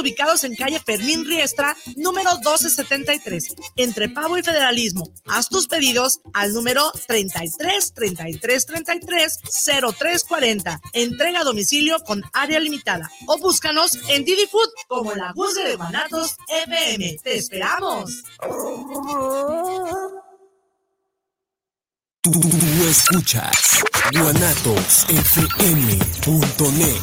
ubicados en calle Fermín Riestra, número 1273, entre Pavo y Federalismo. Haz tus pedidos al número 33 33 33 0340. Entrega a domicilio con área limitada o búscanos en Didi Food como la bus de Guanatos FM. ¡Te esperamos! Tú, escuchas guanatosfm.net,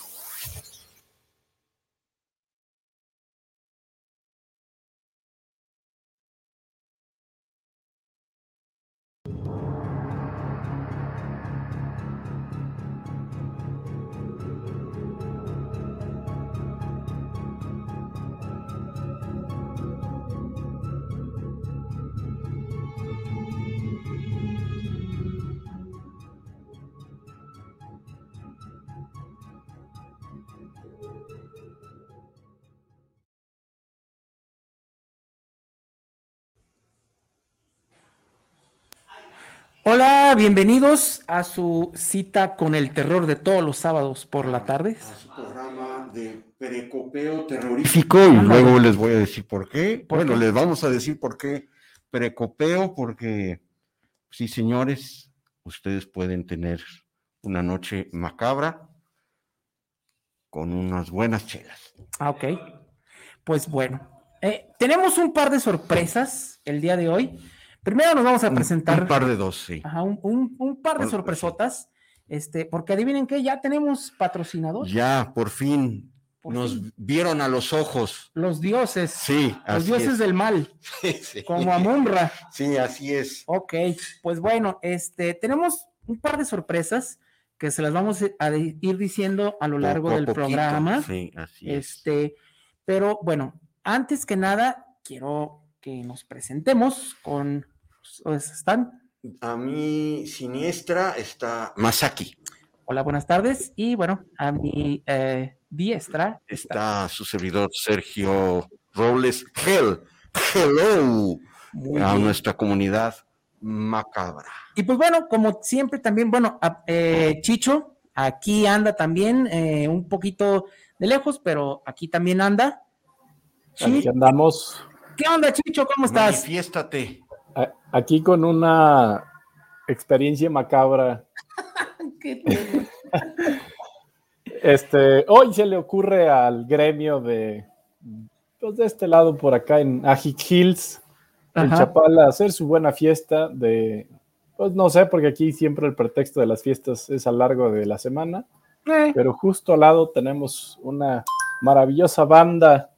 Hola, bienvenidos a su cita con el terror de todos los sábados por la tarde. A su programa de precopeo terrorífico y luego les voy a decir por qué. bueno, les vamos a decir por qué precopeo, porque sí, señores, ustedes pueden tener una noche macabra con unas buenas chelas. Ah, ok. Pues bueno, eh, tenemos un par de sorpresas el día de hoy. Primero nos vamos a presentar. Un, par de dos, sí. Ajá, un, par de sorpresotas. Este, porque adivinen qué, ya tenemos patrocinador. Ya, por fin. nos vieron a los ojos. Los dioses. Sí, Los dioses del mal. Sí, sí. Como Amunra. Sí, así es. Ok, pues bueno, este, tenemos un par de sorpresas que se las vamos a ir diciendo a lo largo del programa. Sí, así es. Este, pero bueno, antes que nada, quiero que nos presentemos con ¿Están? A mi siniestra está Masaki. Hola, buenas tardes. Y bueno, a mi eh, diestra está, su servidor Sergio Robles. Hell, hello a nuestra comunidad macabra. Y pues bueno, como siempre también, bueno, eh, Chicho, aquí anda también, eh, un poquito de lejos, pero aquí también anda. Aquí andamos. ¿Qué onda, Chicho? ¿Cómo estás? Manifiéstate. Aquí con una experiencia macabra. este, hoy se le ocurre al gremio de, pues de este lado por acá en Ajic Hills, en Chapala, hacer su buena fiesta de, pues no sé, porque aquí siempre el pretexto de las fiestas es a lo largo de la semana, eh. pero justo al lado tenemos una maravillosa banda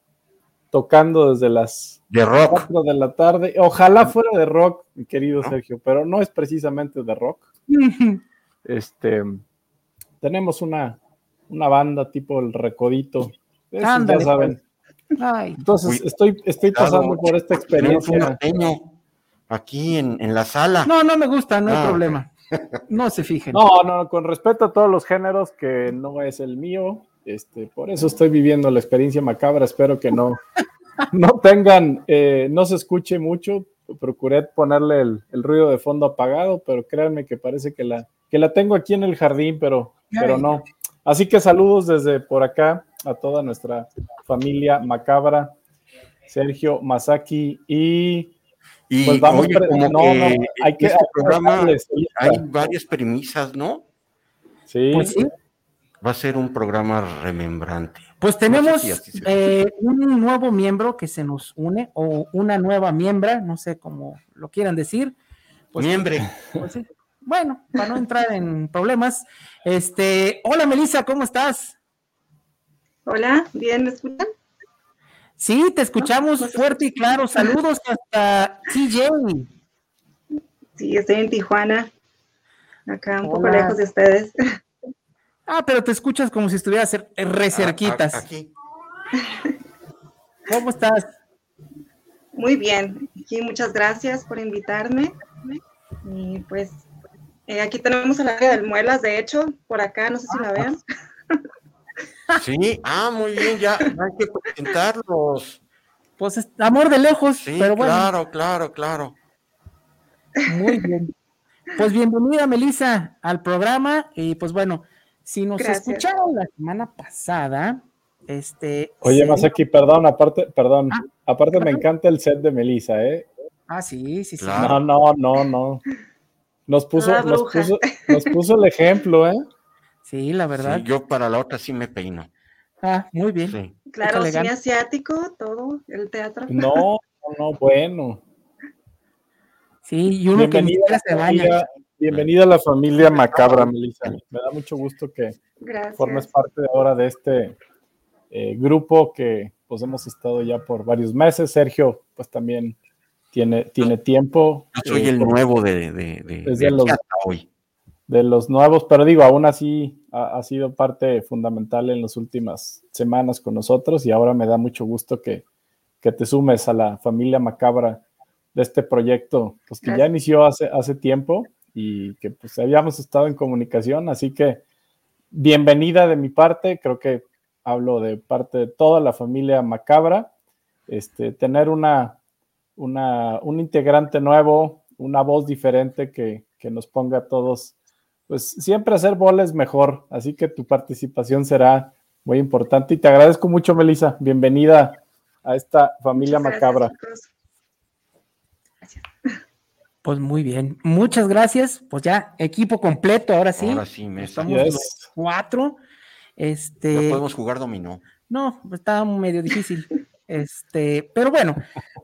tocando desde las de rock. de la tarde. Ojalá fuera de rock, mi querido Sergio, pero no es precisamente de rock. este, tenemos una, una banda tipo el Recodito. ya saben. Pues. Entonces, estoy, estoy pasando por esta experiencia. aquí en, en, la sala. No, no me gusta, no hay ah. problema. No se fijen. No, no, con respeto a todos los géneros, que no es el mío. Este, por eso estoy viviendo la experiencia macabra. Espero que no, no tengan, eh, no se escuche mucho. Procuré ponerle el, ruido de fondo apagado, pero créanme que parece que la, que la tengo aquí en el jardín, pero, pero no. Así que saludos desde por acá a toda nuestra familia macabra, Sergio Masaki y pues vamos no, no, hay que este programa hay varias premisas, ¿no? Sí. Pues sí va a ser un programa remembrante. Pues tenemos eh, un nuevo miembro que se nos une, o una nueva miembra, no sé cómo lo quieran decir. Pues, Miembre. Pues bueno, para no entrar en problemas. Este, hola Melissa, ¿cómo estás? Hola, ¿bien me escuchan? Sí, te escuchamos fuerte y claro. Saludos hasta TJ. Sí, estoy en Tijuana, acá un poco lejos de ustedes. Ah, pero te escuchas como si estuvieras re cerquitas. Aquí. ¿Cómo estás? Muy bien. Aquí muchas gracias por invitarme. Y pues Eh, aquí tenemos el área del Muelas, de hecho, por acá, no sé si la Ah, vean. Sí, ah, muy bien, ya hay que presentarlos. Pues es amor de lejos, Sí, pero bueno, claro, claro, claro. muy bien. Pues bienvenida, Melissa, al programa. Y pues bueno, si nos Gracias. escucharon la semana pasada, este. Oye, sería- Masaki, perdón, aparte, perdón, Ah, aparte me encanta el set de Melissa, ¿eh? Ah, sí, sí, sí. Claro. No, no, no, no. Nos puso, nos puso, nos puso el ejemplo, ¿eh? Sí, la verdad. Sí, yo para la otra sí me peino. Ah, muy bien. Sí. Claro, cine asiático, todo, el teatro. No, no, no, bueno. Sí, y uno que ni siquiera se baña. Bienvenida a la familia macabra, Melissa. Me da mucho gusto que Gracias. formes parte ahora de este eh, grupo que pues hemos estado ya por varios meses. Sergio, pues también tiene, tiene tiempo. Yo soy eh, el nuevo de, de, de, Es de de los- hoy. de los nuevos, pero digo, aún así ha, ha sido parte fundamental en las últimas semanas con nosotros y ahora me da mucho gusto que, que te sumes a la familia macabra de este proyecto, pues que ya inició hace, hace tiempo y que pues habíamos estado en comunicación, así que bienvenida de mi parte, creo que hablo de parte de toda la familia macabra, este, tener una, una, un integrante nuevo, una voz diferente que, que nos ponga a todos pues siempre hacer boles mejor, así que tu participación será muy importante y te agradezco mucho, Melissa. Bienvenida a esta familia Muchas macabra. Gracias. Pues muy bien. Muchas gracias. Pues ya, equipo completo, ahora sí. Ahora sí, mesa. Estamos Yes. los cuatro. Este. podemos jugar dominó. No, está medio difícil. Este, pero bueno,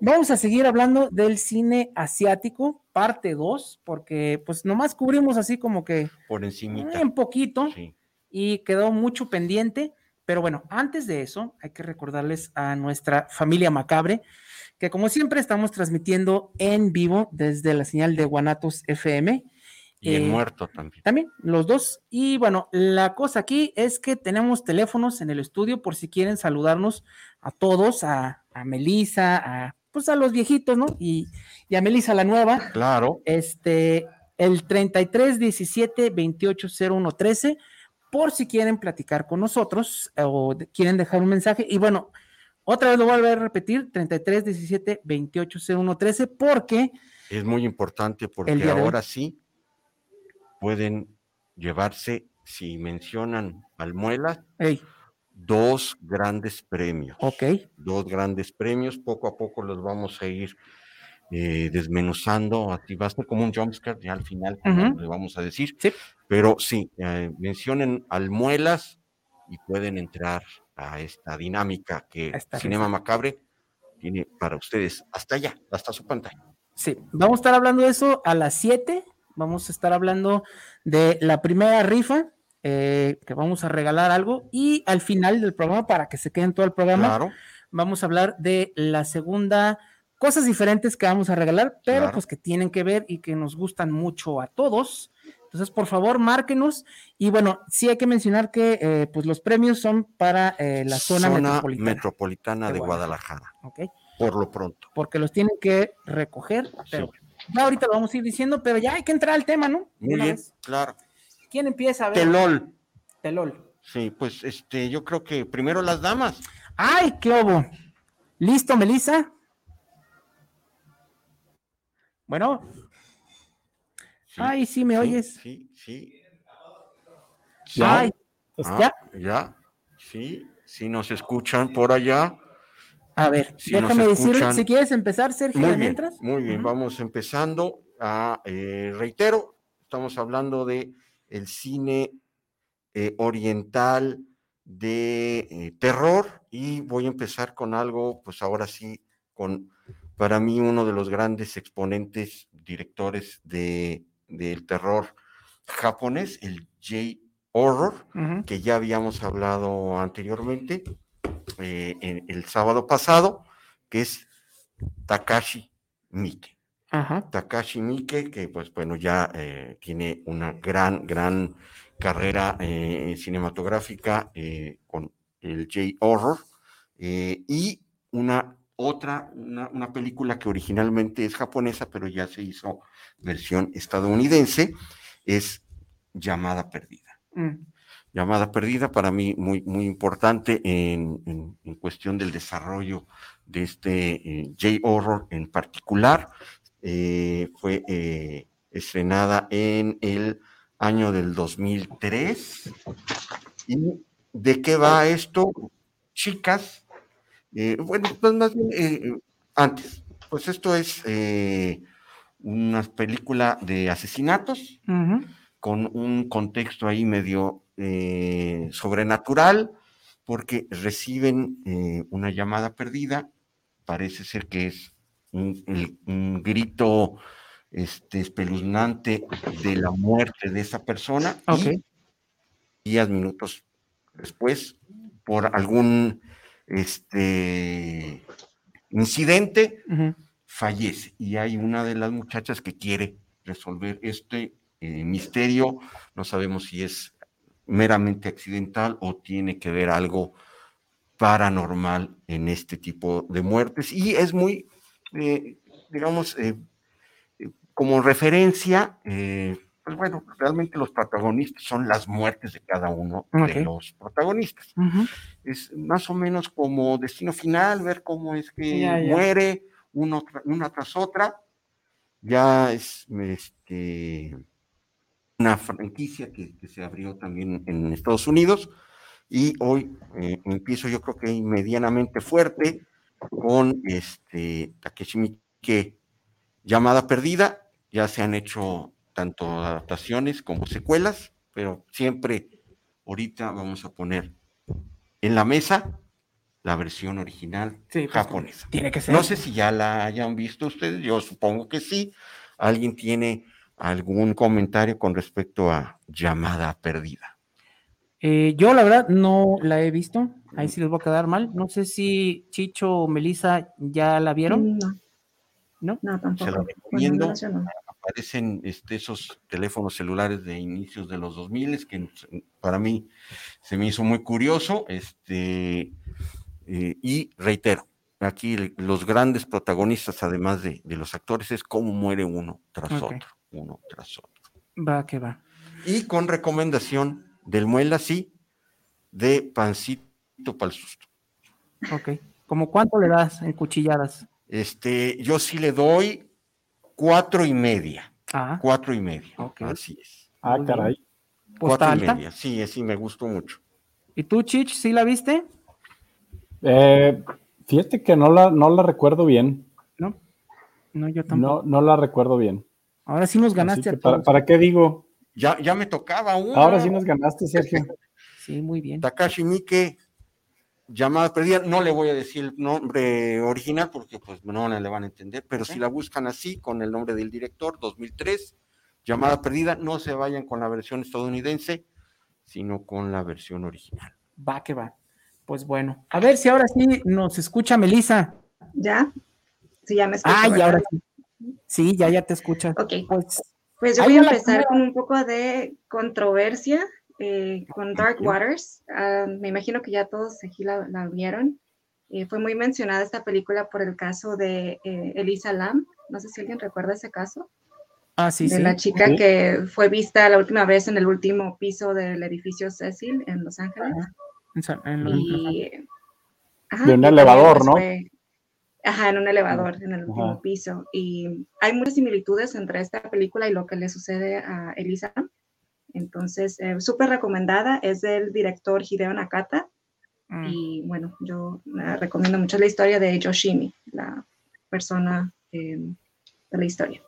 vamos a seguir hablando del cine asiático, parte 2, porque pues nomás cubrimos así como que Por encimita. un poquito Sí. y quedó mucho pendiente. Pero bueno, antes de eso, hay que recordarles a nuestra familia macabre que como siempre estamos transmitiendo en vivo desde la señal de Guanatos FM. Y el Eh, muerto también. También, los dos. Y bueno, la cosa aquí es que tenemos teléfonos en el estudio por si quieren saludarnos a todos, a, a Melissa, a pues a los viejitos, ¿no? Y, y a Melissa la nueva. Claro. Este, el 33 17 28 01 13, por si quieren platicar con nosotros eh, o quieren dejar un mensaje. Y bueno, otra vez lo voy a repetir: 33 17 28 01 13, porque Es muy importante porque ahora sí pueden llevarse, si mencionan Almuelas, dos grandes premios. ok, Dos grandes premios. Poco a poco los vamos a ir eh, desmenuzando. Así va a ser como un jumpscare ya al final, Ujú. le vamos a decir. Sí. Pero sí, eh, mencionen Almuelas y pueden entrar a esta dinámica que Cinema. Macabre tiene para ustedes hasta allá, hasta su pantalla. Sí, vamos a estar hablando de eso a las 7. Vamos a estar hablando de la primera rifa, eh, que vamos a regalar algo. Y al final del programa, para que se queden todo el programa, Claro. vamos a hablar de la segunda, cosas diferentes que vamos a regalar, pero Claro. pues que tienen que ver y que nos gustan mucho a todos. Entonces, por favor, márquenos. Y bueno, sí hay que mencionar que eh, pues los premios son para eh, la zona, metropolitana. metropolitana de de Guadalajara. Guadalajara, ¿ok? por lo pronto. Porque los tienen que recoger. Pero Sí. ya ahorita lo vamos a ir diciendo, pero ya hay que entrar al tema, ¿no? Muy una bien, vez. claro. ¿Quién empieza a ver? Telol. Telol. Sí, pues este, yo creo que primero las damas. ¡Ay, qué obo! ¿Listo, Melissa? Bueno, Sí, ay, sí, ¿me sí, oyes? Sí, sí. Ya. Ay, Pues Ah, ya. ya. Sí, sí nos escuchan por allá. A ver, déjame decir, si quieres empezar, Sergio, Muy bien, mientras. muy bien. Vamos empezando. A, eh, reitero, estamos hablando de el cine eh, oriental de eh, terror y voy a empezar con algo, pues ahora sí, con para mí uno de los grandes exponentes, directores de, del terror japonés, el J-Horror, que ya habíamos hablado anteriormente, eh, en- el sábado pasado, que es Takashi Miike. Takashi Miike, que pues bueno, ya eh, tiene una gran, gran carrera eh, cinematográfica con el J-Horror y una otra, una, una película que originalmente es japonesa, pero ya se hizo versión estadounidense, es Llamada Perdida. Mm. Llamada Perdida para mí muy, muy importante en, cuestión del desarrollo de este eh, J-Horror en particular. Eh, fue eh, estrenada en el año del 2003. ¿Y de qué va esto? Chicas, bueno, pues más bien antes, pues esto es una película de asesinatos con un contexto ahí medio eh, sobrenatural, porque reciben eh, una llamada perdida, parece ser que es un, grito este, espeluznante de la muerte de esa persona, y días, minutos después, por algún este, incidente, fallece. Y hay una de las muchachas que quiere resolver este eh, misterio. No sabemos si es meramente accidental o tiene que ver algo paranormal en este tipo de muertes. Y es muy, eh, digamos, eh, como referencia, pues bueno, realmente los protagonistas son las muertes de cada uno de los protagonistas. Es más o menos como destino final, ver cómo es que muere uno, una tras otra. Ya es este, una franquicia que, se abrió también en Estados Unidos y hoy eh, empiezo yo creo que medianamente fuerte con este Takeshi Miike llamada perdida, ya se han hecho tanto adaptaciones como secuelas, pero siempre ahorita vamos a poner en la mesa la versión original pues, japonesa. Tiene que ser. No sé si ya la hayan visto ustedes, yo supongo que sí. ¿Alguien tiene algún comentario con respecto a Llamada Perdida? Eh, yo la verdad no la he visto, ahí sí les voy a quedar mal. No sé si Chicho o Melissa ya la vieron. No. No, tampoco. Se la recomiendo. Aparecen este, esos teléfonos celulares de inicios de los 2000 que para mí se me hizo muy curioso. Este, eh, y reitero, aquí los grandes protagonistas, además de, los actores, es cómo muere uno tras otro, uno tras otro. Va, que va. Y con recomendación del muela, sí, de pancito para el susto. Ok. ¿Cómo cuánto le das en cuchilladas? Este, yo sí le doy cuatro y media. Ah. Cuatro y media. Así es. Ah, caray. Cuatro y media. Sí, sí, me gustó mucho. ¿Y tú, Chich, sí la viste? Eh, fíjate que no la, no la recuerdo bien. No, no, yo tampoco. No, no la recuerdo bien. Ahora sí nos ganaste a todos. Para, qué digo? Ya, ya me tocaba uno. Ahora sí nos ganaste, Sergio. sí, muy bien. Takashi Miike, llamada perdida. No le voy a decir el nombre original porque pues no le van a entender, pero si la buscan así, con el nombre del director, 2003, llamada perdida, no se vayan con la versión estadounidense, sino con la versión original. Va que va. Pues bueno, a ver si ahora sí nos escucha Melisa. ¿Ya? Sí, ya me escucha. Ah, y ahora sí. Sí, ya, ya te escucha. Ok. Pues, pues yo voy a empezar con un poco de controversia eh, con Dark Waters. Ah, me imagino que ya todos aquí la, vieron. Eh, fue muy mencionada esta película por el caso de eh, Elisa Lam. No sé si alguien recuerda ese caso. Ah, sí, de la chica que fue vista la última vez en el último piso del edificio Cecil en Los Ángeles de un elevador, ¿no? ajá, en un elevador, en el último piso. Y hay muchas similitudes entre esta película y lo que le sucede a Elisa. Entonces, eh, súper recomendada. Es del director Hideo Nakata. Mm. Y bueno, yo recomiendo mucho la historia de Yoshimi, la persona em, de la historia.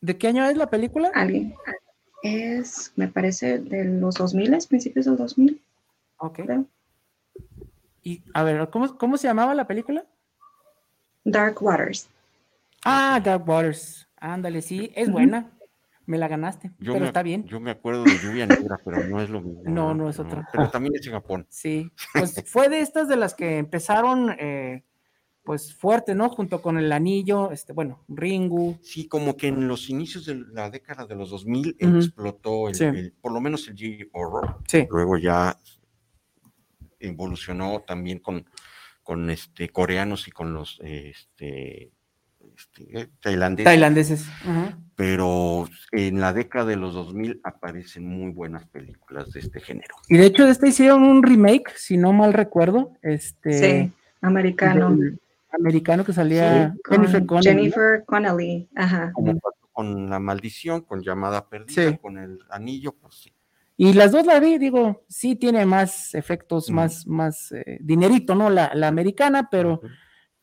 ¿De qué año es la película? Alguien. Es, me parece, de los 2000, principios del 2000. Ok. Y a ver, ¿cómo, ¿cómo se llamaba la película? Dark Waters. Ah, Dark Waters. Ándale, sí, es buena. Me la ganaste, pero está bien. Yo me acuerdo de Lluvia Negra, pero no es lo mismo. No, no es otra. pero también es en Japón. Sí, pues fue de estas de las que empezaron, eh, pues fuerte, ¿no? Junto con el anillo, este, bueno, Ringu. Sí, como que en los inicios de la década de los 2000 explotó el, por lo menos el G-Horror. Sí. Luego ya evolucionó también con, con este, coreanos y con los este, este, tailandeses. Pero en la década de los 2000 aparecen muy buenas películas de este género. Y de hecho de esta hicieron un remake, si no mal recuerdo. Este, sí, americano. Americano que salía Jennifer Connelly. Jennifer Connelly, ajá. con La Maldición, con Llamada Perdida, con El Anillo, pues sí. Y las dos la vi, digo, sí tiene más efectos, más, más eh, dinerito, ¿no? La, la americana, pero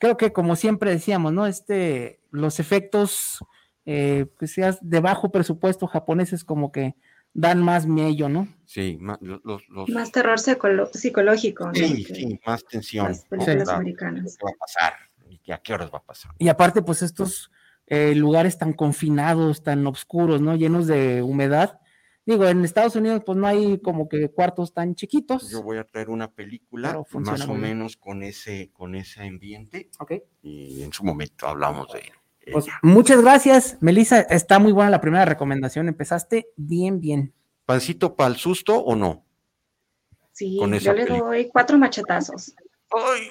creo que como siempre decíamos, ¿no? Este, los efectos eh, que seas de bajo presupuesto japoneses como que dan más miedo, ¿no? Sí, más, más terror psicológico. ¿no? Sí, sí, más tensión. Las películas americanas. ¿Qué va a pasar? ¿Y a qué horas va a pasar? Y aparte, pues estos eh, lugares tan confinados, tan oscuros, ¿no? Llenos de humedad, Digo, en Estados Unidos pues no hay como que cuartos tan chiquitos. Yo voy a traer una película más o menos con ese, con ese ambiente. Ok. Y en su momento hablamos de pues, muchas gracias, Melissa. Está muy buena la primera recomendación. Empezaste bien, bien. ¿Pancito para el susto o no? Sí, yo le doy cuatro machetazos. ¡Ay!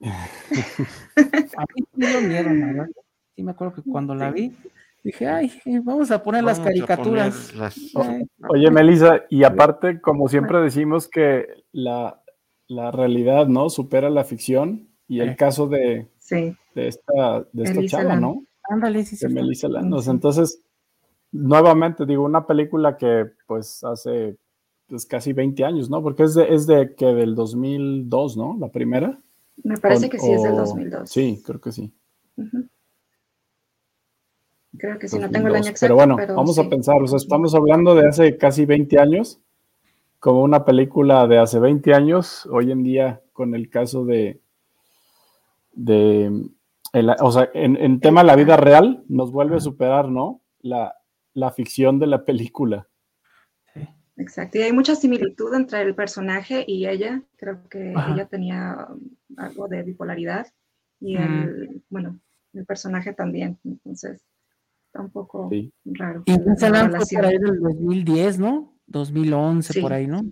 a mí me dio miedo, ¿verdad? Sí, me acuerdo que cuando la vi, Dije, ay, vamos a poner las caricaturas. Oye, Melissa, y aparte, como siempre decimos que la, realidad, ¿no? Supera la ficción. Y el caso de, de esta, de esta chava, ¿no? Ándale, sí, sí. De Melissa Landos. Entonces, nuevamente, digo, una película que, pues, hace pues, casi 20 años, ¿no? Porque es de, es de que del 2002, ¿no? La primera. Me parece que sí, es del 2002. Sí, creo que sí. Creo que si no tengo el año exacto. Pero bueno, vamos a pensar, o sea, estamos hablando de hace casi 20 años, como una película de hace 20 años, hoy en día con el caso de, de o sea, en, tema de la vida real, nos vuelve a superar, ¿no? La, ficción de la película. Exacto, y hay mucha similitud entre el personaje y ella. Creo que ella tenía algo de bipolaridad y el, bueno, el personaje también. Entonces, está un poco raro. Y fue por ahí del 2010, ¿no? 2011, por ahí, ¿no?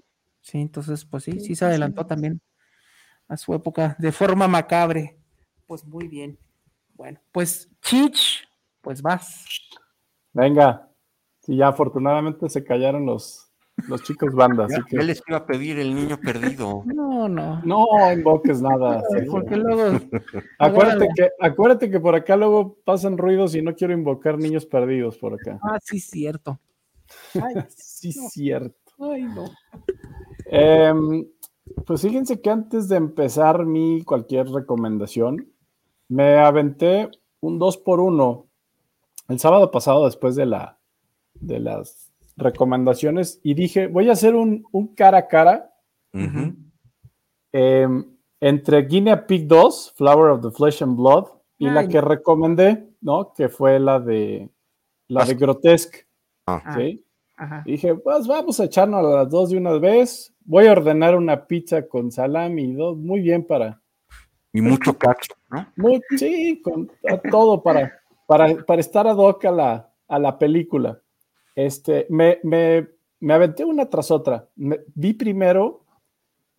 Sí, entonces, pues sí, sí, se adelantó también a su época de forma macabre. Pues muy bien. Bueno, pues Chich, pues vas. Venga, sí, ya afortunadamente se callaron los, los chicos bandas. Ya, que... les iba a pedir el niño perdido. No, no. No invoques nada. Porque luego. acuérdate, que, acuérdate que por acá luego pasan ruidos y no quiero invocar niños perdidos por acá. Ah, sí, cierto. Ay, sí, cierto. Ay, no. Em, pues fíjense que antes de empezar mi cualquier recomendación, me aventé un 2 por 1 el sábado pasado después de la de las recomendaciones y dije, voy a hacer un, cara a cara em, entre Guinea Pig 2, Flower of the Flesh and Blood, y la que recomendé, ¿no? Que fue la de la de Grotesque. Ah. ¿sí? dije, pues vamos a echarnos a las dos de una vez. Voy a ordenar una pizza con salami y dos, muy bien para. Y mucho cacho, ¿no? sí, con todo para, para, para estar ad hoc a la, a la película. Este, me, me, aventé una tras otra. vi primero,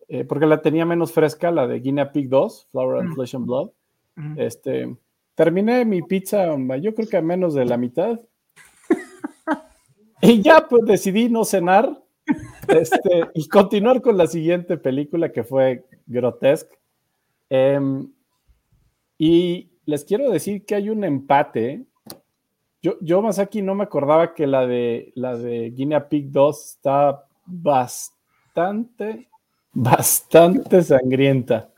eh, porque la tenía menos fresca, la de Guinea Pig 2, Flower and Flesh and Blood. Este, terminé mi pizza, yo creo que a menos de la mitad. y ya pues decidí no cenar este, y continuar con la siguiente película que fue Grotesque. Em, y les quiero decir que hay un empate yo, yo, Masaki, no me acordaba que la de la de Guinea Pig 2 está bastante, bastante sangrienta.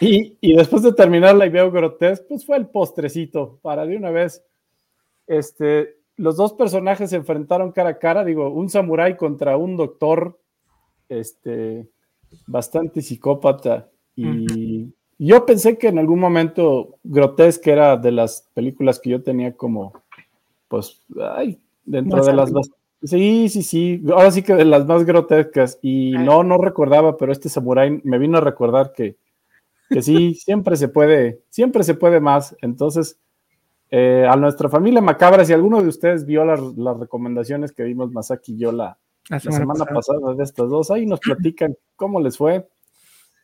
Y, y, después de terminar la veo grotesco, pues fue el postrecito para de una vez. Este, los dos personajes se enfrentaron cara a cara, digo, un samurái contra un doctor, este, bastante psicópata y, yo pensé que en algún momento Grotesque era de las películas que yo tenía como, pues, ay, dentro de las más. Sí, sí, sí. Ahora sí que de las más grotescas. Y no, no recordaba, pero este Samurai me vino a recordar que, que sí, siempre se puede, siempre se puede más. Entonces, eh, a nuestra familia macabra, si alguno de ustedes vio las, recomendaciones que vimos Masaki y yo la, semana, pasada de estas dos, ahí nos platican cómo les fue.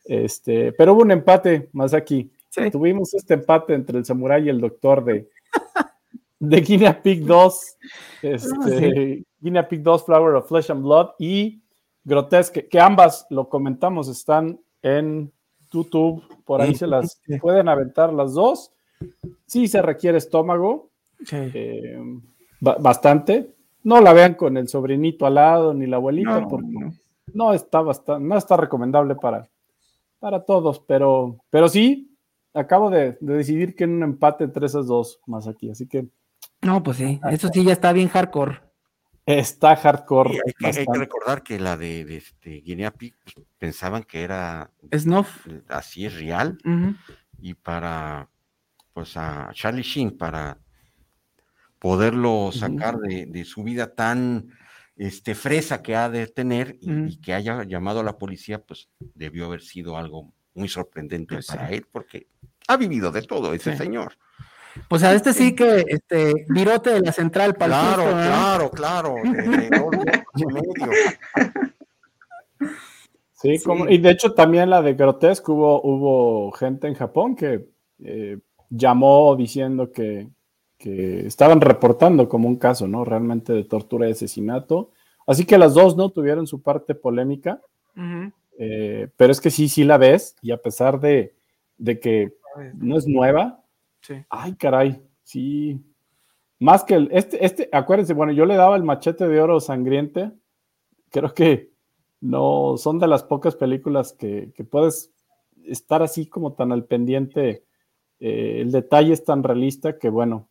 Este, pero hubo un empate más aquí. tuvimos este empate entre el Samurai y el Doctor de, de Guinea Pig 2, este, Guinea Pig 2, Flower of Flesh and Blood y Grotesque, que ambas, lo comentamos, están en YouTube, por ahí se las pueden aventar las dos. Sí se requiere estómago, eh, bastante. No la vean con el sobrinito al lado ni la abuelita, porque no. está bastante, no está recomendable para, para todos, pero, pero sí, acabo de, decidir que en un empate entre esas dos más aquí, así que. No, pues sí, eso sí ya está bien hardcore. Está hardcore. hay, que, recordar que la de, este, Guinea Pig pues, pensaban que era Snuff. así es real. Y para pues a Charlie Sheen, para poderlo sacar de, su vida tan este, fresa que ha de tener y, que haya llamado a la policía, pues debió haber sido algo muy sorprendente pues para él, porque ha vivido de todo ese señor. Pues a este sí que este virote de la central para Claro, claro, claro. sí, Como, y de hecho también la de Grotesque hubo, hubo gente en Japón que eh, llamó diciendo que, estaban reportando como un caso, ¿no? Realmente de tortura y asesinato. Así que las dos, ¿no? Tuvieron su parte polémica. Eh, pero es que sí, sí la ves, y a pesar de, de que no es nueva, Ay, caray, sí. Más que el, este, este, acuérdense, bueno, yo le daba el machete de oro sangriente. Creo que no son de las pocas películas que, puedes estar así como tan al pendiente. Eh, el detalle es tan realista que, bueno,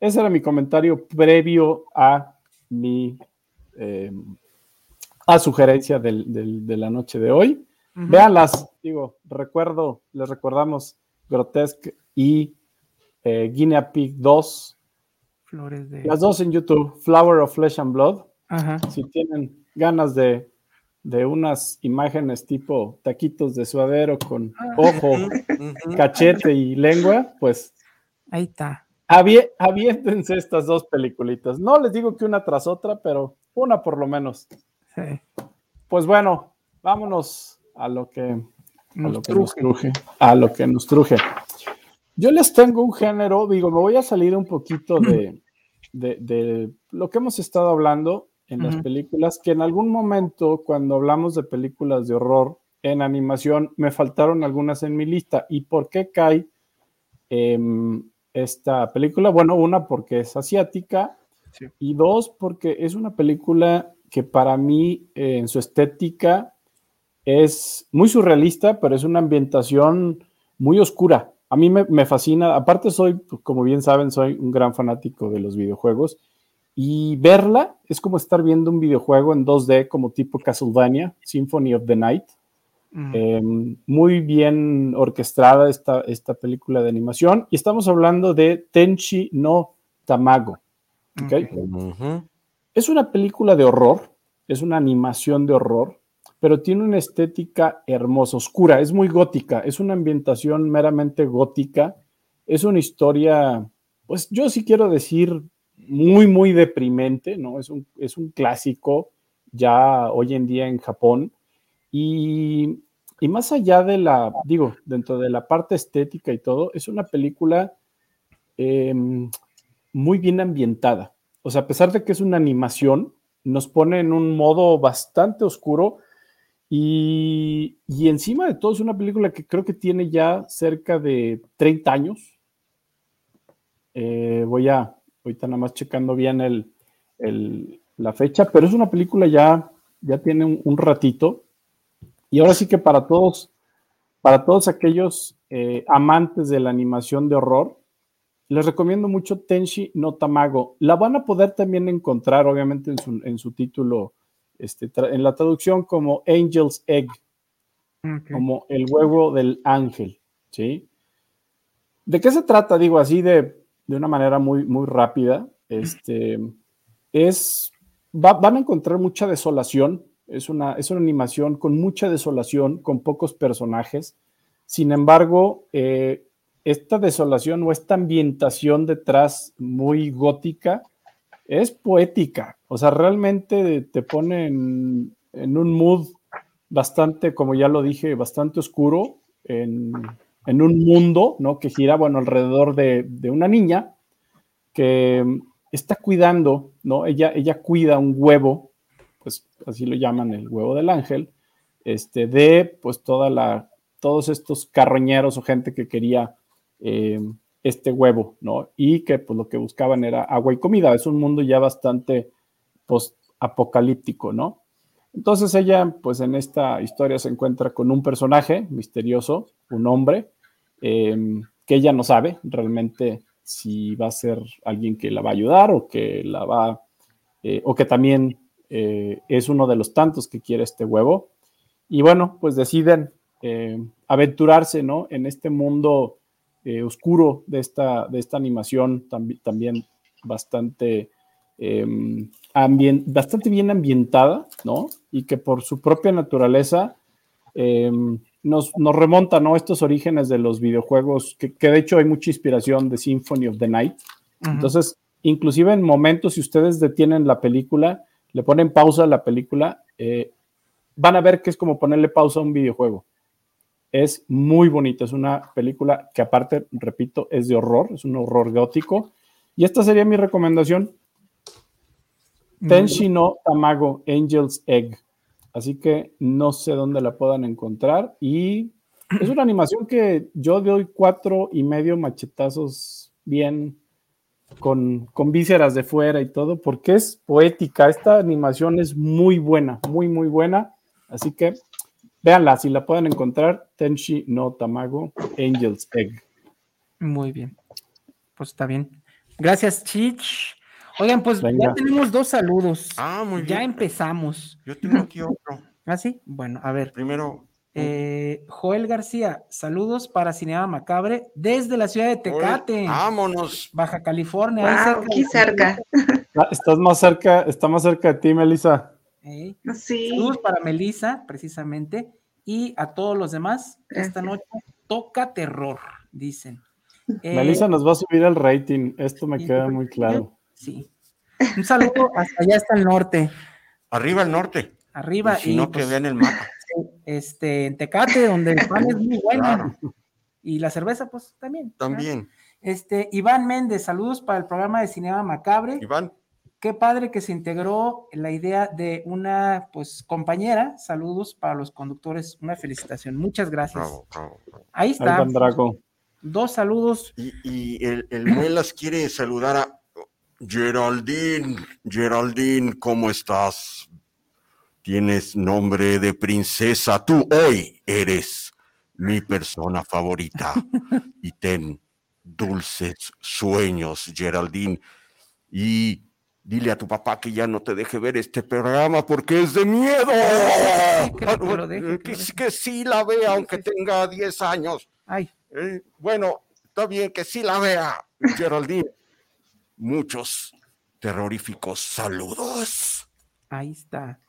ese era mi comentario previo a mi eh, a sugerencia de la noche de hoy. Véanlas, digo, recuerdo, les recordamos Grotesque y eh, Guinea Pig 2. Flores de... Las dos en YouTube, Flower of Flesh and Blood. Si tienen ganas de, unas imágenes tipo taquitos de suadero con ah. ojo, cachete y lengua, pues ahí está. Aviéntense estas dos peliculitas. No les digo que una tras otra, pero una por lo menos. Pues bueno, vámonos a lo que, a lo que nos truje. A lo que nos truje. Yo les tengo un género, digo, me voy a salir un poquito de, de, lo que hemos estado hablando en las películas, que en algún momento cuando hablamos de películas de horror en animación, me faltaron algunas en mi lista. ¿Y por qué cae em, esta película? Bueno, una porque es asiática. Y dos porque es una película que para mí eh, en su estética es muy surrealista, pero es una ambientación muy oscura. A mí me, fascina, aparte soy, pues, como bien saben, soy un gran fanático de los videojuegos. Y verla es como estar viendo un videojuego en 2D como tipo Castlevania, Symphony of the Night. Mm. Em, muy bien orquestada esta, esta película de animación y estamos hablando de Tenchi no Tamago. Es una película de horror, es una animación de horror pero tiene una estética hermosa, oscura, es muy gótica, es una ambientación meramente gótica, es una historia, pues yo sí quiero decir, muy, muy deprimente, ¿no? Es un, es un clásico ya hoy en día en Japón y, más allá de la, digo, dentro de la parte estética y todo, es una película em, muy bien ambientada. O sea, a pesar de que es una animación, nos pone en un modo bastante oscuro, y, encima de todo es una película que creo que tiene ya cerca de 30 años. Eh, voy a, ahorita nada más checando bien el, la fecha, pero es una película ya, ya tiene un, ratito. Y ahora sí que para todos, para todos aquellos eh, amantes de la animación de horror, les recomiendo mucho Tenshi no Tamago. La van a poder también encontrar, obviamente, en su, en su título este, en la traducción como Angel's Egg, como el huevo del ángel, ¿sí? ¿De qué se trata? Digo así de, una manera muy, muy rápida. Este, es, van a encontrar mucha desolación, es una, es una animación con mucha desolación, con pocos personajes. Sin embargo, eh, esta desolación o esta ambientación detrás muy gótica es poética, o sea, realmente te pone en, un mood bastante, como ya lo dije, bastante oscuro, en, en un mundo, ¿no? Que gira, bueno, alrededor de, de una niña que está cuidando, ¿no? Ella, ella cuida un huevo, pues así lo llaman el huevo del ángel, este, de pues toda la, todos estos carroñeros o gente que quería eh, este huevo, ¿no? Y que pues lo que buscaban era agua y comida. Es un mundo ya bastante post-apocalíptico, ¿no? Entonces ella, pues en esta historia se encuentra con un personaje misterioso, un hombre, em, que ella no sabe realmente si va a ser alguien que la va a ayudar o que la va, eh, o que también eh, es uno de los tantos que quiere este huevo. Y bueno, pues deciden eh, aventurarse, ¿no? En este mundo oscuro de esta, de esta animación también bastante, em, bastante bien ambientada, ¿no? Y que por su propia naturaleza em, nos, remonta ¿no? estos orígenes de los videojuegos, que, de hecho hay mucha inspiración de Symphony of the Night. Entonces, inclusive en momentos, si ustedes detienen la película, le ponen pausa a la película, eh, van a ver que es como ponerle pausa a un videojuego. Es muy bonito, es una película que aparte, repito, es de horror, es un horror gótico. Y esta sería mi recomendación. Tenshi no Tamago, Angel's Egg. Así que no sé dónde la puedan encontrar. Y es una animación que yo doy cuatro y medio machetazos bien con, con vísceras de fuera y todo, porque es poética. Esta animación es muy buena, muy, muy buena. Así que véanla, si la pueden encontrar, Tenshi no Tamago, Angel's Egg. Muy bien. Pues está bien. Gracias, Chich. Oigan, pues ya tenemos dos saludos. Ah, muy bien. Ya empezamos. Yo tengo aquí otro. ¿Ah, sí? Bueno, a ver. Primero. Eh, Joel García, saludos para Cinema Macabre desde la ciudad de Tecate. vámonos. Baja California. aquí cerca. Ah, estás más cerca, está más cerca de ti, Melissa. Sí. Saludos para Melissa, precisamente, y a todos los demás. Esta noche toca terror, dicen. Melissa nos va a subir el rating, esto me queda muy claro. Sí. Un saludo hasta allá hasta el norte. Arriba al norte. Arriba. Y si no, que pues, vean el mapa. Este, en Tecate, donde el pan es muy bueno. Y la cerveza, pues también. También. Este, Iván Méndez, saludos para el programa de Cinema Macabre. Iván. Qué padre que se integró la idea de una pues compañera. Saludos para los conductores. Una felicitación. Muchas gracias. Ahí está. Dos saludos. Y, el, el Muelas quiere saludar a Geraldine, Geraldine, ¿cómo estás? Tienes nombre de princesa. Tú hoy eres mi persona favorita. Y ten dulces sueños, Geraldine. Y dile a tu papá que ya no te deje ver este programa porque es de miedo. Que, sí la vea, aunque tenga 10 años. Ay. Eh, bueno, está bien que sí la vea, Geraldine muchos terroríficos saludos. Ahí está.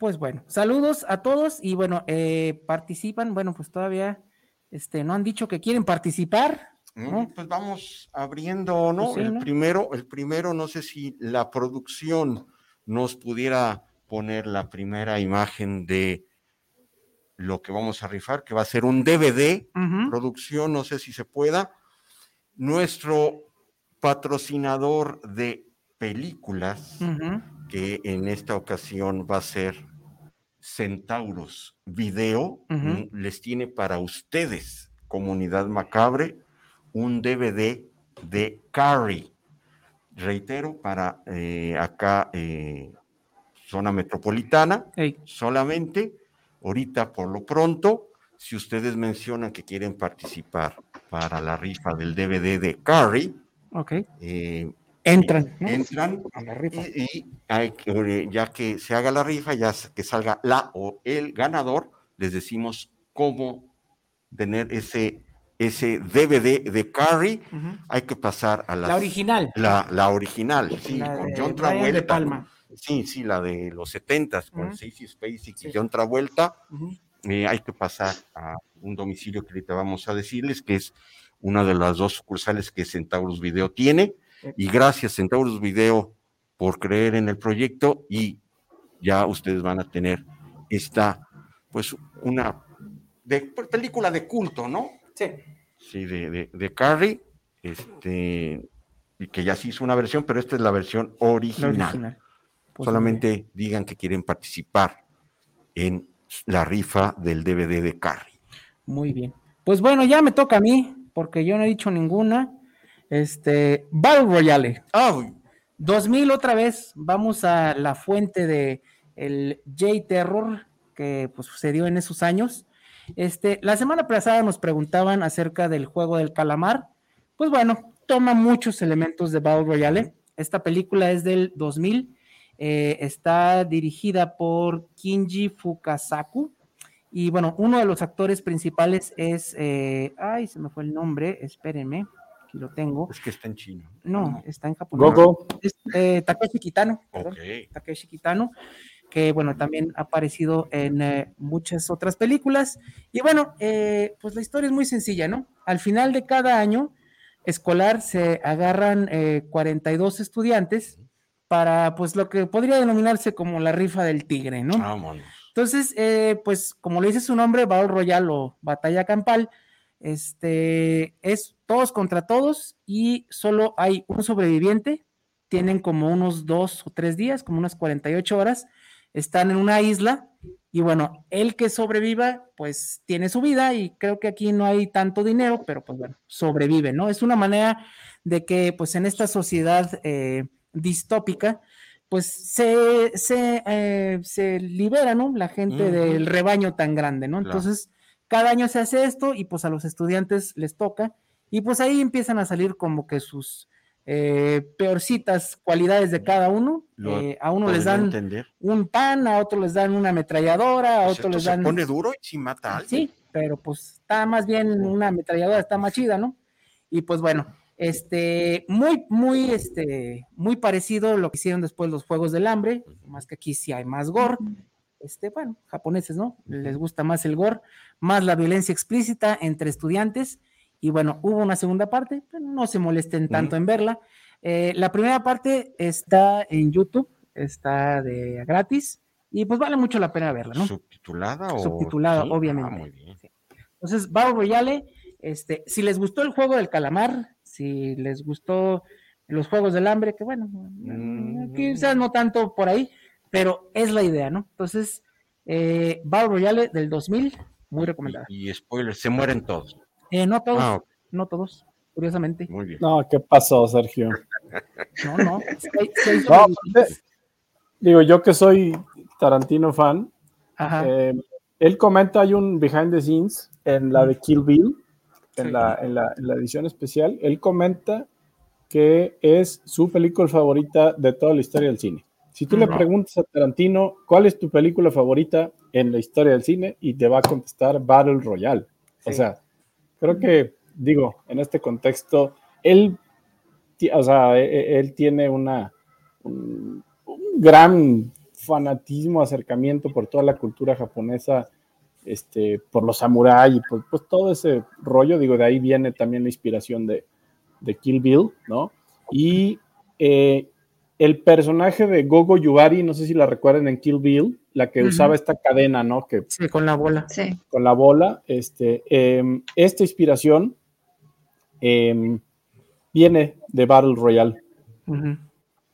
Pues bueno, saludos a todos y bueno, eh, participan, bueno, pues todavía este, no han dicho que quieren participar. Mm, pues vamos abriendo, ¿no? Pues el primero, el primero, no sé si la producción nos pudiera poner la primera imagen de lo que vamos a rifar, que va a ser un DVD, producción, no sé si se pueda. Nuestro patrocinador de películas, que en esta ocasión va a ser Centaurus Video, les tiene para ustedes, comunidad macabre, un DVD de Carrie. Reitero, para eh, acá, eh, zona metropolitana, solamente, ahorita por lo pronto, si ustedes mencionan que quieren participar para la rifa del DVD de Carrie, Ok. Eh, entran. Entran a la rifa. Y, hay que, ya que se haga la rifa, ya que salga la o el ganador, les decimos cómo tener ese, ese DVD de Carrie. Hay que pasar a la, original. La, la original, sí, con John. Palma. Sí, sí, la de los setentas, con Stacy Spacey y John Travolta. Eh, hay que pasar a un domicilio que ahorita vamos a decirles, que es una de las dos sucursales que Centaurus Video tiene. Y gracias Centaurus Video por creer en el proyecto y ya ustedes van a tener esta, pues una de, película de culto, ¿no? Sí. Sí, de, de, Carrie, este, que ya se hizo una versión, pero esta es la versión original. Pues Solamente digan que quieren participar en la rifa del DVD de Carrie. Muy bien. Pues bueno, ya me toca a mí, porque yo no he dicho ninguna. Este, Battle Royale. Oh, 2000 otra vez, vamos a la fuente de el J-Terror que pues, sucedió en esos años. Este, la semana pasada nos preguntaban acerca del juego del calamar. Pues bueno, toma muchos elementos de Battle Royale. Esta película es del 2000. Eh, está dirigida por Kinji Fukasaku. Y bueno, uno de los actores principales es. Eh, ay, se me fue el nombre, espérenme aquí lo tengo. Es que está en chino. No, está en japonés. Gogo. Es, eh, Takeshi Kitano. Takeshi Kitano, que bueno, también ha aparecido en eh, muchas otras películas. Y bueno, eh, pues la historia es muy sencilla, ¿no? Al final de cada año escolar se agarran 42 eh, estudiantes para pues lo que podría denominarse como la rifa del tigre, ¿no? Entonces, pues como le dice su nombre, Battle Royale o Batalla Campal, este, es todos contra todos y solo hay un sobreviviente. Tienen como unos dos o tres días, como unas 48 horas. Están en una isla y bueno, el que sobreviva, pues tiene su vida y creo que aquí no hay tanto dinero, pero pues bueno, sobrevive, ¿no? Es una manera de que pues en esta sociedad eh, distópica, pues se, se, eh, se libera, ¿no? La gente del rebaño tan grande, ¿no? Entonces, cada año se hace esto y pues a los estudiantes les toca. Y pues ahí empiezan a salir como que sus eh, peorcitas cualidades de cada uno. Eh, a uno les dan un pan, a otro les dan una ametralladora, a pues otro les dan... Se pone duro y si mata a alguien. Sí, pero pues está más bien una ametralladora, está más chida, ¿no? Y pues bueno, este, muy, muy, este, muy parecido a lo que hicieron después los Juegos del Hambre, más que aquí sí hay más gore, este, bueno, japoneses, ¿no? Les gusta más el gore, más la violencia explícita entre estudiantes. Y bueno, hubo una segunda parte, no se molesten tanto en verla. Eh, la primera parte está en YouTube, está de gratis y pues vale mucho la pena verla, ¿no? ¿Subtitulada o? Subtitulada, ah, obviamente. muy bien. Entonces, Battle Royale, este, si les gustó el juego del calamar, si les gustó los juegos del hambre, que bueno, mm. quizás no tanto por ahí, pero es la idea, ¿no? Entonces, eh, Battle Royale del 2000, muy recomendada. Y, spoiler, se mueren todos. Eh, no todos, ah, no todos, curiosamente. Muy bien. No, ¿qué pasó, Sergio? No, no. digo, yo que soy Tarantino fan, eh, él comenta, hay un behind the scenes en la de Kill Bill, en, la, en, la, en la edición especial, él comenta que es su película favorita de toda la historia del cine. Si tú le preguntas a Tarantino cuál es tu película favorita en la historia del cine y te va a contestar Battle Royale. O sea, creo que, digo, en este contexto, él, o sea, e, e, él tiene una, un, gran fanatismo, acercamiento por toda la cultura japonesa, este, por los samuráis y pues, pues, todo ese rollo, digo, de ahí viene también la inspiración de, de Kill Bill, ¿no? Y eh, el personaje de Gogo Yubari, no sé si la recuerdan en Kill Bill, la que usaba esta cadena, ¿no? Que, sí, con la bola. Sí. Con la bola. Este, em, esta inspiración em, viene de Battle Royale.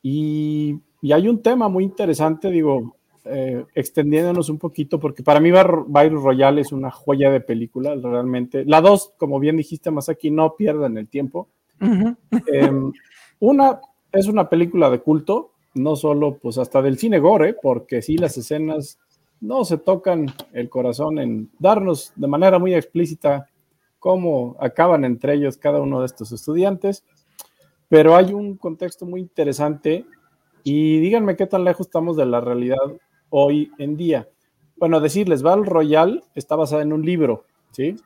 y, hay un tema muy interesante, digo, eh, extendiéndonos un poquito, porque para mí Battle Royale es una joya de película, realmente. La dos, como bien dijiste, más aquí no pierdan el tiempo. Em, una es una película de culto, no solo pues hasta del cine gore, porque sí las escenas no se tocan el corazón en darnos de manera muy explícita cómo acaban entre ellos cada uno de estos estudiantes, pero hay un contexto muy interesante y díganme qué tan lejos estamos de la realidad hoy en día. Bueno, decirles, Val Royal está basada en un libro, ¿sí?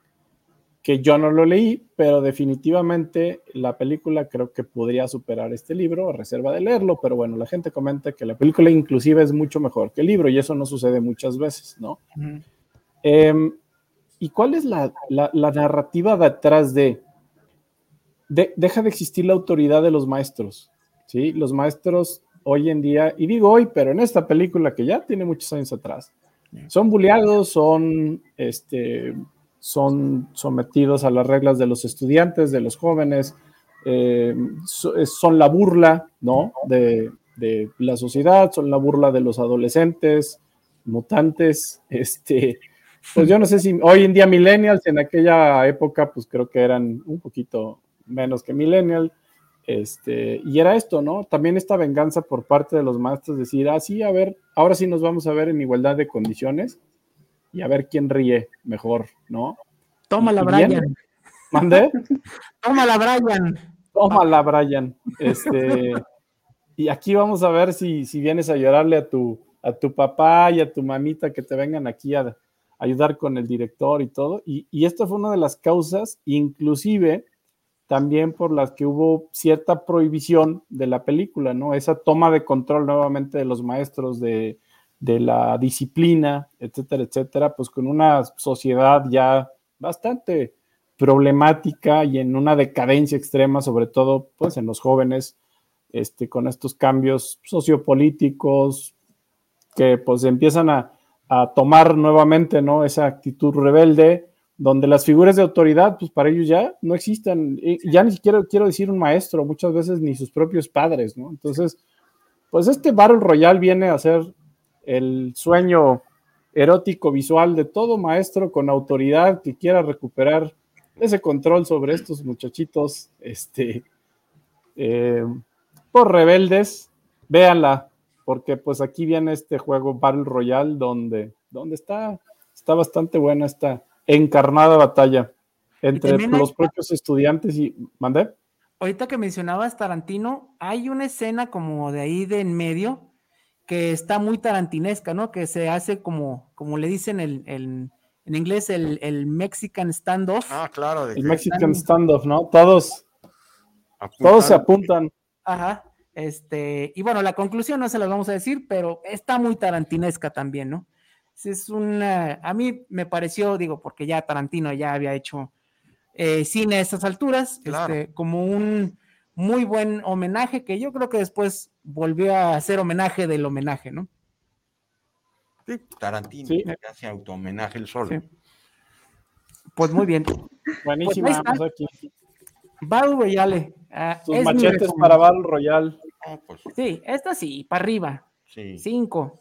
Que yo no lo leí, pero definitivamente la película creo que podría superar este libro, a reserva de leerlo, pero bueno, la gente comenta que la película inclusive es mucho mejor que el libro y eso no sucede muchas veces, ¿no? Em, ¿Y cuál es la, narrativa detrás de, de, Deja de existir la autoridad de los maestros, ¿sí? Los maestros hoy en día, y digo hoy, pero en esta película que ya tiene muchos años atrás, son bulleados, son este, son sometidos a las reglas de los estudiantes, de los jóvenes, eh, son la burla, ¿no? De, de, la sociedad, son la burla de los adolescentes, mutantes, este, pues yo no sé si hoy en día millennials, en aquella época, pues creo que eran un poquito menos que millennial, este, y era esto, ¿no? También esta venganza por parte de los maestros, decir, ah, sí, a ver, ahora sí nos vamos a ver en igualdad de condiciones y a ver quién ríe mejor, ¿no? Tómala, Brian. ¿Mandé? Tómala, Brian. Tómala, Brian. Este, y aquí vamos a ver si, si vienes a llorarle a tu, a tu papá y a tu mamita que te vengan aquí a, ayudar con el director y todo. Y, y esta fue una de las causas, inclusive también por las que hubo cierta prohibición de la película, ¿no? Esa toma de control nuevamente de los maestros de, de la disciplina, etcétera, etcétera, pues con una sociedad ya bastante problemática y en una decadencia extrema, sobre todo pues en los jóvenes, este, con estos cambios sociopolíticos que pues empiezan a, a tomar nuevamente, ¿no? Esa actitud rebelde, donde las figuras de autoridad, pues para ellos ya no existen, ya ni siquiera quiero decir un maestro, muchas veces ni sus propios padres, ¿no? Entonces, pues este Battle Royale viene a ser el sueño erótico visual de todo maestro con autoridad que quiera recuperar ese control sobre estos muchachitos, este, eh, por rebeldes, véanla, porque pues aquí viene este juego Battle Royale donde, donde está, está bastante buena esta encarnada batalla entre los propios estudiantes y mandé. Ahorita que mencionabas Tarantino, hay una escena como de ahí de en medio que está muy tarantinesca, ¿no? Que se hace como, como le dicen el, el en inglés, el, el, Mexican standoff. Ah, claro. el Mexican standoff, ¿no? Todos, todos se apuntan. Ajá. Este, y bueno, la conclusión no se las vamos a decir, pero está muy tarantinesca también, ¿no? es una, a mí me pareció, digo, porque ya Tarantino ya había hecho eh, cine a estas alturas, este, como un muy buen homenaje que yo creo que después volvió a hacer homenaje del homenaje, ¿no? Sí, Tarantino sí. hace auto homenaje el solo. Pues muy bien. Buenísima, pues aquí. Battle Royale. Uh, Sus machetes para Battle Royale. Oh, pues. Sí, esta sí, para arriba. Sí. Cinco.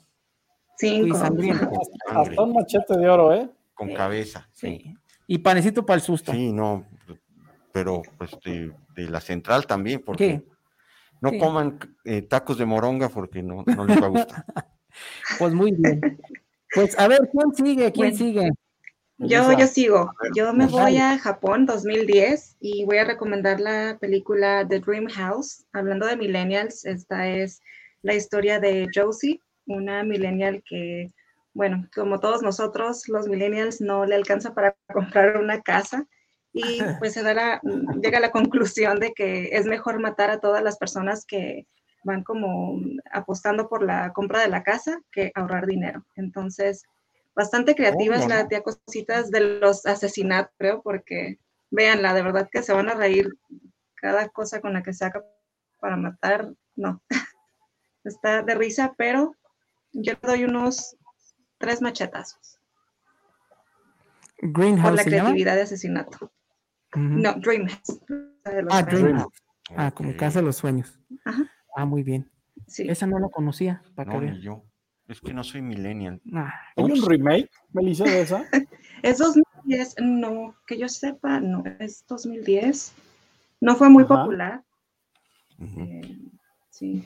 Cinco. Hasta, hasta un machete de oro, ¿eh? Con cabeza. Sí. Y panecito para el susto. Sí, no, pero pues de, la central también, porque ¿Qué? no sí. coman eh, tacos de moronga porque no, no les va a gustar. pues muy bien. Pues a ver, ¿quién sigue? ¿Quién bueno, sigue? Yo, yo sigo. Yo me voy a Japón 2010 y voy a recomendar la película The Dream House. Hablando de millennials, esta es la historia de Josie, una millennial que, bueno, como todos nosotros, los millennials no le alcanza para comprar una casa y pues se da la, llega a la conclusión de que es mejor matar a todas las personas que van como apostando por la compra de la casa que ahorrar dinero. Entonces, bastante creativa oh, es la tía Cositas de los asesinatos, creo, porque véanla, de verdad que se van a reír cada cosa con la que saca para matar, no. Está de risa, pero yo le doy unos tres machetazos. Greenhouse. Por la creatividad de asesinato. Uh -huh. No, Dreamhouse. Ah, Dreamhouse. Ah, como Casa de los Sueños. Ajá. Ah, muy bien. Sí. Esa no la conocía. Para no, ni yo. Es que no soy millennial. Ah, ¿Hay un remake, Melissa, de esa? es 2010, no, que yo sepa, no, es 2010. No fue muy Ajá. popular. Uh -huh. eh, sí,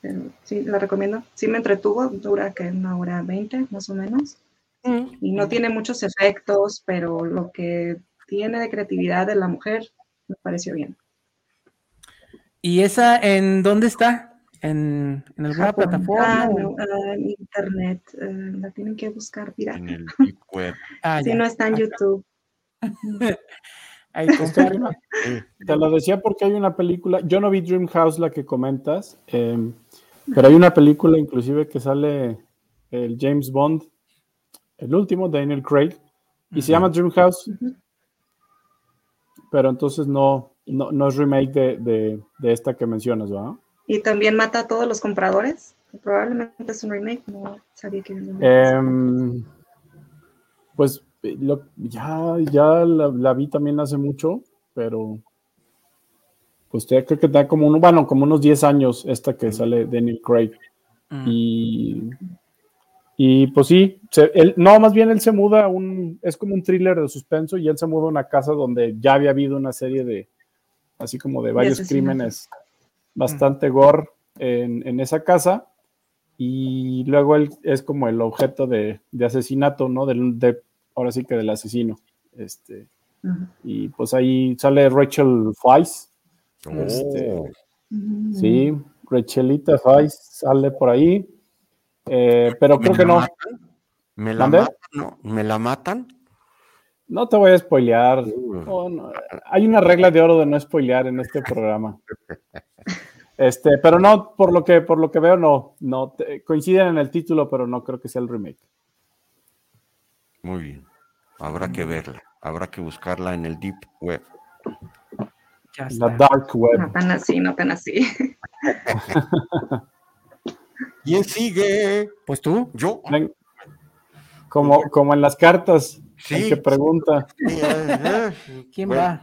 pero sí, la recomiendo. Sí me entretuvo, dura que una hora veinte, más o menos. Uh -huh. Y no tiene muchos efectos, pero lo que tiene de creatividad de la mujer me pareció bien. ¿Y esa en dónde está? ¿En, en alguna Japón. plataforma? Ah, no, uh, en internet. Uh, la tienen que buscar, mira. En el web. ah, si no está en Ah, YouTube. Ahí Te lo decía porque hay una película, yo no vi Dream House la que comentas, eh, pero hay una película inclusive que sale el James Bond, el último, Daniel Craig, y uh -huh. se llama Dream House, uh -huh. Pero entonces no, no, no es remake de, de, de, esta que mencionas, ¿verdad? Y también mata a todos los compradores. Probablemente es un remake, no sabía que era eh, Pues ya, ya la, vi también hace mucho, pero pues creo que da como uno, bueno, como unos 10 años esta que sale Daniel Craig. Mm. Y, y pues sí, no, más bien él se muda a un, es como un thriller de suspenso y él se muda a una casa donde ya había habido una serie de, así como de varios crímenes bastante gore en, esa casa y luego él es como el objeto de, asesinato, ¿no? Del, de, ahora sí que del asesino. Este, Y pues ahí sale Rachel Weisz. Este, oh. Sí, Rachelita Weisz sale por ahí. Eh, pero creo que no. ¿Me la, matan, no. ¿Me la matan? No te voy a spoilear. Hay una regla de oro de no spoilear en este programa. Este, pero no, por lo que, por lo que veo, no, no coinciden en el título, pero no creo que sea el remake. Muy bien. Habrá que verla, habrá que buscarla en el deep web. La dark web. No tan así, no tan así. ¿Quién sigue? Pues tú. Yo. Como, como en las cartas. Sí. que pregunta. ¿Quién va?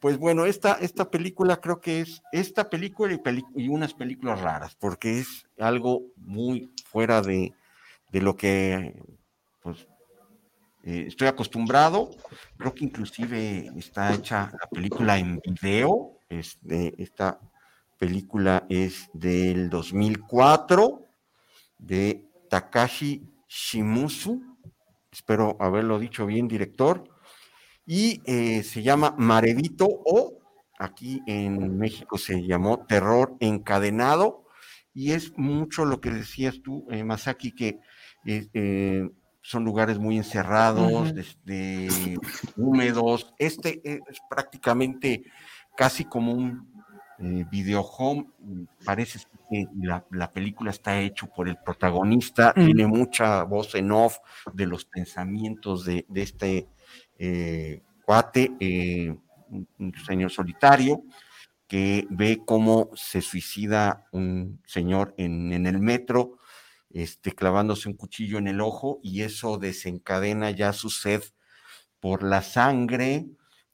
Pues bueno, esta, esta película creo que es esta película y, unas películas raras, porque es algo muy fuera de, lo que pues, eh, estoy acostumbrado. Creo que inclusive está hecha la película en video. Este, esta película es del 2004 de Takashi Shimusu. Espero haberlo dicho bien, director y eh, se llama Marevito o aquí en México se llamó Terror Encadenado y es mucho lo que decías tú, eh, Masaki, que eh, son lugares muy encerrados, húmedos. Este es prácticamente casi como un video home. Parece que la, película está hecha por el protagonista, mm. tiene mucha voz en off de los pensamientos de, de este eh, cuate, eh, un señor solitario, que ve cómo se suicida un señor en, el metro, este, clavándose un cuchillo en el ojo, y eso desencadena ya su sed por la sangre.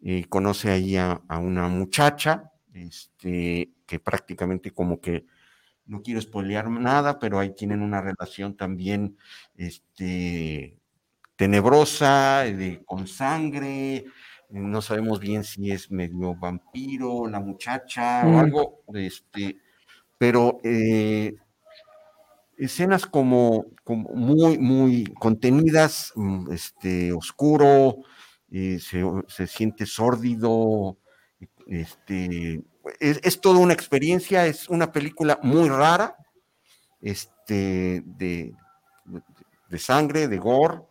Eh, conoce ahí a, una muchacha, este, que prácticamente como que no quiero spoilear nada, pero ahí tienen una relación también este, tenebrosa, de, con sangre, no sabemos bien si es medio vampiro, la muchacha o mm. algo, este, pero eh, escenas como, como, muy, muy contenidas, mm, este, oscuro, eh, se, siente sórdido, este, es, toda una experiencia, es una película muy rara, este, de, de sangre, de gore,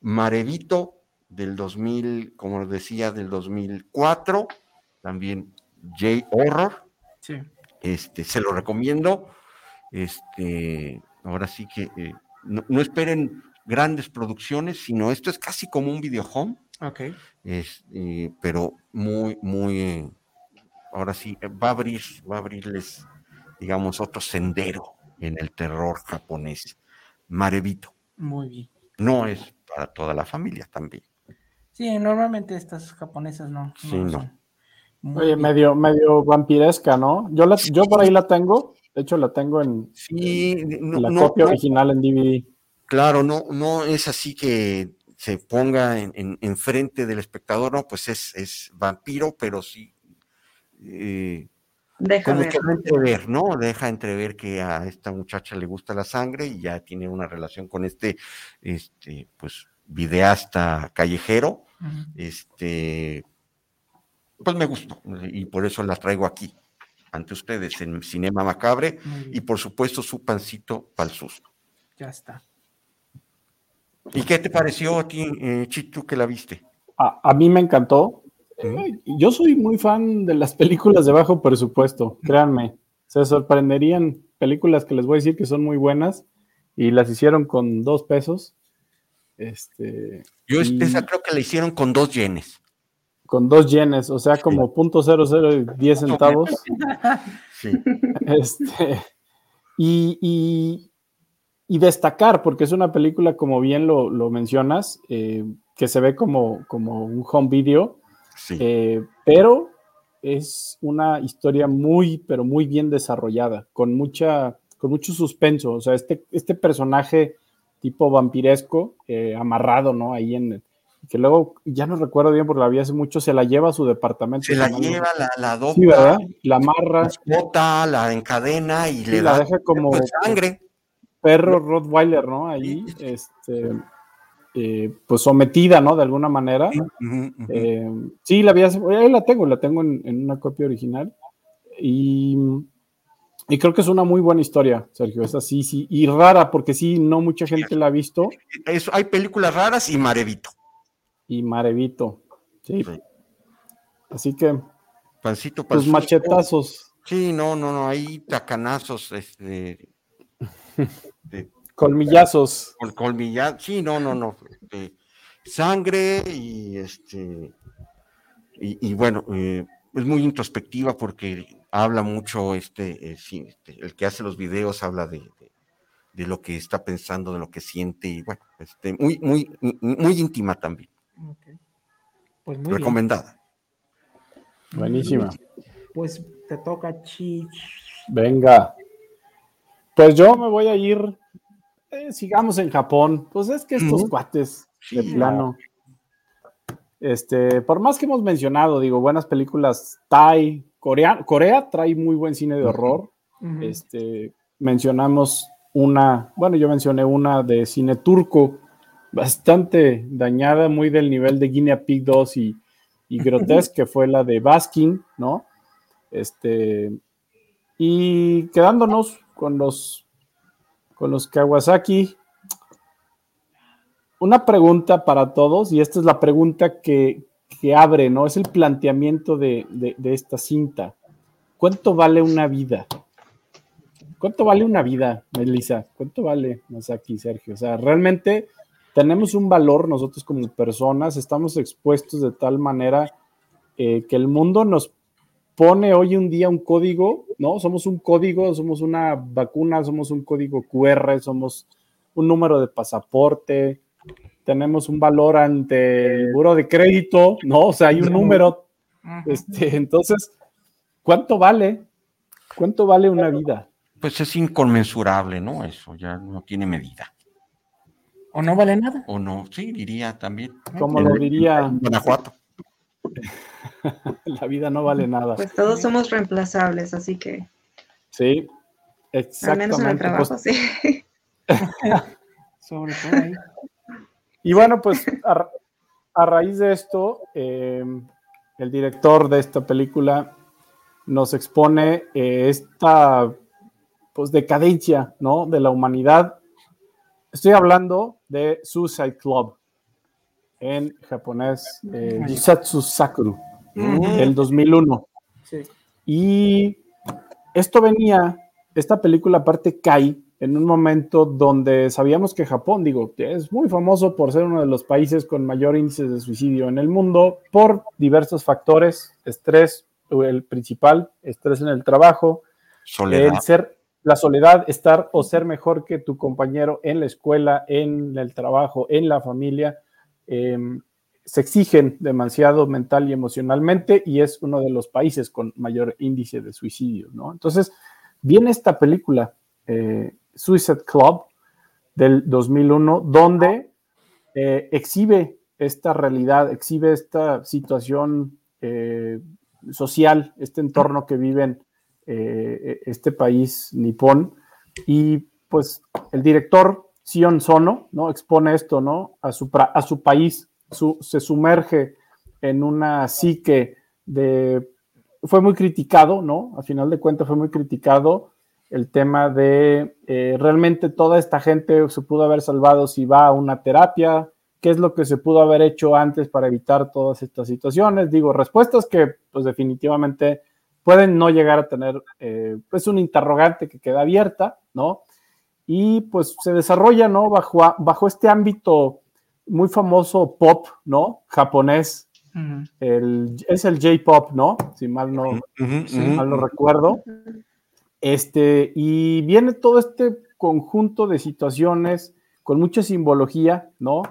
Marevito del 2000, como decía, del 2004, también J Horror. Sí. Este, se lo recomiendo. Este, ahora sí que eh, no, esperen grandes producciones, sino esto es casi como un video home. Ok. Eh, pero muy, muy, eh, ahora sí, va a abrir, va a abrirles, digamos, otro sendero en el terror japonés. Marevito. Muy bien. No es para toda la familia también. Sí, normalmente estas japonesas no. Sí, no. Oye, medio, medio vampiresca, ¿no? Yo, la, yo por ahí la tengo, de hecho la tengo en, sí, la copia original en DVD. Claro, no, no es así que se ponga en, en, frente del espectador, no, pues es, es vampiro, pero sí eh, Deja entrever, ¿no? Deja entrever que a esta muchacha le gusta la sangre y ya tiene una relación con este, este, pues, videasta callejero. Este, pues me gustó y por eso la traigo aquí ante ustedes en Cinema Macabre y por supuesto su pancito para el susto. Ya está. ¿Y qué te pareció a ti, eh, Chitu, que la viste? a mí me encantó yo soy muy fan de las películas de bajo presupuesto, créanme. Se sorprenderían películas que les voy a decir que son muy buenas y las hicieron con dos pesos. Este, Yo esa creo que la hicieron con dos yenes. Con dos yenes, o sea, como punto cero cero diez centavos. Sí. Este, y, y, destacar, porque es una película, como bien lo, mencionas, eh, que se ve como, como un home video, eh, pero es una historia muy, pero muy bien desarrollada, con, mucha, con mucho suspenso. O sea, este, este personaje tipo vampiresco, eh, amarrado, ¿no? Ahí en, que luego, ya no recuerdo bien porque la vi hace mucho, se la lleva a su departamento. Se la lleva, la, la sí, ¿verdad? La amarra. La la encadena y le la da deja como sangre. Perro Rottweiler, ¿no? Ahí, este, eh, pues sometida, ¿no? De alguna manera. Eh, sí, la vi ahí la tengo, la tengo en, una copia original. Y, y, creo que es una muy buena historia, Sergio. Es así, sí, y rara, porque sí, no mucha gente la ha visto. hay películas raras y Marevito y Marevito. Sí. Así que. Pancito, Pues machetazos. Sí, no, no, no, hay tacanazos, este. colmillazos. Con colmillazos, sí, no, no, no. sangre y este. Y, bueno, eh, es muy introspectiva porque habla mucho, este, eh, este, el que hace los videos habla de, de, lo que está pensando, de lo que siente, y bueno, este, muy, muy, muy íntima también. Pues muy Recomendada. Buenísima. Pues te toca Chich. Venga. Pues yo me voy a ir. Eh, sigamos en Japón. Pues es que estos cuates de plano. Este, por más que hemos mencionado, digo, buenas películas Thai, Corea, Corea trae muy buen cine de horror. Este, mencionamos una, bueno, yo mencioné una de cine turco bastante dañada, muy del nivel de Guinea Pig 2 y, y Grotesque, que fue la de Baskin, ¿no? Este, y quedándonos con los, con los Kawasaki, una pregunta para todos, y esta es la pregunta que, que abre, ¿no? Es el planteamiento de, de, esta cinta. ¿Cuánto vale una vida? ¿Cuánto vale una vida, Melissa? ¿Cuánto vale Masaki, Sergio? O sea, realmente tenemos un valor nosotros como personas, estamos expuestos de tal manera eh, que el mundo nos pone hoy un día un código, ¿no? Somos un código, somos una vacuna, somos un código QR, somos un número de pasaporte, tenemos un valor ante el buro de crédito, ¿no? O sea, hay un número. Este, entonces, ¿cuánto vale? ¿Cuánto vale una vida? Pues es inconmensurable, ¿no? Eso ya no tiene medida. ¿O no vale nada? O no, sí, diría también. Como lo diría Guanajuato. La vida no vale nada. Pues todos somos reemplazables, así que. Sí, exactamente. Al menos en el trabajo, pues sí. Sobre todo ahí. Y bueno, pues a, raíz de esto, em, el director de esta película nos expone eh, esta pues decadencia, ¿no? De la humanidad Estoy hablando de Suicide Club, en japonés, eh, Jisatsu Sakuru, del 2001. Y esto venía, esta película aparte cae en un momento donde sabíamos que Japón, digo, es muy famoso por ser uno de los países con mayor índice de suicidio en el mundo por diversos factores, estrés, el principal, estrés en el trabajo, el ser la soledad, estar o ser mejor que tu compañero en la escuela, en el trabajo, en la familia, em, se exigen demasiado mental y emocionalmente y es uno de los países con mayor índice de suicidio, ¿no? Entonces, viene esta película, eh, Suicide Club, del 2001, donde eh, exhibe esta realidad, exhibe esta situación eh, social, este entorno que viven eh, este país nipón. Y pues el director Sion Sono, ¿no? Expone esto, ¿no? A su, a su país, se sumerge en una psique de... Fue muy criticado, ¿no? A final de cuentas fue muy criticado el tema de eh, realmente toda esta gente se pudo haber salvado si va a una terapia, qué es lo que se pudo haber hecho antes para evitar todas estas situaciones. Digo, respuestas que pues definitivamente pueden no llegar a tener eh, pues un interrogante que queda abierta, ¿no? Y pues se desarrolla, ¿no? Bajo, bajo este ámbito muy famoso pop, ¿no? Japonés. el, es el J-pop, ¿no? Si mal no, mal no recuerdo. Este, y viene todo este conjunto de situaciones con mucha simbología, ¿no?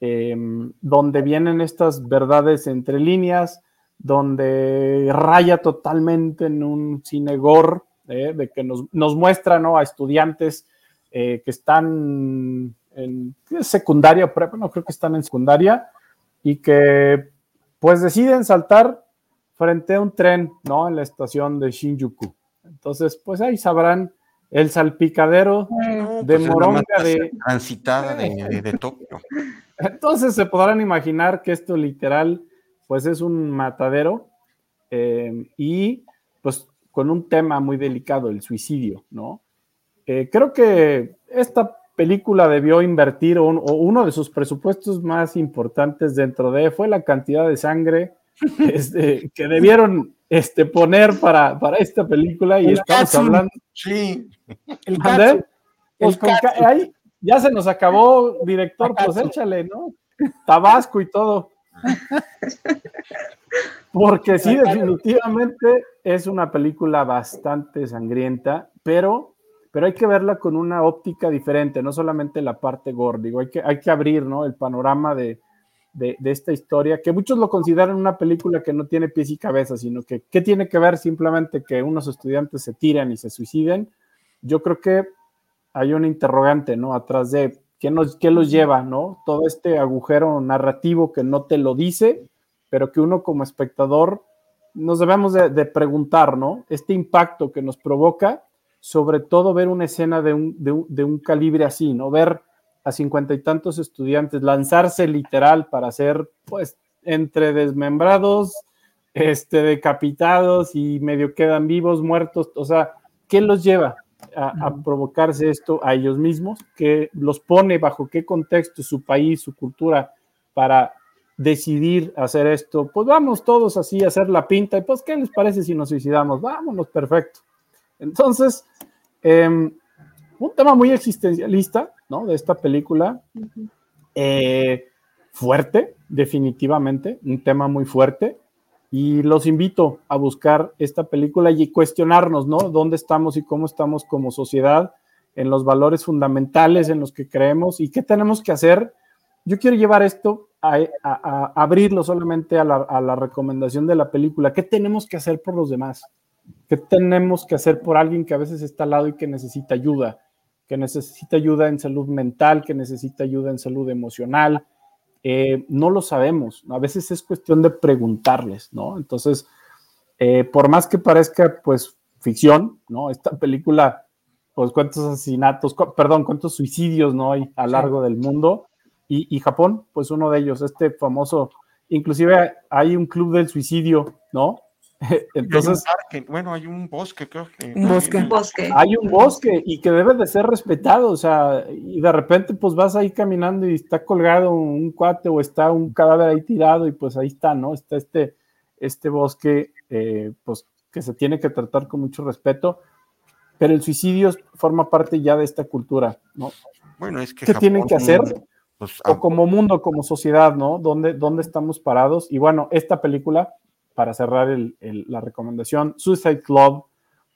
em, donde vienen estas verdades entre líneas, donde raya totalmente en un cine gore, ¿eh? de que nos, nos muestra ¿no? a estudiantes eh, que están en secundaria prepa, no creo que están en secundaria, y que pues deciden saltar frente a un tren, ¿no? En la estación de Shinjuku. Entonces, pues ahí sabrán el salpicadero de pues moronga de... Transitada de, de Tokio. Entonces se podrán imaginar que esto literal, pues es un matadero eh, y pues con un tema muy delicado, el suicidio, ¿no? Eh, creo que esta película debió invertir o, uno de sus presupuestos más importantes dentro de fue la cantidad de sangre este, que debieron este, poner para, para esta película y estamos hablando. Sí. El ahí ya se nos acabó, director, pues échale, ¿no? Tabasco y todo. Porque sí, definitivamente es una película bastante sangrienta, pero, pero hay que verla con una óptica diferente, no solamente la parte gore, hay que, hay que abrir ¿no? el panorama de, de, esta historia, que muchos lo consideran una película que no tiene pies y cabeza, sino que ¿qué tiene que ver simplemente que unos estudiantes se tiran y se suiciden? Yo creo que hay un interrogante, ¿no? Atrás de qué, nos, qué los lleva, ¿no? Todo este agujero narrativo que no te lo dice, pero que uno como espectador nos debemos de, preguntar, ¿no? Este impacto que nos provoca, sobre todo ver una escena de un, de un calibre así, ¿no? Ver a cincuenta y tantos estudiantes lanzarse literal para ser, pues, entre desmembrados, este, decapitados y medio quedan vivos, muertos, o sea, ¿qué los lleva a, provocarse esto a ellos mismos? ¿Qué los pone bajo qué contexto su país, su cultura para decidir hacer esto? Pues vamos todos así a hacer la pinta y pues, ¿qué les parece si nos suicidamos? Vámonos, perfecto. Entonces, em, un tema muy existencialista, ¿no? De esta película. Eh, fuerte, definitivamente, un tema muy fuerte. Y los invito a buscar esta película y cuestionarnos, ¿no? ¿Dónde estamos y cómo estamos como sociedad en los valores fundamentales en los que creemos y qué tenemos que hacer? Yo quiero llevar esto a, abrirlo solamente a la, a la recomendación de la película. ¿Qué tenemos que hacer por los demás? ¿Qué tenemos que hacer por alguien que a veces está al lado y que necesita ayuda? que necesita ayuda en salud mental, que necesita ayuda en salud emocional. Eh, no lo sabemos, a veces es cuestión de preguntarles, ¿no? Entonces, eh, por más que parezca, pues, ficción, ¿no? Esta película, pues, cuántos asesinatos, perdón, cuántos suicidios, ¿no? Hay a lo largo del mundo. Y, y, Japón, pues, uno de ellos, este famoso, inclusive hay un club del suicidio, ¿no? Entonces, bueno, hay un bosque, creo que. Un bosque. Hay un bosque y que debe de ser respetado, o sea, y de repente pues vas ahí caminando y está colgado un cuate o está un cadáver ahí tirado y pues ahí está, ¿no? Está este, este bosque, eh, pues que se tiene que tratar con mucho respeto, pero el suicidio forma parte ya de esta cultura, ¿no? Bueno, es que... ¿Qué tienen que hacer? Pues, o como mundo, como sociedad, ¿no? ¿Dónde, ¿Dónde estamos parados? Y bueno, esta película para cerrar la recomendación, Suicide Club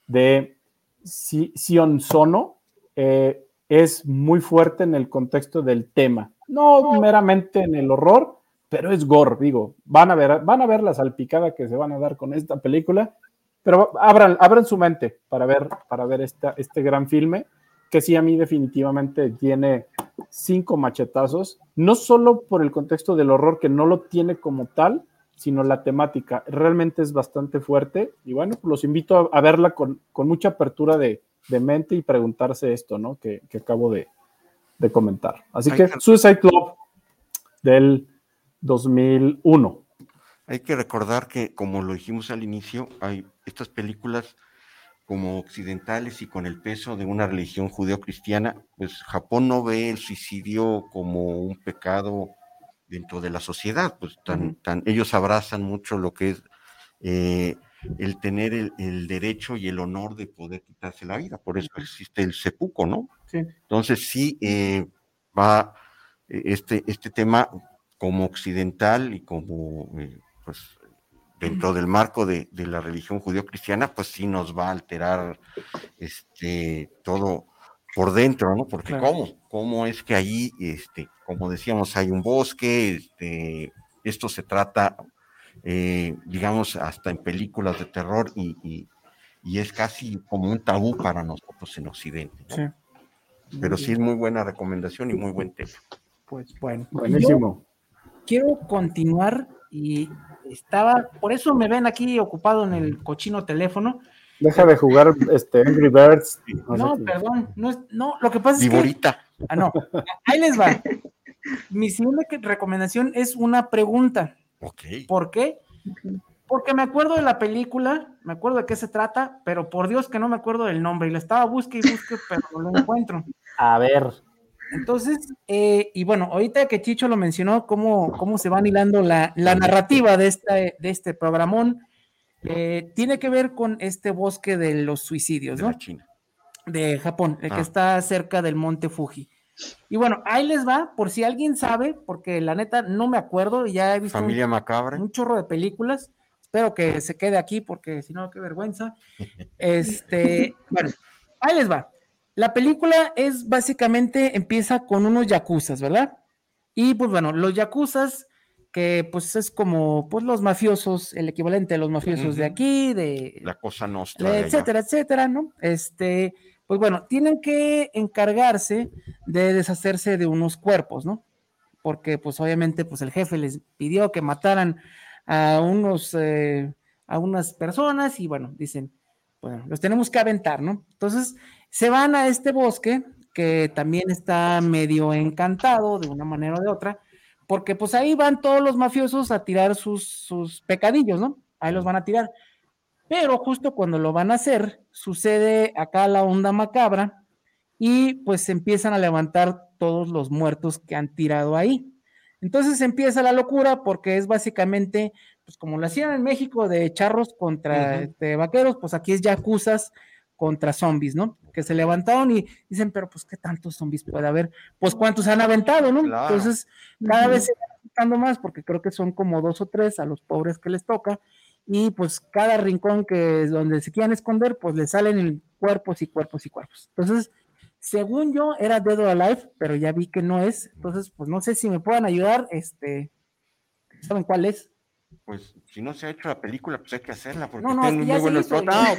de Sion Sono eh, es muy fuerte en el contexto del tema, no meramente en el horror, pero es gore, digo, van a ver, van a ver la salpicada que se van a dar con esta película, pero abran, abran su mente para ver, para ver este gran filme, que sí a mí definitivamente tiene cinco machetazos, no solo por el contexto del horror que no lo tiene como tal, sino la temática. Realmente es bastante fuerte y bueno, los invito a, verla con, mucha apertura de, mente y preguntarse esto, ¿no? Que, acabo de, comentar. Así que, Suicide Club del 2001. Hay que recordar que, como lo dijimos al inicio, hay estas películas como occidentales y con el peso de una religión judeocristiana, pues Japón no ve el suicidio como un pecado dentro de la sociedad, pues tan, tan, ellos abrazan mucho lo que es eh, el tener el, derecho y el honor de poder quitarse la vida, por eso existe el sepuco, ¿no? Entonces sí eh, va eh, este, este tema como occidental y como pues dentro del marco de, de la religión judío-cristiana, pues sí nos va a alterar este todo por dentro, ¿no? Porque cómo, cómo es que ahí este como decíamos, hay un bosque, este, esto se trata, eh, digamos, hasta en películas de terror y, es casi como un tabú para nosotros en Occidente. Pero sí es muy buena recomendación y muy buen tema. Pues bueno, buenísimo. Quiero continuar y estaba, por eso me ven aquí ocupado en el cochino teléfono. Deja de jugar este Angry Birds. No, perdón, no, no, lo que pasa es que. Ah, no, ahí les va. Mi siguiente recomendación es una pregunta. Ok. ¿Por qué? Porque me acuerdo de la película, me acuerdo de qué se trata, pero por Dios que no me acuerdo del nombre. Y la estaba busque y busque, pero no lo encuentro. A ver. Entonces, eh, y bueno, ahorita que Chicho lo mencionó, cómo, cómo se va hilando la, la narrativa de este, de este programón, eh, tiene que ver con este bosque de los suicidios, ¿no? De China. De Japón, el que Ah. está cerca del monte Fuji. Y bueno, ahí les va, por si alguien sabe, porque la neta no me acuerdo, ya he visto un- Familia Macabra. un chorro de películas. Espero que se quede aquí porque si no, qué vergüenza. Este, bueno, ahí les va. La película es básicamente, empieza con unos yakuzas, ¿verdad? Y pues bueno, los yakuzas, que pues es como pues los mafiosos, el equivalente de los mafiosos de aquí, de La cosa nostra. etcétera, etcétera, ¿no? Este, pues bueno, tienen que encargarse de deshacerse de unos cuerpos, ¿no? Porque pues obviamente pues el jefe les pidió que mataran a unos, eh, a unas personas y bueno, dicen, bueno, los tenemos que aventar, ¿no? Entonces se van a este bosque que también está medio encantado de una manera o de otra, porque pues ahí van todos los mafiosos a tirar sus, sus pecadillos, ¿no? Ahí los van a tirar. Pero justo cuando lo van a hacer, sucede acá la onda macabra y pues se empiezan a levantar todos los muertos que han tirado ahí. Entonces empieza la locura porque es básicamente, pues como lo hacían en México de charros contra este, vaqueros, pues aquí es yacuzas contra zombies, ¿no? Que se levantaron y dicen, pero pues qué tantos zombies puede haber, pues cuántos han aventado, ¿no? Claro. Entonces cada vez se van más porque creo que son como dos o tres a los pobres que les toca y pues cada rincón que es donde se quieran esconder, pues le salen cuerpos y cuerpos y cuerpos. Entonces, según yo, era Dead or Alive, pero ya vi que no es. Entonces, pues no sé si me puedan ayudar. Este, ¿saben cuál es? Pues si no se ha hecho la película, pues hay que hacerla porque No, no, tiene muy buenos hizo, Ah.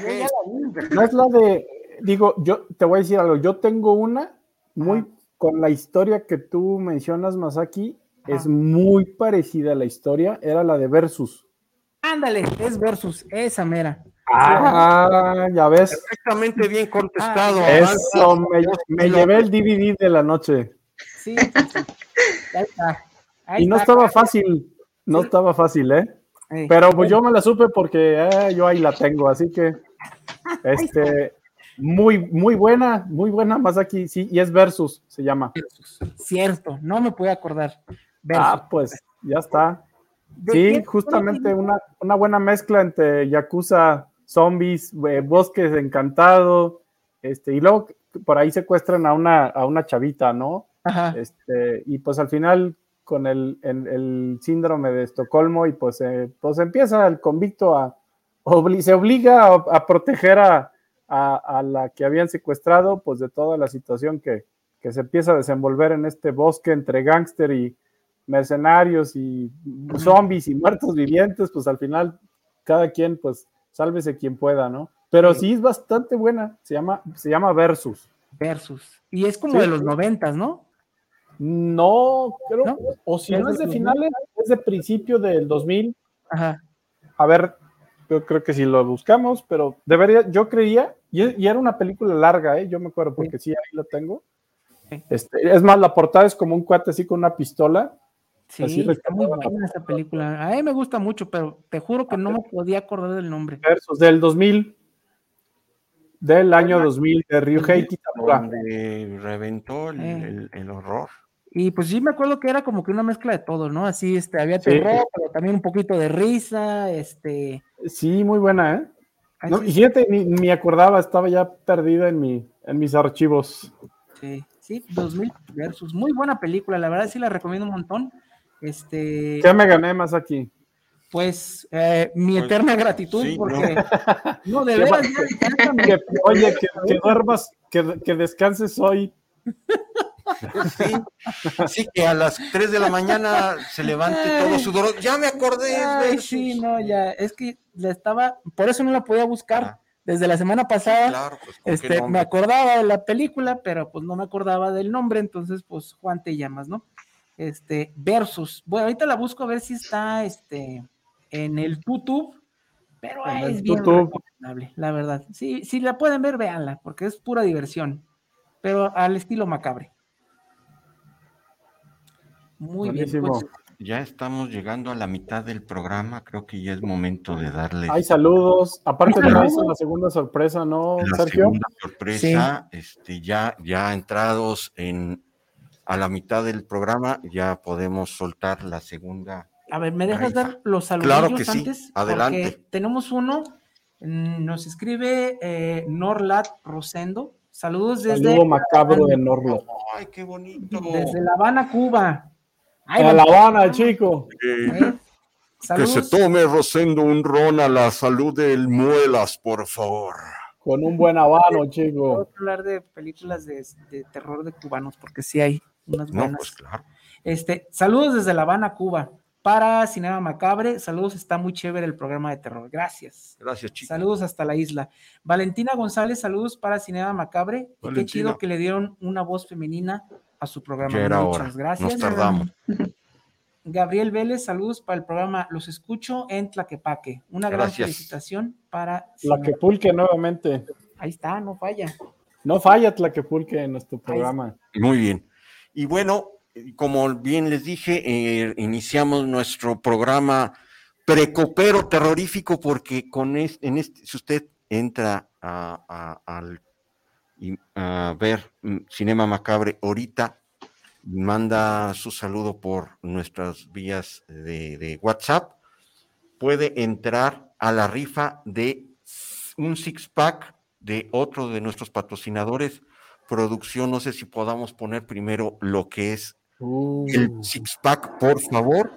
No es la de, digo, yo te voy a decir algo, yo tengo una muy, con la historia que tú mencionas, Masaki, Ajá. es muy parecida a la historia, era la de Versus. Ándale, es versus, esa mera. Ah, ya ves. Perfectamente bien contestado. Ah. Eso, me, me llevé el DVD de la noche. Sí, sí, sí. Ahí está. Ahí Y no está. estaba fácil, no estaba fácil, ¿eh? Pero pues yo me la supe porque eh, yo ahí la tengo, así que este muy muy buena, muy buena más aquí, sí, y es Versus se llama. versus. Cierto, no me pude acordar. Versus. Ah, pues ya está. ¿De Sí, justamente una, una buena mezcla entre Yakuza, zombies, eh, bosques encantado, este, y luego por ahí secuestran a una, a una chavita, ¿no? Ajá. Este, y pues al final con el, el- el síndrome de Estocolmo y pues, eh, pues empieza el convicto a, obli- se obliga a, a proteger a, a- a la que habían secuestrado pues de toda la situación que, que se empieza a desenvolver en este bosque entre gángster y mercenarios y zombies y muertos vivientes, pues al final cada quien pues sálvese quien pueda, ¿no? Pero sí es bastante buena, se llama, se llama Versus. Versus. Y es como Sí. de los noventas, ¿no? No, creo, ¿No? o si ¿Es no es de de 2000? finales, es de principio del 2000. Ajá. A ver, yo creo que si lo buscamos, pero debería, yo creía, y, y era una película larga, ¿eh? yo me acuerdo porque sí, ahí lo tengo. Este, es más, la portada es como un cuate así con una pistola. Sí, Así está muy buena esa película. A mí me gusta mucho, pero te juro que no me podía acordar del nombre. Versus del 2000, del año 2000, de Ryuhei Kitamura. Donde reventó el, Eh. el- el horror. Y pues sí me acuerdo que era como que una mezcla de todo, ¿no? Así, este, había Sí. terror, pero también un poquito de risa, este. Sí, muy buena, ¿eh? ay, No, sí, y fíjate, ni, ni me acordaba, estaba ya perdida en, mi, en mis archivos. sí, sí, 2000 versus. Muy buena película, la verdad sí la recomiendo un montón. Este, Ya me gané más aquí. pues eh, mi Pues, eterna gratitud, sí, porque no, de Qué veras, ya- Que- oye, que, que duermas, que, que descanses hoy. Sí, que a las 3 de la mañana se levante todo sudor. Ya me acordé. Ay, sí, no, ya, es que le estaba, por eso no la podía buscar. Desde la semana pasada, claro, pues, este, me acordaba de la película, pero pues no me acordaba del nombre, entonces pues Juan te llamas, ¿no? Este, versus, bueno, ahorita la busco a ver si está, este, en el YouTube, pero es bien recomendable, la verdad. Sí, si la pueden ver, véanla, porque es pura diversión, pero al estilo macabre. Muy bien. Pues, ya estamos llegando a la mitad del programa, creo que ya es momento de darle. Hay saludos, aparte de eso, la segunda sorpresa, ¿no, la segunda sorpresa, este, ya, ya entrados en a la mitad del programa, ya podemos soltar la segunda. A ver, ¿me dejas dar los saludos claro que antes? Sí. Adelante. tenemos uno, mm, nos escribe eh, Norlat Rosendo. Saludos desde. Saludo macabro de Norlat. Ay, qué bonito. Desde La Habana, Cuba a La Habana, chico. que se tome Rosendo un ron a la salud del Muelas, por favor. Con un buen habano, chico. Vamos a hablar de películas de, terror de cubanos, porque sí hay unas buenas. No, pues claro. Este, saludos desde La Habana, Cuba. Para Cinema Macabre, saludos, está muy chévere el programa de terror. Gracias. Gracias, chicos. Saludos hasta la isla. Valentina González, saludos para Cinema Macabre. qué chido que le dieron una voz femenina a su programa. Muchas gracias. Nos tardamos. Gabriel Vélez, saludos para el programa Los Escucho en Tlaquepaque. Una gran felicitación para... Tlaquepulque nuevamente. Ahí está, no falla. No falla Tlaquepulque en nuestro programa. Muy bien. Y bueno, como bien les dije, eh, iniciamos nuestro programa precopero terrorífico porque con este, en este, si usted entra a, al y a ver mm, Cinema Macabre ahorita, manda su saludo por nuestras vías de, WhatsApp, puede entrar a la rifa de un six pack de otro de nuestros patrocinadores. Producción, no sé si podamos poner primero lo que es el uh. six pack, por favor.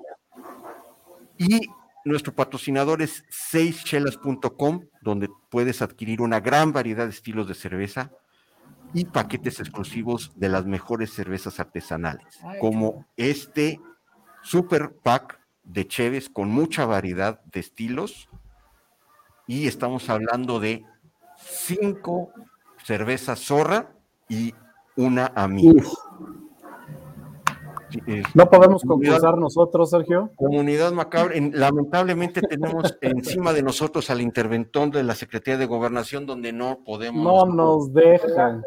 Y nuestro patrocinador es seischelas.com, donde puedes adquirir una gran variedad de estilos de cerveza y paquetes exclusivos de las mejores cervezas artesanales, como este super pack de Cheves con mucha variedad de estilos. Y estamos hablando de cinco cervezas zorra y una amiga. No podemos concursar nosotros, Sergio. Comunidad Macabre, lamentablemente tenemos encima de nosotros al interventor de la Secretaría de Gobernación donde no podemos. No nos dejan.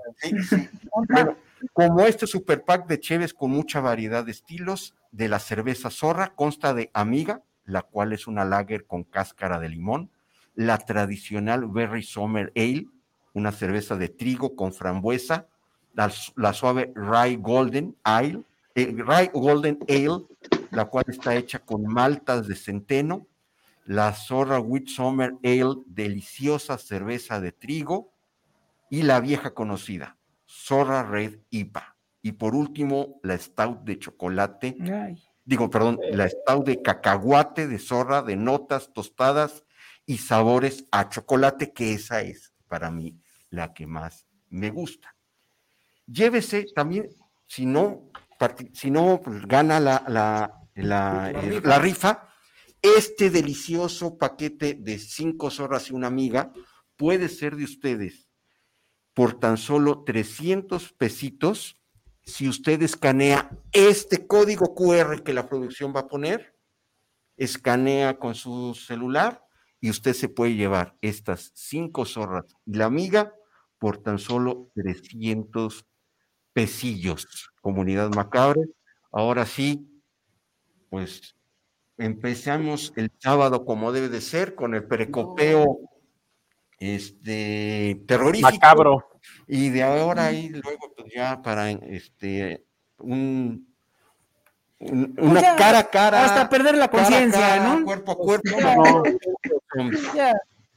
como este super pack de Cheves con mucha variedad de estilos, de la cerveza Zorra, consta de Amiga, la cual es una lager con cáscara de limón, la tradicional Berry Summer Ale, una cerveza de trigo con frambuesa, la, la suave Rye Golden Ale, Rye Golden Ale, la cual está hecha con maltas de centeno, la Zorra Wheat Summer Ale, deliciosa cerveza de trigo, y la vieja conocida, Zorra Red IPA. Y por último, la Stout de chocolate, digo, perdón, la Stout de cacahuate, de zorra, de notas tostadas y sabores a chocolate, que esa es para mí la que más me gusta. Llévese también, si no, si no gana la, la, la, rifa, este delicioso paquete de cinco zorras y una amiga puede ser de ustedes por tan solo 300 pesitos si usted escanea este código QR que la producción va a poner, escanea con su celular y usted se puede llevar estas cinco zorras y la amiga por tan solo 300 pesillos, comunidad macabre. Ahora sí, pues empezamos el sábado como debe de ser, con el precopeo este terrorífico. Macabro. Y de ahora y luego pues ya para este un, una cara a cara. Hasta perder la conciencia, ¿no? Cuerpo a cuerpo.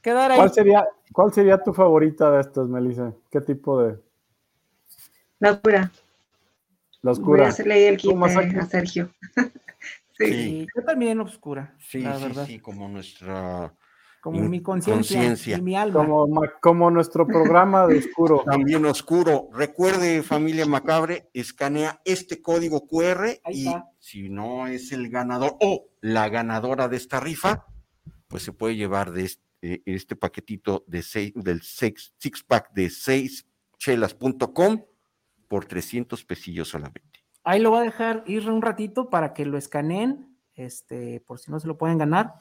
¿Cuál sería, ¿Cuál sería tu favorita de estas, Melissa? ¿Qué tipo de? La oscura. La oscura. Voy a hacerle el a Sergio. sí. Yo también oscura. Sí, sí, sí, como nuestra como mi conciencia y mi alma. Como, como nuestro programa de oscuro. También oscuro. Recuerde, familia Macabre, escanea este código QR y si no es el ganador o la ganadora de esta rifa, pues se puede llevar de este, este paquetito de seis, del six, six pack de seis chelas.com por 300 pesillos solamente. Ahí lo voy a dejar ir un ratito para que lo escaneen, este, por si no se lo pueden ganar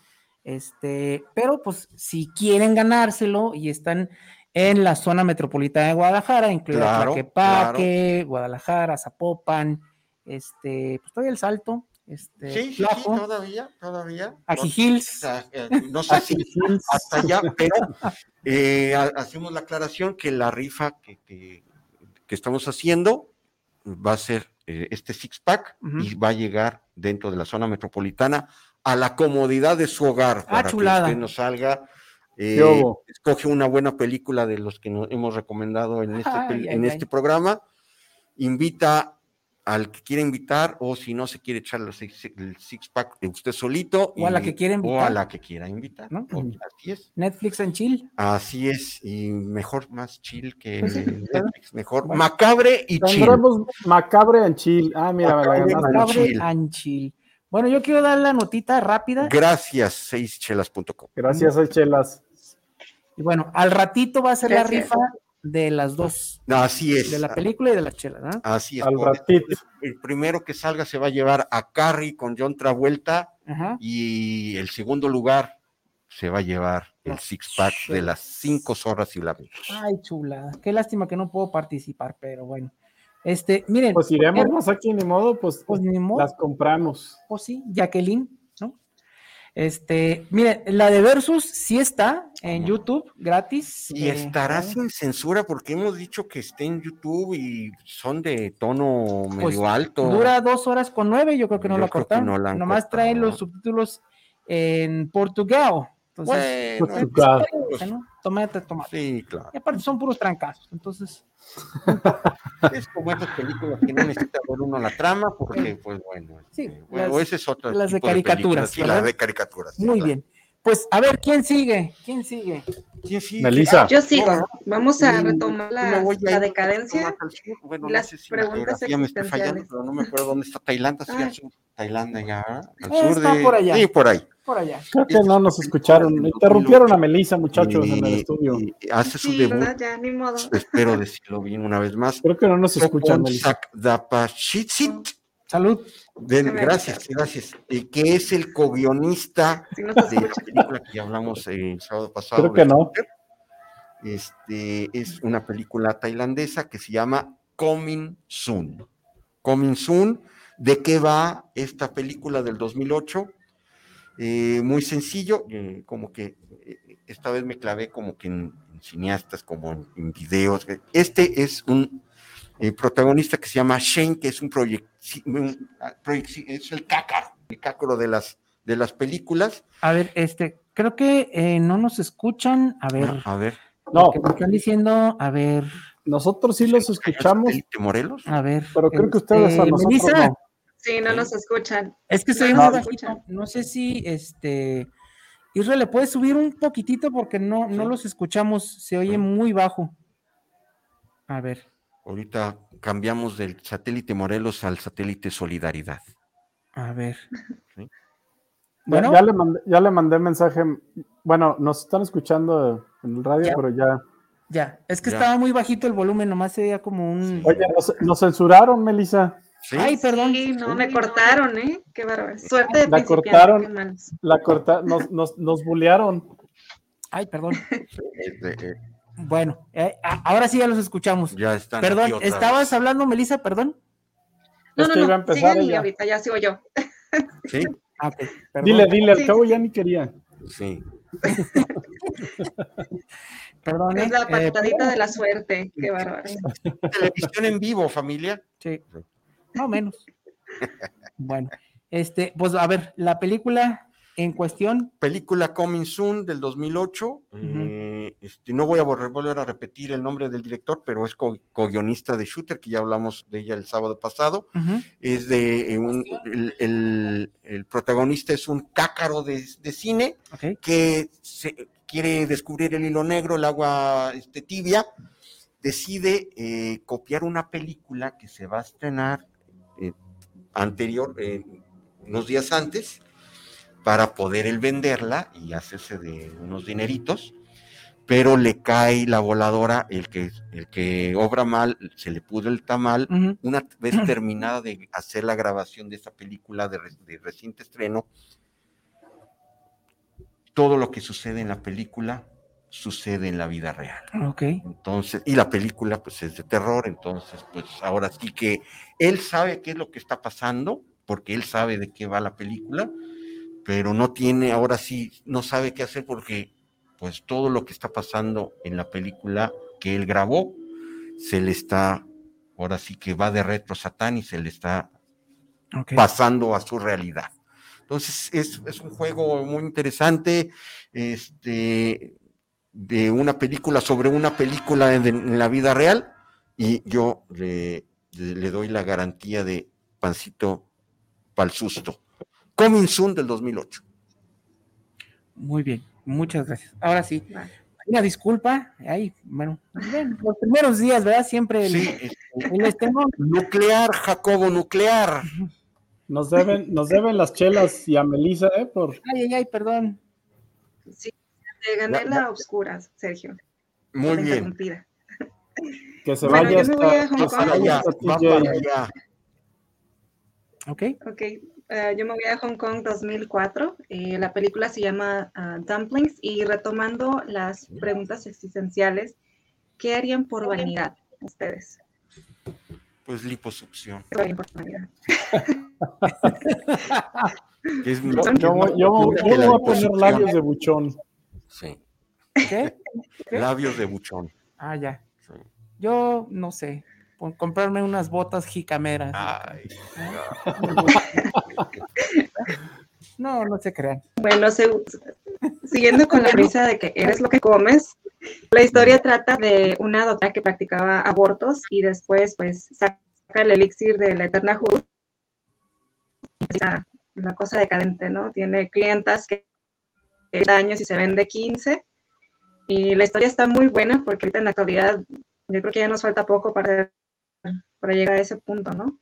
este, pero pues si quieren ganárselo y están en la zona metropolitana de Guadalajara, incluida Tlaquepaque, Guadalajara, Zapopan, este, pues todavía el salto. Este, sí, sí, todavía, todavía. Hills. Eh, no sé si hasta allá, pero eh, hacemos la aclaración que la rifa que, que, estamos haciendo va a ser eh, este six pack y va a llegar dentro de la zona metropolitana a la comodidad de su hogar ah, para que usted nos salga. Eh, escoge una buena película de los que nos hemos recomendado en este, en este programa, invita al que quiere invitar o si no se quiere echar el six, pack de usted solito o a la que quiera invitar o a la que quiera invitar ¿no? así es. Netflix en chill. Así es y mejor más chill que pues Netflix mejor macabre y chill. Macabre en chill. Ah mira macabre en chill. bueno, yo quiero dar la notita rápida. Gracias, seischelas.com. Gracias, seischelas. Y bueno, al ratito va a ser la rifa de las dos. Así es. De la película y de las chelas, ¿no? Así es. Al ratito. El primero que salga se va a llevar a Carrie con John Travolta y el segundo lugar se va a llevar el six pack de las cinco zorras y la Ay, chula. Qué lástima que no puedo participar, pero bueno. Este, miren. Pues iremos más aquí, ni modo, pues, pues ni modo. las compramos. Pues sí, Jacqueline. Este, miren, la de Versus sí está en YouTube, gratis. Y eh, estará sin censura, porque hemos dicho que esté en YouTube y son de tono pues, medio alto. Dura dos horas con nueve, yo creo que no lo cortaron. No Nomás traen los subtítulos en portugués. Entonces, bueno, pues, tomate, tomate. Sí, claro. Y aparte son puros trancazos, entonces. es como esas películas que no necesita ver uno la trama, porque, pues bueno, sí, este, bueno ese es otro. Las de caricaturas. sí, las de caricaturas. Muy bien. Pues a ver, ¿quién sigue? ¿Quién sigue? ¿Quién sigue? Melissa. Yo sigo. Vamos a retomar la, la decadencia. Bueno, las no sé si preguntas la me está fallando, pero no me acuerdo dónde está Tailandia. Sí, Tailandia ya, al sur de. Por allá. Sí, por ahí por allá. Creo que no nos escucharon. Interrumpieron a Melissa, muchos en el estudio. hace su debut. Ya, ni modo. Espero decirlo bien una vez más. Creo que no nos escuchan, Melissa. Salud. gracias, gracias. que es el co-guionista de la película que ya hablamos el sábado pasado. Creo que no. Este es una película tailandesa que se llama Coming Soon. Coming Soon. ¿De qué va esta película del 2008? Eh, muy sencillo, eh, como que eh, esta vez me clavé como que en, cineastas, como en, videos. Este es un protagonista que se llama Shane, que es un proyecto, ah, es el cácaro, el cácaro de las, de las películas. A ver, este, creo que no nos escuchan, a ver. A ver. No. me están diciendo, a ver. Nosotros sí los escuchamos. Morelos? A ver. Pero creo que ustedes a nosotros no. Sí, no nos escuchan. Es que soy muy bajito. No sé si este. Israel, ¿le puedes subir un poquitito? Porque no, no los escuchamos. Se oye muy bajo. A ver. Ahorita cambiamos del satélite Morelos al satélite Solidaridad. A ver. Bueno, ya, le mandé, ya le mandé mensaje. Bueno, nos están escuchando en el radio, pero ya. Ya, es que estaba muy bajito el volumen, nomás se veía como un. Oye, nos censuraron, Melissa. Ay, perdón. Sí, no, me cortaron, ¿eh? Qué bárbaro. Suerte de La cortaron, la corta, nos, nos, nos bullearon. Ay, perdón. Bueno, eh, ahora sí ya los escuchamos. Ya están. Perdón, ¿estabas hablando, Melissa? Perdón. No, no, no, sigan ya. ahorita, ya sigo yo. Sí. Ah, dile, dile, al cabo ya ni quería. Sí. Perdón. Es la eh, patadita de la suerte, qué bárbaro. Televisión en vivo, familia. Sí. No menos. bueno, este, pues a ver, la película en cuestión. Película Coming Soon del 2008. Eh, este, no voy a volver a repetir el nombre del director, pero es co-guionista de Shooter, que ya hablamos de ella el sábado pasado. Es de eh, un, el, protagonista es un cácaro de, cine que quiere descubrir el hilo negro, el agua este, tibia, decide eh, copiar una película que se va a estrenar anterior, unos días antes, para poder él venderla y hacerse de unos dineritos pero le cae la voladora, el que, el que obra mal, se le pudo el tamal, una vez terminada de hacer la grabación de esa película de, reciente estreno, todo lo que sucede en la película sucede en la vida real. Ok. Entonces, y la película pues es de terror, entonces pues ahora sí que él sabe qué es lo que está pasando, porque él sabe de qué va la película, pero no tiene, ahora sí, no sabe qué hacer porque pues todo lo que está pasando en la película que él grabó se le está, ahora sí que va de retro Satán y se le está pasando a su realidad. Entonces es, un juego muy interesante, este, de una película sobre una película en, la vida real y yo le, le, doy la garantía de Pancito para el susto. Coming Soon del 2008. Muy bien. Muchas gracias. Ahora sí. Una disculpa, ahí, bueno, los primeros días, ¿verdad? Siempre el, este, nuclear, Jacobo, nuclear. Nos deben, nos deben las chelas y a Melissa, ¿eh? Por... Ay, ay, ay, perdón. Sí, te gané la oscura, Sergio. Muy bien. Que se vaya que se vaya, va para allá. Ok. Ok, eh, yo me voy a Hong Kong 2004. Eh, la película se llama ah, Dumplings y retomando las preguntas existenciales, ¿qué harían por vanidad ustedes? Pues liposucción. ¿Qué harían por vanidad? yo, voy a poner labios de buchón. Sí. ¿Qué? Labios de buchón. Ah, ya. Yo no sé comprarme unas botas jicameras. no, no se crean. Bueno, siguiendo con la risa de que eres lo que comes, la historia trata de una doctora que practicaba abortos y después pues saca el elixir de la eterna juventud. Una cosa decadente, ¿no? Tiene clientas que años y se vende 15. Y la historia está muy buena porque ahorita en la actualidad yo creo que ya nos falta poco para para llegar a ese punto, ¿no?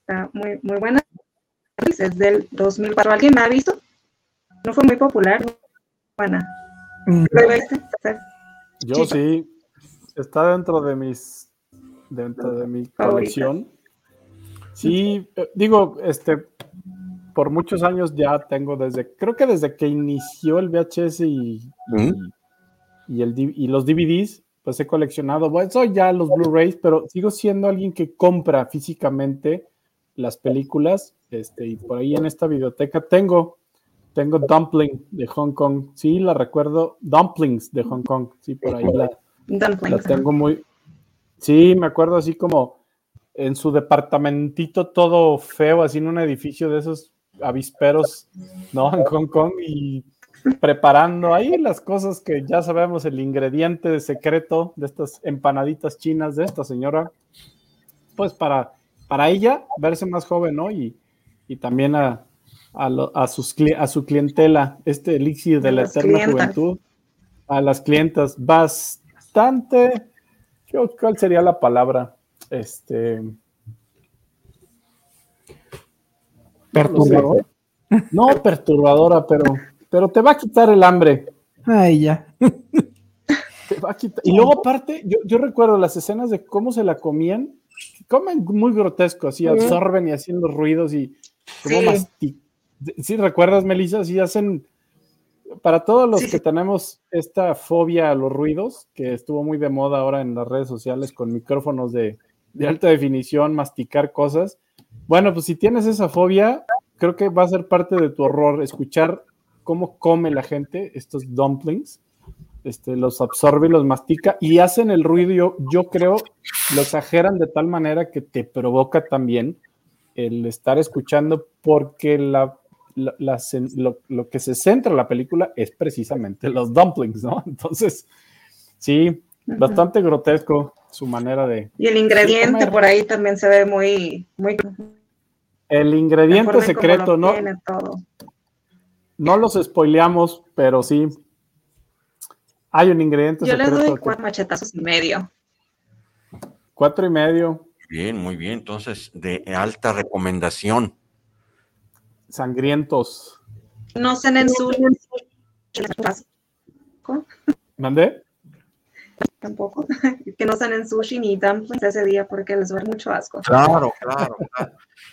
Está muy, muy buena. Es del 2004. ¿Alguien la ha visto? No fue muy popular. Buena. Mm. Yo sí. Está dentro de mis dentro de mi colección. Sí, eh, digo, este, por muchos años ya tengo desde, creo que desde que inició el VHS y, y, y, el, y los DVDs, pues he coleccionado, bueno, soy ya los Blu-rays, pero sigo siendo alguien que compra físicamente las películas, este, y por ahí en esta biblioteca tengo, tengo Dumpling de Hong Kong, sí, la recuerdo, Dumplings de Hong Kong, sí, por ahí la, la tengo muy, sí, me acuerdo así como en su departamentito todo feo, así en un edificio de esos avisperos, ¿no? En Hong Kong y preparando ahí las cosas que ya sabemos, el ingrediente secreto de estas empanaditas chinas de esta señora, pues para, para ella verse más joven, ¿no? Y, también a, a, sus, a su clientela, este elixir de la eterna juventud, a las clientas, bastante, ¿cuál sería la palabra? Este... Perturbadora. No perturbadora, pero pero te va a quitar el hambre. Ay, ya. Te va a quitar. Y luego, aparte, yo, recuerdo las escenas de cómo se la comían. Comen muy grotesco, así absorben y haciendo ruidos y como sí. ¿Sí recuerdas, Melissa? Sí hacen. Para todos los que tenemos esta fobia a los ruidos, que estuvo muy de moda ahora en las redes sociales con micrófonos de, de alta definición, masticar cosas. Bueno, pues si tienes esa fobia, creo que va a ser parte de tu horror escuchar cómo come la gente estos dumplings. Este, los absorbe y los mastica y hacen el ruido, yo, creo, lo exageran de tal manera que te provoca también el estar escuchando porque la, lo, que se centra la película es precisamente los dumplings, ¿no? Entonces, sí, bastante grotesco su manera de... Y el ingrediente por ahí también se ve muy... muy el ingrediente secreto, ¿no? No los spoileamos, pero sí, Hay un ingrediente Yo le doy cuatro machetazos y medio. Cuatro y medio. Bien, muy bien. Entonces, de alta recomendación. Sangrientos. No en su ¿Mandé? Tampoco. que no en sushi ni dumplings ese día porque les duele mucho asco. Claro, claro, claro.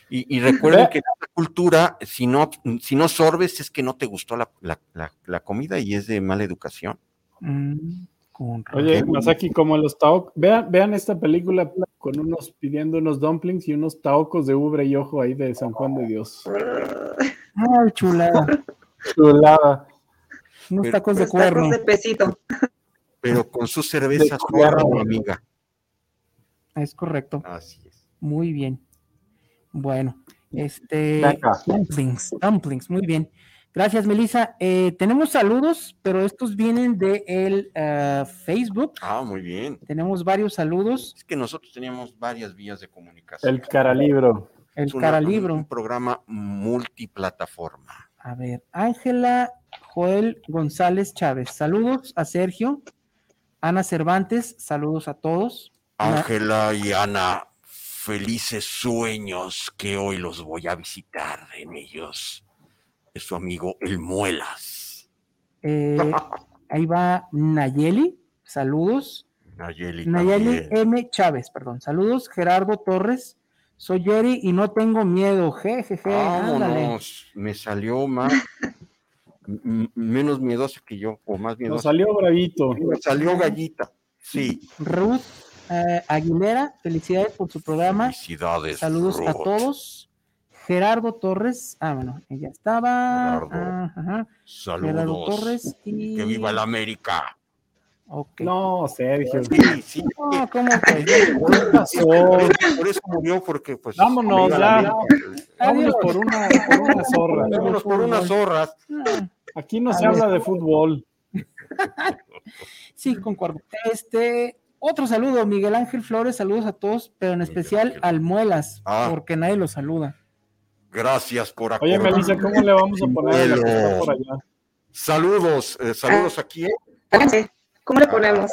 Y, recuerden que en esta cultura, si no, si no sorbes, es que no te gustó la, comida y es de mala educación. Mm, Oye, Masaki, como los taocos, vean, vean esta película con unos pidiendo unos dumplings y unos taocos de ubre y ojo ahí de San Juan de Dios. Ay, chulada. Chulada. Unos tacos de cuerno. de pesito. Pero con su cerveza cuerno, amiga. Es correcto. Así es. Muy bien. Bueno, este dumplings, dumplings, muy bien. Gracias, Melissa. Eh, tenemos saludos, pero estos vienen de el eh, Facebook. Ah, muy bien. Tenemos varios saludos. Es que nosotros teníamos varias vías de comunicación. El caralibro. El caralibro. Un programa multiplataforma. A ver, Ángela Joel González Chávez. Saludos a Sergio. Ana Cervantes, saludos a todos. Ángela y Ana, felices sueños que hoy los voy a visitar en ellos. Es su amigo El Muelas. Eh, ahí va Nayeli, saludos. Nayeli, Nayeli M. Chávez, perdón. Saludos, Gerardo Torres. Soy Jerry y no tengo miedo. Jejeje. Vámonos. Me salió más menos miedoso que yo, o más miedoso. Me salió bravito. Me salió gallita. Sí. Ruth eh, Aguilera, felicidades por su programa. Felicidades. Saludos a todos. Gerardo Torres, ah, bueno, ella estaba. Gerardo. Saludos. Gerardo Torres y. Que viva la América. Okay. No, Sergio. Sí, sí. No, ¿cómo que? Por, eso murió, porque pues. Vámonos ya. Vámonos por una, por una zorra. Vámonos por unas zorras. Aquí no se habla de fútbol. sí, concuerdo. Este, otro saludo, Miguel Ángel Flores, saludos a todos, pero en especial al Muelas, ah. porque nadie lo saluda. Gracias por acordar. Oye, Melissa, ¿cómo le vamos a poner la por allá? Saludos, eh, saludos aquí. ¿Cómo le ponemos?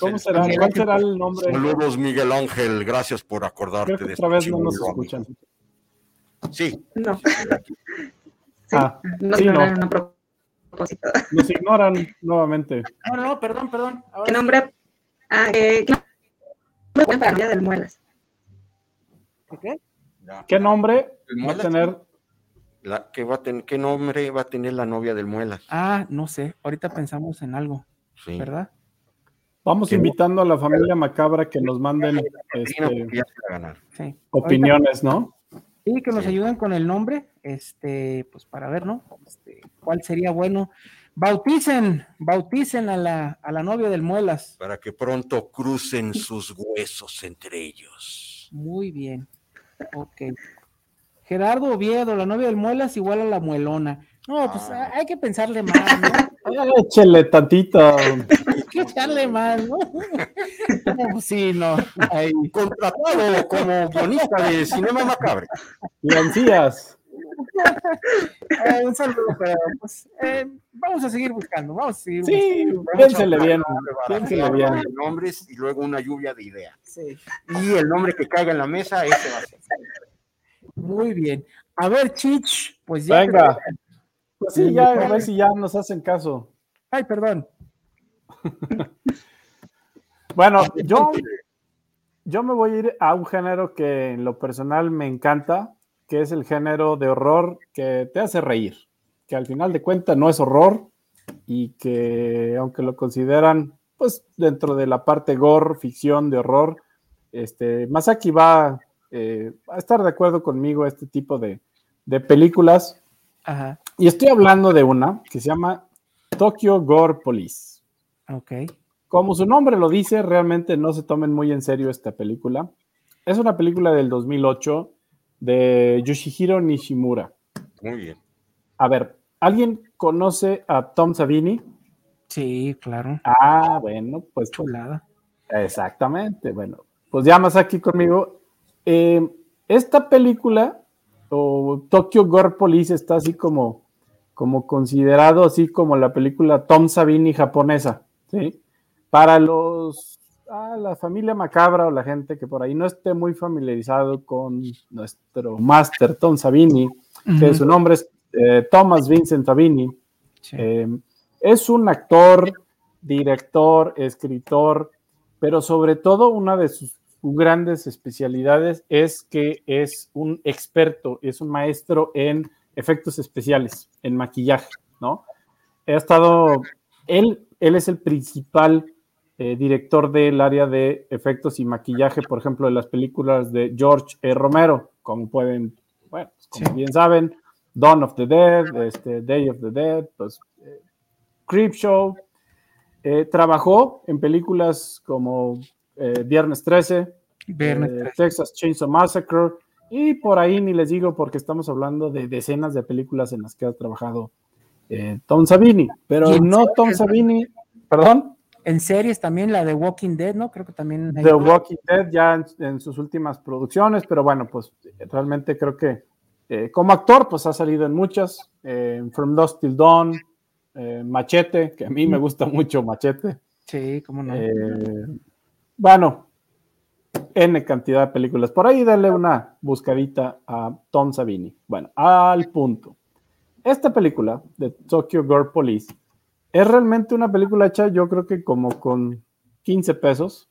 ¿Cómo será? ¿Cuál será el nombre? Saludos, Miguel Ángel, gracias por acordarte de Otra vez no nos escuchan. Sí. No. ah, nos sí, ignoran no. a propósito. Nos ignoran nuevamente. No, no, perdón, perdón. ¿Qué nombre? Ah, eh, ¿qué nombre para la del Muelas? ¿Qué? ¿Qué nombre va a tener? La, ¿qué, va a tener, ¿Qué nombre va a tener la novia del Muelas? Ah, no sé. Ahorita pensamos en algo. Sí. ¿Verdad? Vamos invitando a la familia macabra que nos manden este, opiniones, ¿no? Sí, que nos ayuden con el nombre, este, pues para ver, ¿no? Este, ¿Cuál sería bueno? Bauticen, bauticen a la, a la novia del Muelas. Para que pronto crucen sus huesos entre ellos. Muy bien. Ok. Gerardo Oviedo, la novia del Muelas igual a la muelona. No, pues ah. hay que pensarle más, ¿no? Échele tantito. Hay que echarle más, ¿no? no sí, no. Ahí. Contratado como guionista de Cinema Macabre. Y ansías. Eh, un saludo, pero pues eh, vamos a seguir buscando, vamos a seguir Sí, piénsele bien, piénsele bien. Nombres y luego una lluvia de ideas. Sí. Y el nombre que caiga en la mesa, ese va a ser. Muy bien. A ver, Chich, pues ya. Venga. Pues sí, ya, a ver si ya nos hacen caso. Ay, perdón. bueno, yo, yo me voy a ir a un género que en lo personal me encanta, que es el género de horror que te hace reír, que al final de cuentas no es horror y que aunque lo consideran pues dentro de la parte gore, ficción de horror, este, Masaki va eh, a estar de acuerdo conmigo este tipo de, de películas. Y estoy hablando de una que se llama Tokyo Gore Police. Ok. Como su nombre lo dice, realmente no se tomen muy en serio esta película. Es una película del 2008 de Yoshihiro Nishimura. Muy bien. A ver, ¿alguien conoce a Tom Savini? Sí, claro. Ah, bueno, pues. Chulada. Exactamente. Bueno, pues ya más aquí conmigo. Eh, esta película, o Tokyo Gore Police, está así como como considerado así como la película Tom Savini japonesa, ¿sí? Para los, a la familia macabra o la gente que por ahí no esté muy familiarizado con nuestro máster Tom Savini, que su nombre es eh, Thomas Vincent Savini, eh, es un actor, director, escritor, pero sobre todo una de sus grandes especialidades es que es un experto, es un maestro en efectos especiales, en maquillaje, ¿no? He estado, él, él es el principal eh, director del área de efectos y maquillaje, por ejemplo, de las películas de George E. Romero, como pueden, bueno, pues, como bien saben, Dawn of the Dead, este, Day of the Dead, pues, eh, Creep Show. Eh, trabajó en películas como Viernes 13, Texas Chainsaw Massacre, y por ahí ni les digo porque estamos hablando de decenas de películas en las que ha trabajado eh, Tom Savini, pero no Tom Savini, perdón. En series también, la de Walking Dead, ¿no? Creo que también. The Walking Dead ya en, sus últimas producciones, pero bueno, pues realmente creo que eh, como actor, pues ha salido en muchas, eh, From Dust Till Dawn, Machete, que a mí me gusta mucho Machete. Sí, cómo no. bueno, N cantidad de películas. Por ahí dale una buscadita a Tom Savini. Bueno, al punto. Esta película de Tokyo Girl Police es realmente una película hecha, yo creo que como con 15 pesos,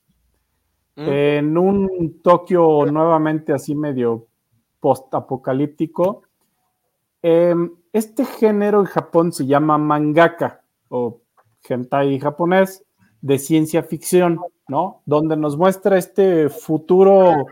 mm. en un Tokio nuevamente así medio post-apocalíptico. Em, este género en Japón se llama mangaka o hentai japonés de ciencia ficción. Donde nos muestra este futuro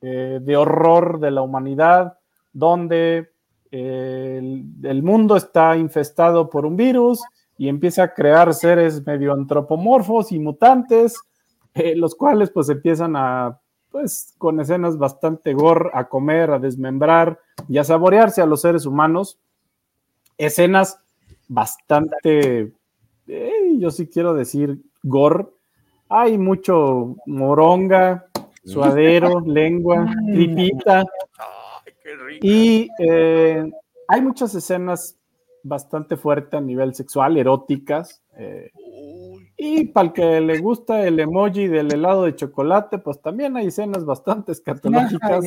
eh, de horror de la humanidad, donde eh, el, mundo está infestado por un virus y empieza a crear seres medio antropomorfos y mutantes, eh, los cuales pues empiezan a, pues con escenas bastante gore, a comer, a desmembrar y a saborearse a los seres humanos. Escenas bastante, yo sí quiero decir, gore, hay mucho moronga, suadero, lengua, tripita. Y eh, hay muchas escenas bastante fuertes a nivel sexual, eróticas. Eh, y para el que le gusta el emoji del helado de chocolate, pues también hay escenas bastante escatológicas,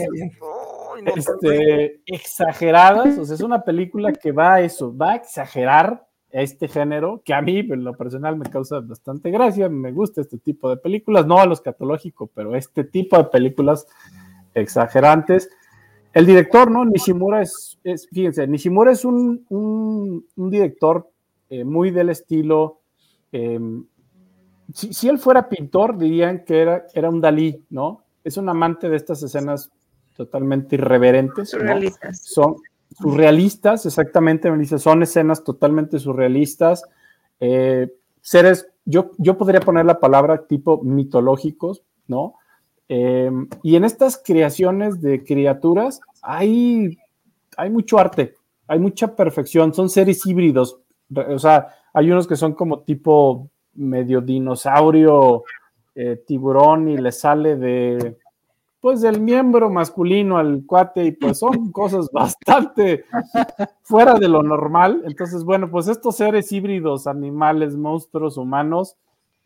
este, exageradas. O sea, es una película que va a eso, va a exagerar este género, que a mí en lo personal me causa bastante gracia, me gusta este tipo de películas, no a lo escatológico, pero este tipo de películas exagerantes. El director, ¿no? Nishimura es, fíjense, Nishimura es un, un, director eh, muy del estilo, em, si, él fuera pintor, dirían que era, era un Dalí, ¿no? Es un amante de estas escenas totalmente irreverentes. Son, surrealistas, exactamente, me dice, son escenas totalmente surrealistas, eh, seres, yo, yo podría poner la palabra tipo mitológicos, ¿no? Eh, y en estas creaciones de criaturas hay, hay mucho arte, hay mucha perfección, son seres híbridos, o sea, hay unos que son como tipo medio dinosaurio, eh, tiburón y le sale de, pues del miembro masculino al cuate y pues son cosas bastante fuera de lo normal. Entonces, bueno, pues estos seres híbridos, animales, monstruos, humanos,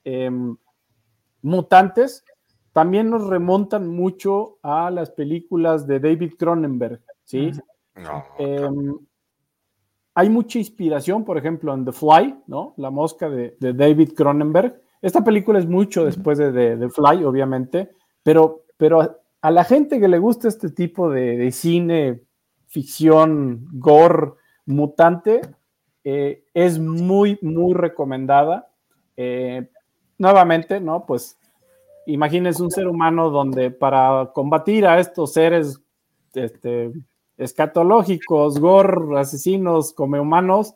em, mutantes, también nos remontan mucho a las películas de David Cronenberg, ¿sí? Em, hay mucha inspiración, por ejemplo, en The Fly, ¿no? La mosca de, David Cronenberg. Esta película es mucho después de, The Fly, obviamente, pero, pero a la gente que le gusta este tipo de, cine, ficción, gore, mutante, eh, es muy, muy recomendada. Eh, nuevamente, ¿no? Pues imagínense un ser humano donde para combatir a estos seres este, escatológicos, gore, asesinos, come humanos,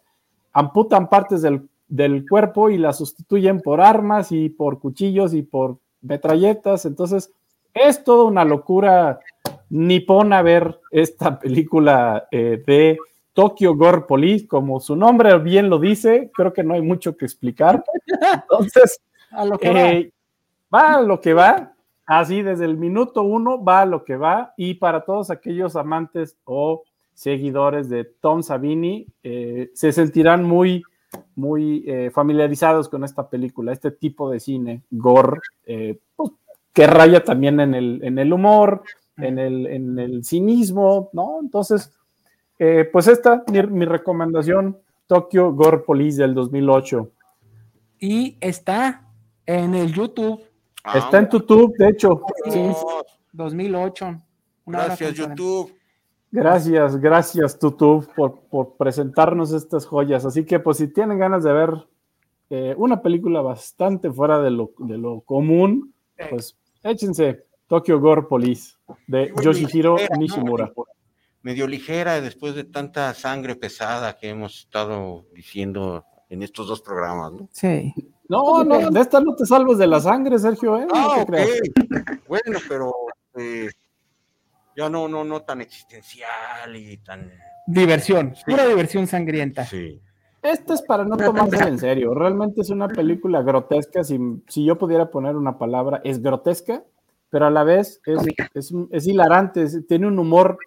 amputan partes del, del cuerpo y las sustituyen por armas y por cuchillos y por metralletas. Entonces, es toda una locura nipona ver esta película eh, de Tokyo Gore Police, como su nombre bien lo dice, creo que no hay mucho que explicar. Entonces, a lo que va. Eh, va a lo que va, así desde el minuto uno va a lo que va, y para todos aquellos amantes o seguidores de Tom Savini eh, se sentirán muy, muy eh, familiarizados con esta película, este tipo de cine, gore, eh, pues, que raya también en el, en el humor, en el, en el, cinismo, ¿no? Entonces, pues esta, mi, mi recomendación, Tokyo Gore Police del 2008. Y está en el YouTube. está en YouTube, de hecho. Sí, 2008. Gracias, YouTube. Gracias, gracias, YouTube, por, presentarnos estas joyas. Así que, pues, si tienen ganas de ver eh, una película bastante fuera de lo, de lo común, pues échense Tokyo Gore Police de Yoshihiro Nishimura. Medio ligera después de tanta sangre pesada que hemos estado diciendo en estos dos programas, ¿no? Sí. No, no, de esta no te salvas de la sangre, Sergio, ¿eh? Ah, bueno, pero eh, ya no, no, no tan existencial y tan. Diversión, pura diversión sangrienta. Sí. Esto es para no tomarse en serio. Realmente es una película grotesca. Si, si, yo pudiera poner una palabra, es grotesca, pero a la vez es, es, hilarante, tiene un humor,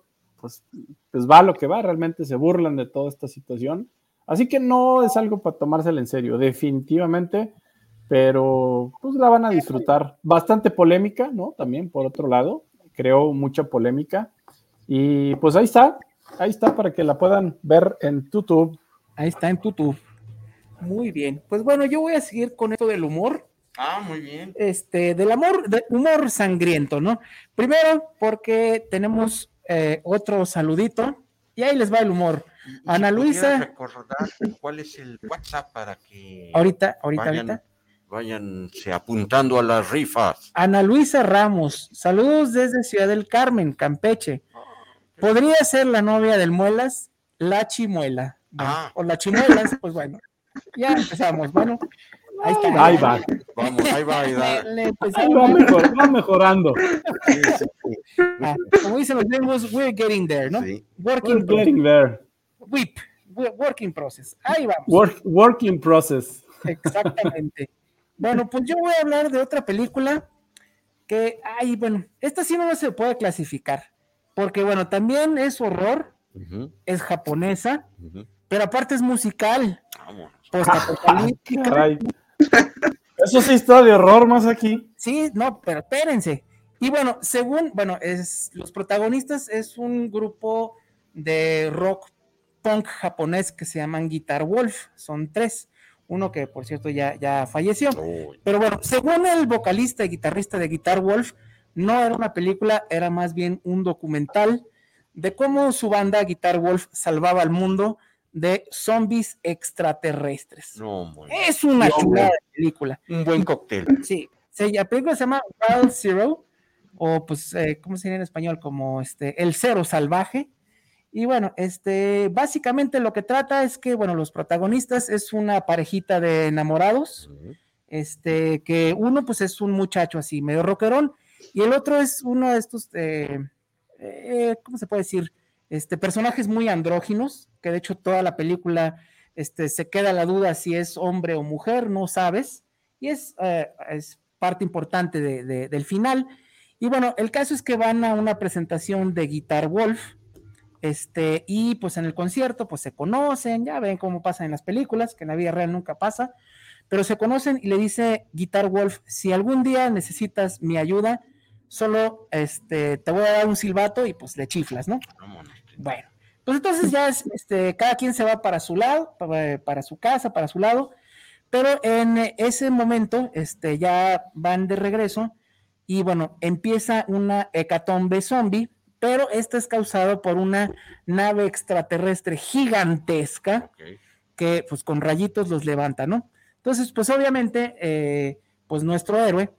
pues, pues va a lo que va. Realmente se burlan de toda esta situación. Así que no es algo para tomársela en serio, definitivamente, pero pues la van a disfrutar. Bastante polémica, ¿no? También, por otro lado creó mucha polémica. Y pues ahí está, ahí está para que la puedan ver en YouTube. Ahí está en YouTube. Muy bien. Pues bueno, yo voy a seguir con esto del humor. Ah, muy bien. Este, del amor, del humor sangriento, ¿no? Primero, porque tenemos eh, otro saludito y ahí les va el humor. Ana Luisa. recordar cuál es el WhatsApp para que. Ahorita, ahorita, ahorita váyanse apuntando a las rifas. Ana Luisa Ramos, saludos desde Ciudad del Carmen, Campeche. ¿Podría ser la novia del Muelas? La Chimuela. Ah. O la Chimuelas, pues bueno, ya empezamos. Bueno, ahí está. Ahí va. Vamos, ahí va. Ahí, va, mejorando. Ah, como dicen los gringos, we're getting there, ¿no? Sí. Working we're getting there. Whip, working process. Ahí vamos. working process. Exactamente. Bueno, pues yo voy a hablar de otra película que, ay, bueno, esta sí no se puede clasificar, porque bueno, también es horror, es japonesa, pero aparte es musical. Eso sí está de horror más aquí. Sí, no, pero espérense. Y bueno, según, bueno, es los protagonistas es un grupo de rock punk japonés que se llaman Guitar Wolf, son tres uno que por cierto ya, ya falleció. Pero bueno, según el vocalista y guitarrista de Guitar Wolf, no era una película, era más bien un documental de cómo su banda Guitar Wolf salvaba al mundo de zombies extraterrestres. es una chulada película. Un buen cóctel. Sí, la película se llama Wild Zero, o pues, eh, ¿cómo se dice en español? Como este, El Cero Salvaje. Y bueno, este, básicamente lo que trata es que, bueno, los protagonistas es una parejita de enamorados, este, que uno pues es un muchacho así, medio rockerón, y el otro es uno de estos, eh, eh, ¿cómo se puede decir? Este, personajes muy andróginos, que de hecho toda la película, este, se queda la duda si es hombre o mujer, no sabes, y es, eh, es parte importante del final. Y bueno, el caso es que van a una presentación de Guitar Wolf, este, y pues en el concierto, pues se conocen, ya ven cómo pasa en las películas, que en la vida real nunca pasa, pero se conocen y le dice Guitar Wolf, si algún día necesitas mi ayuda, solo este, te voy a dar un silbato y pues le chiflas, ¿no? Bueno, pues entonces ya es, este, cada quien se va para su lado, para, para, su casa, para su lado, pero en ese momento, este, ya van de regreso y bueno, empieza una hecatombe zombie pero esto es causado por una nave extraterrestre gigantesca que pues con rayitos los levanta, ¿no? Entonces, pues obviamente, eh, pues nuestro héroe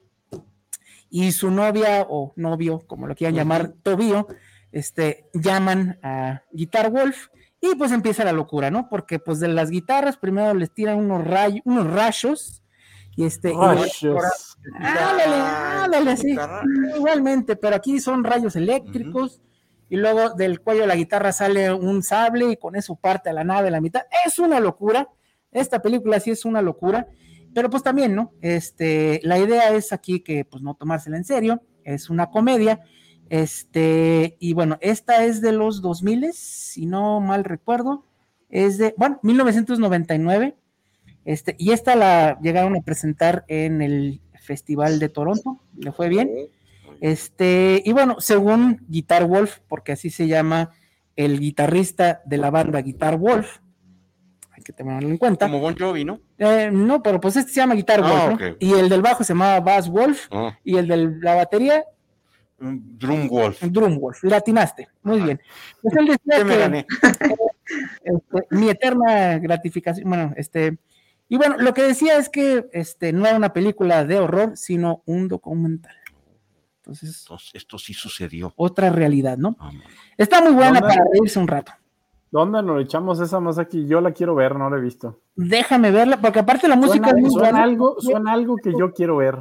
y su novia o novio, como lo quieran llamar, Tobío, este, llaman a Guitar Wolf y pues empieza la locura, ¿no? Porque pues de las guitarras primero les tiran unos, rayos, unos rayos y este, igualmente, pero aquí son rayos eléctricos. Y luego del cuello de la guitarra sale un sable y con eso parte a la nave a la mitad. Es una locura. Esta película sí es una locura. Pero pues también, ¿no? Este, la idea es aquí que pues no tomársela en serio. Es una comedia. Este, y bueno, esta es de los 2000, si no mal recuerdo, es de, bueno, 1999. Este, y esta la llegaron a presentar en el Festival de Toronto, le fue bien. Este, y bueno, según Guitar Wolf, porque así se llama el guitarrista de la banda Guitar Wolf, hay que tenerlo en cuenta. Como Bon Jovi, ¿no? Eh, no, pero pues este se llama Guitar Ah, Wolf. Y el del bajo se llamaba Bass Wolf, Ah, y el de la batería, Drum Wolf. Drum Wolf. Le atinaste, muy bien. Pues él decía ¿Qué me que, gané? este, mi eterna gratificación, bueno, este, y bueno, lo que decía es que este, no era una película de horror, sino un documental. Entonces, Esto, esto sí sucedió. otra realidad, ¿no? Vamos. Está muy buena para reírse un rato. ¿Dónde nos echamos esa más aquí? Yo la quiero ver, no la he visto. Déjame verla, porque aparte la música Suena, es muy suena buena. algo, suena algo que yo quiero ver.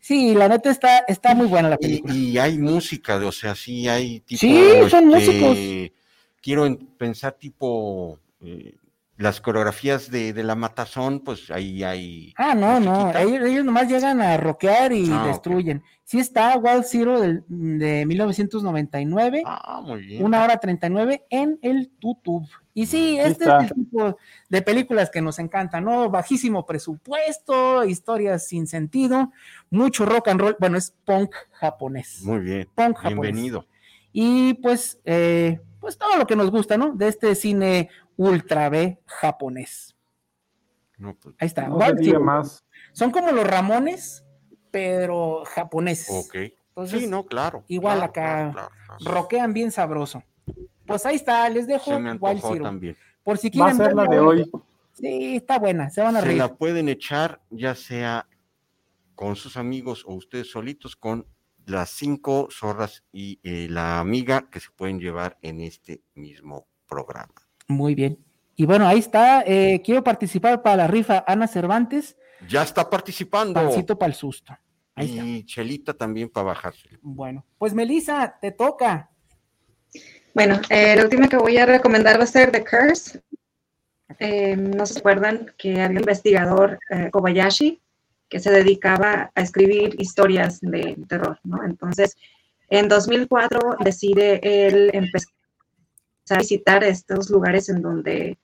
Sí, la neta está, está muy buena la película. y hay música, o sea, sí hay tipo. Sí, son músicos. Quiero en- pensar tipo. eh, las coreografías de, de la matazón, pues ahí hay. Ah, no, no, ellos, ellos nomás llegan a rockear y Ah, destruyen. Sí está Wild Zero del- de 1999, Ah, muy bien. una hora 39 en el YouTube. Y sí, este está. es el tipo de películas que nos encantan, ¿no? Bajísimo presupuesto, historias sin sentido, mucho rock and roll, bueno, es punk japonés. Muy bien. Punk japonés. Bienvenido. Y pues, eh, pues todo lo que nos gusta, ¿no? De este cine ultra B japonés. No, pues, Ahí está. No se más. Son como los Ramones, pero japoneses. ok. Entonces, sí, no, claro. igual claro, acá, claro, claro, claro. rockean bien sabroso. Pues ahí está, les dejo Se me Wild antojó Zero. también. Por si Va a quieren ser la de hoy. Sí, está buena, se van a Se reír. la pueden echar ya sea con sus amigos o ustedes solitos con las cinco zorras y eh, la amiga que se pueden llevar en este mismo programa. Muy bien. Y bueno, ahí está. eh, quiero participar para la rifa Ana Cervantes, Ya está participando. pancito para el susto. Ahí está. y Chelita también para bajarse. Bueno, pues Melissa, te toca. Bueno, eh, la última que voy a recomendar va a ser The Curse. Eh, no se acuerdan que había un investigador, eh, Kobayashi, que se dedicaba a escribir historias de terror, ¿no? Entonces, en 2004 decide él empezar a visitar estos lugares en donde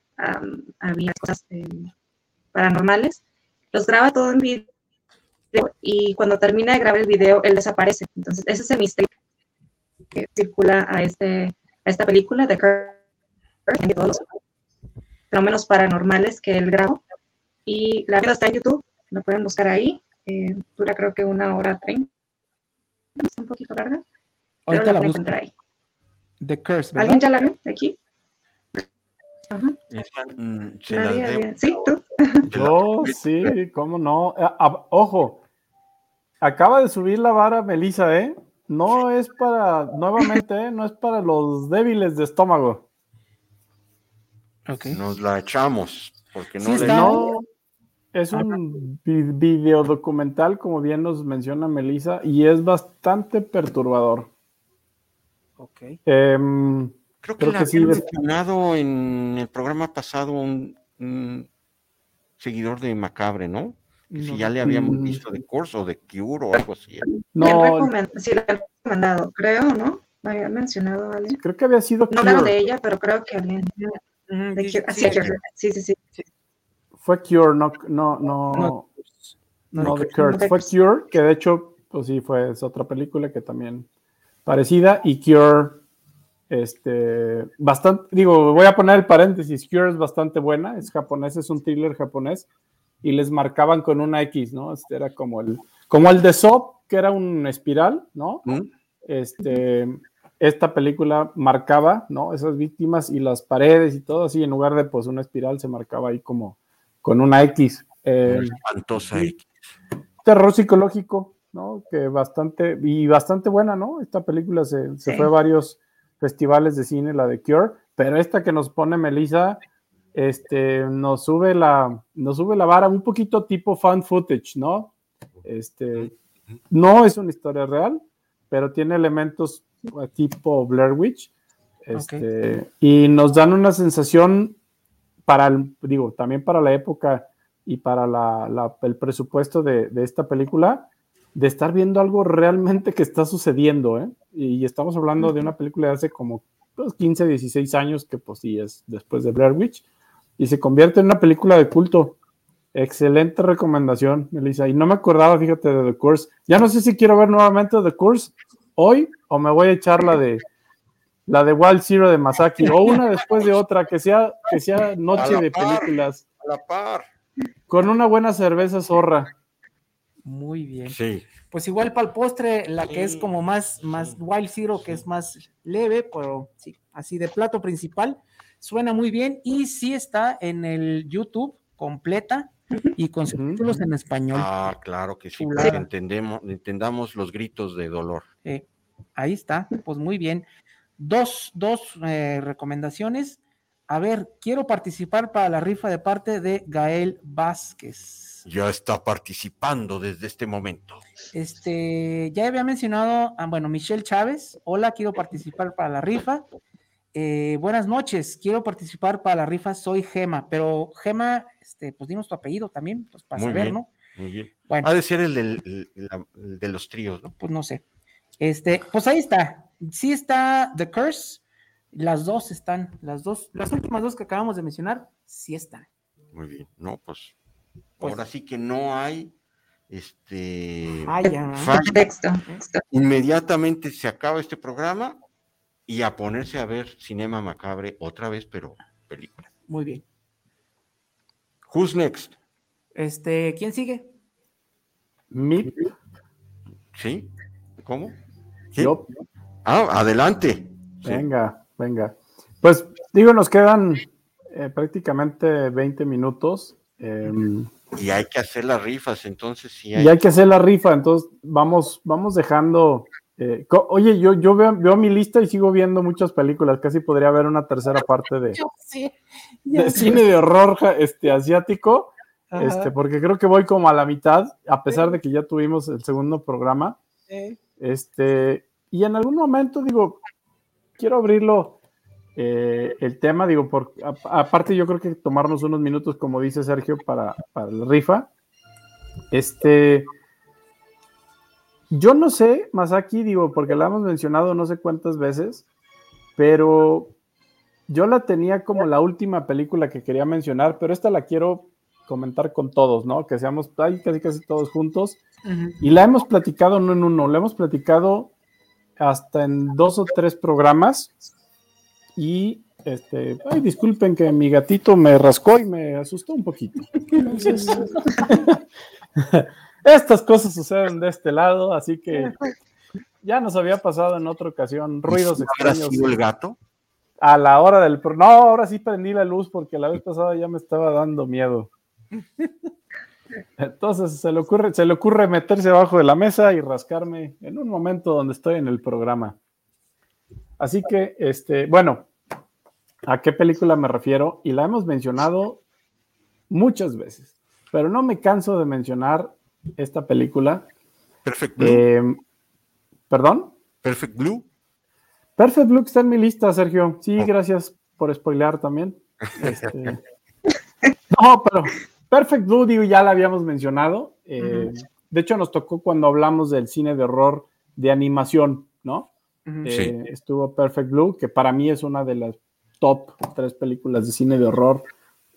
había cosas eh, paranormales. Los graba todo en video y cuando termina de grabar el video, él desaparece. Entonces, ese es el misterio que circula a este a esta película de Curse, todos los fenómenos paranormales que él grabó. Y la vida está en YouTube, lo pueden buscar ahí. eh, dura creo que una hora treinta, es un poquito larga, pero Ahorita la la pueden encontrar ahí. The Curse, ¿Alguien ya la vio de aquí? Ajá, mm, nadie. Sí, tú. Yo, sí, cómo no. Ojo, acaba de subir la vara Melissa, ¿eh? No es para, nuevamente, ¿eh? no es para los débiles de estómago. Ok. Nos la echamos. Porque no Sí le- está. No, es un vi- video documental, como bien nos menciona Melissa, y es bastante perturbador. Ok. Em, Creo que creo la que sí, había de- mencionado en el programa pasado un, un seguidor de Macabre, ¿no? Que si No ya le habíamos Mm. visto de curso, de Cure o algo así. Bien no, sí, la he recomendado, creo, ¿no? ¿Me había mencionado alguien? creo que había sido No hablaron Cure. de ella, pero creo que alguien. Mm, de Cure- ah, sí, Cure. sí, sí, sí. Fue Cure, no, no, no, No, no, no, The Curse. Fue. Cure, que de hecho, pues sí, fue es otra película que también parecida. Y Cure, este, bastante, digo, voy a poner el paréntesis. Cure es bastante buena, es japonés, es un thriller japonés. Y les marcaban con una X, ¿no? Este era como el, como el de Soap, que era un espiral, ¿no? ¿Mm? Este, esta película marcaba, ¿no? Esas víctimas y las paredes y todo así, en lugar de pues una espiral, se marcaba ahí como con una X. Eh, Espantosa. sí. terror psicológico, ¿no? Que bastante, y bastante buena, ¿no? Esta película se, se Sí. fue a varios festivales de cine, la de Cure, pero esta que nos pone Melissa, este, nos sube la, nos sube la vara un poquito tipo fan footage, ¿no? Este, no es una historia real, pero tiene elementos eh, tipo Blair Witch, este, y nos dan una sensación para, el- digo, también para la época y para la- la- el presupuesto de, de esta película, de estar viendo algo realmente que está sucediendo, ¿eh? Y estamos hablando de una película de hace como 15, pues, 16 años, que pues sí es después de Blair Witch, y se convierte en una película de culto. Excelente recomendación, Melissa. Y no me acordaba, fíjate, de The Course. Ya no sé si quiero ver nuevamente The Course hoy o me voy a echar la de la de Wild Zero de Masaki o una después de otra, que sea, que sea noche de películas. A la par. Con una buena cerveza zorra. Muy bien. Sí. Pues igual para el postre, la que es como más, más Wild Zero, que es más leve, pero sí, así de plato principal, suena muy bien y sí está en el YouTube completa y con subtítulos en español. Ah, claro que sí, para que entendemos, entendamos los gritos de dolor. ahí está, pues muy bien. Dos, dos eh, recomendaciones. A ver, quiero participar para la rifa de parte de Gael Vázquez. Ya está participando desde este momento. Este, ya había mencionado, ah, bueno, Michelle Chávez. Hola, quiero participar para la rifa. Eh, buenas noches, quiero participar para la rifa. Soy Gema, pero Gema, este, pues dinos tu apellido también, pues para saber, ¿no? Muy bien. Bueno. Ha de ser el, del, de los tríos, ¿no? Pues no sé. Este, pues ahí está. Sí está The Curse las dos están, las dos, las últimas dos que acabamos de mencionar, sí están. Muy bien, no, pues, pues ahora sí que no hay este texto. Inmediatamente se acaba este programa y a ponerse a ver Cinema Macabre otra vez, pero película. Muy bien. Who's next? Este, ¿quién sigue? Mi. ¿Sí? ¿Cómo? Yo. Ah, adelante. Venga. Venga. Pues digo, nos quedan eh, prácticamente 20 minutos. Em, y hay que hacer las rifas, entonces sí. Hay... Y hay que hacer la rifa, entonces vamos, vamos dejando. Eh, oye, yo, yo veo, veo, mi lista y sigo viendo muchas películas. Casi podría haber una tercera parte de, de cine de horror este, asiático. Este, porque creo que voy como a la mitad, a pesar de que ya tuvimos el segundo programa. Este, y en algún momento digo, quiero abrirlo eh, el tema, digo, por, aparte yo creo que tomarnos unos minutos, como dice Sergio, para, para la rifa. Este, yo no sé, más aquí digo, porque la hemos mencionado no sé cuántas veces, pero yo la tenía como la última película que quería mencionar, pero esta la quiero comentar con todos, ¿no? Que seamos ahí casi casi todos juntos. Y la hemos platicado no en uno, la hemos platicado hasta en dos o tres programas. Y este, ay, disculpen que mi gatito me rascó y me asustó un poquito. estas cosas suceden de este lado, así que ya nos había pasado en otra ocasión ruidos extraños. el gato? A la hora del. No, ahora sí prendí la luz porque la vez pasada ya me estaba dando miedo. Entonces se le, ocurre, se le ocurre meterse abajo de la mesa y rascarme en un momento donde estoy en el programa. Así que, este, bueno, ¿a qué película me refiero? Y la hemos mencionado muchas veces, pero no me canso de mencionar esta película. Perfect Blue. Eh, ¿Perdón? Perfect Blue. Perfect Blue está en mi lista, Sergio. Sí, oh. gracias por spoilear también. Este, no, pero Perfect Blue, digo, ya la habíamos mencionado. Eh, de hecho, nos tocó cuando hablamos del cine de horror de animación, ¿no? Eh, estuvo Perfect Blue, que para mí es una de las top tres películas de cine de horror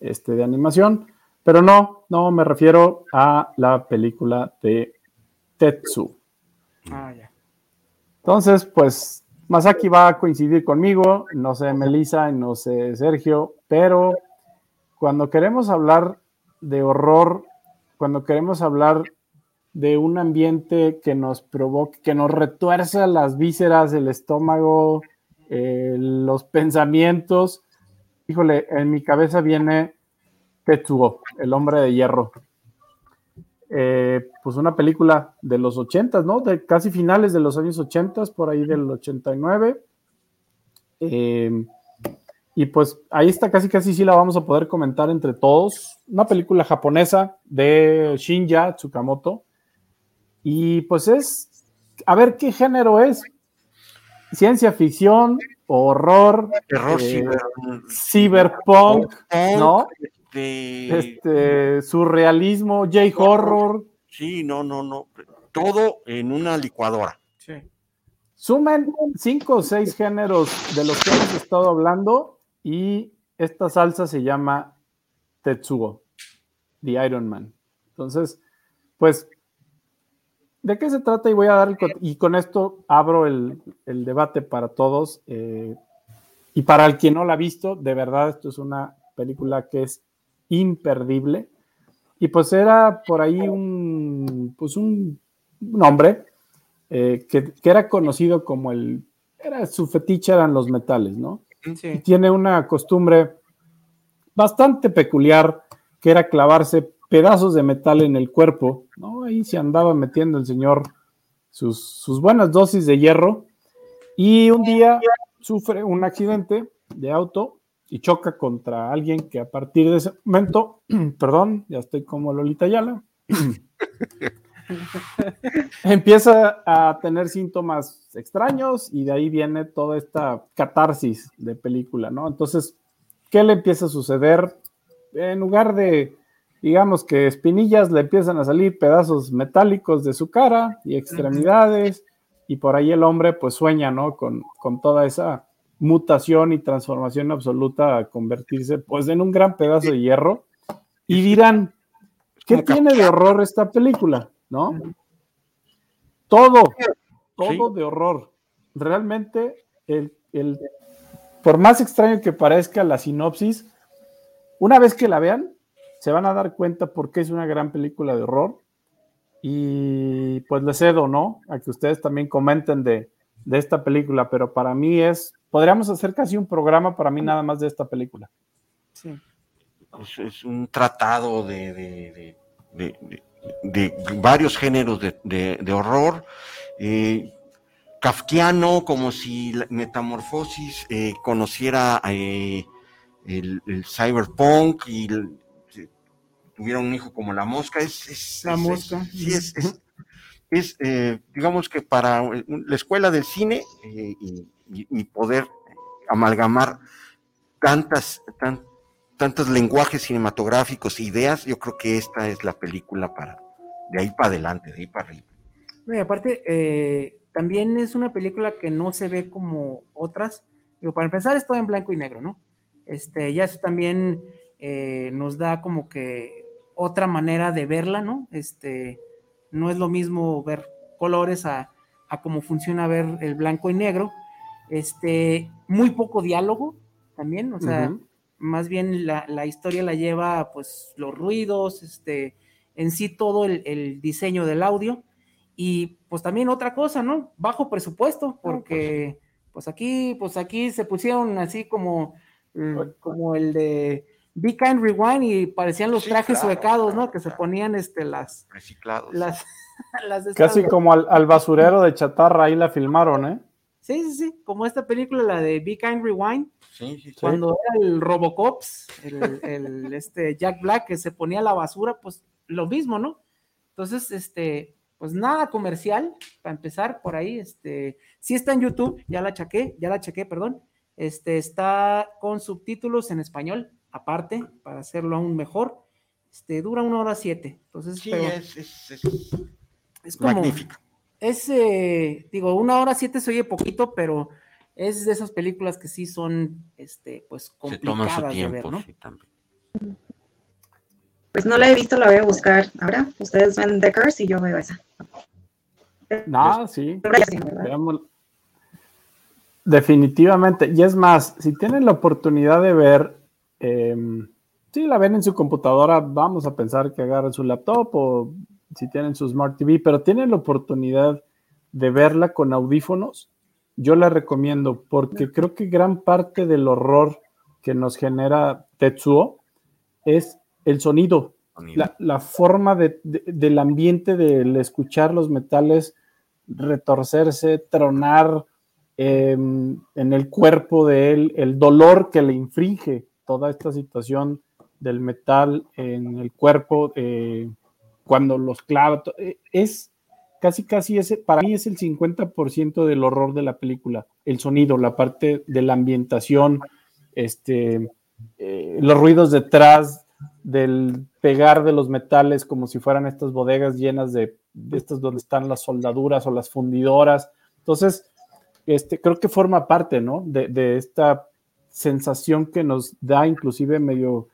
este, de animación. Pero no, no, me refiero a la película de Tetsu. Ah, ya. Entonces, pues, Masaki va a coincidir conmigo, no sé Melissa, no sé Sergio, pero cuando queremos hablar de horror, cuando queremos hablar de un ambiente que nos provoque, que nos retuerza las vísceras, el estómago, eh, los pensamientos, híjole, en mi cabeza viene Tetsuo, el hombre de hierro. Eh, pues una película de los ochentas, ¿no? De casi finales de los años ochentas, por ahí del 89. Eh, y pues ahí está, casi casi sí la vamos a poder comentar entre todos. Una película japonesa de Shinya Tsukamoto. Y pues es, a ver qué género es. Ciencia ficción, horror, terror, eh, cyberpunk, ¿no? Este, surrealismo, J-horror. Sí, no, no, no. todo en una licuadora. Sí. Sumen cinco o seis géneros de los que hemos estado hablando y esta salsa se llama Tetsuo, The Iron Man. Entonces, pues, ¿de qué se trata? Y voy a dar el, y con esto abro el, debate para todos. Eh, y para el quien no la ha visto, de verdad, esto es una película que es imperdible. Y pues era por ahí un, pues un, hombre eh, que, era conocido como el, era su fetiche eran los metales, ¿no? Y tiene una costumbre bastante peculiar que era clavarse pedazos de metal en el cuerpo, ¿no? Ahí se andaba metiendo el señor sus, sus buenas dosis de hierro y un día sufre un accidente de auto y choca contra alguien que a partir de ese momento, perdón, ya estoy como Lolita Yala, empieza a tener síntomas extraños y de ahí viene toda esta catarsis de película, ¿no? Entonces, ¿qué le empieza a suceder? En lugar de, digamos que espinillas, le empiezan a salir pedazos metálicos de su cara y extremidades y por ahí el hombre pues sueña, ¿no? Con, con toda esa mutación y transformación absoluta a convertirse pues en un gran pedazo de hierro. Y dirán, ¿qué tiene de horror esta película? ¿No? Todo, todo de horror. Realmente, el, el, por más extraño que parezca la sinopsis, una vez que la vean, se van a dar cuenta por qué es una gran película de horror. Y pues les cedo, ¿no? A que ustedes también comenten de, de esta película, pero para mí es podríamos hacer casi un programa para mí nada más de esta película. Sí. Es, un tratado de, varios géneros de, horror. Eh, kafkiano, como si la Metamorfosis eh, conociera eh, el, cyberpunk y tuviera un hijo como la mosca. Es, la mosca. sí, es, es digamos que para la escuela del cine y y, poder amalgamar tantas, tantos lenguajes cinematográficos, ideas, yo creo que esta es la película para, de ahí para adelante, de ahí para arriba. Y aparte, eh, también es una película que no se ve como otras. Digo, para empezar, es todo en blanco y negro, ¿no? Este, ya eso también eh, nos da como que otra manera de verla, ¿no? Este, no es lo mismo ver colores a, a cómo funciona ver el blanco y negro. Este, muy poco diálogo también, o sea, más bien la, historia la lleva pues los ruidos, este, en sí todo el, diseño del audio y pues también otra cosa, ¿no? Bajo presupuesto, porque pues aquí, pues aquí se pusieron así como, como el de Be Kind Rewind y parecían los trajes suecados, ¿no? Que se ponían este las reciclados. Las, Casi como al, al, basurero de chatarra ahí la filmaron, ¿eh? Sí, sí, sí, como esta película, la de Rewind, sí, sí, cuando era el Robocops, el, este Jack Black que se ponía la basura, pues lo mismo, ¿no? Entonces, este, pues nada comercial, para empezar por ahí, este, sí está en YouTube, ya la chequé, ya la chequé, perdón, este, está con subtítulos en español, aparte, para hacerlo aún mejor, este, dura una hora siete, entonces, sí, es, es, es, es magnífico es, eh, digo, una hora siete se oye poquito, pero es de esas películas que sí son, este, pues, complicadas de ver, ¿no? Pues no la he visto, la voy a buscar ahora. Ustedes ven The Curse y yo veo esa. No, sí. Definitivamente. Y es más, si tienen la oportunidad de ver, em, si la ven en su computadora, vamos a pensar que agarren su laptop o si tienen su Smart TV, pero tienen la oportunidad de verla con audífonos, yo la recomiendo porque creo que gran parte del horror que nos genera Tetsuo es el sonido, la, forma del ambiente del escuchar los metales retorcerse, tronar em, en el cuerpo de él, el dolor que le infringe toda esta situación del metal en el cuerpo. Eh, cuando los clava, eh, es casi, casi ese, para mí es el 50% del horror de la película, el sonido, la parte de la ambientación, este, eh, los ruidos detrás del pegar de los metales como si fueran estas bodegas llenas de estas donde están las soldaduras o las fundidoras. Entonces, este, creo que forma parte, ¿no? De, de esta sensación que nos da inclusive medio,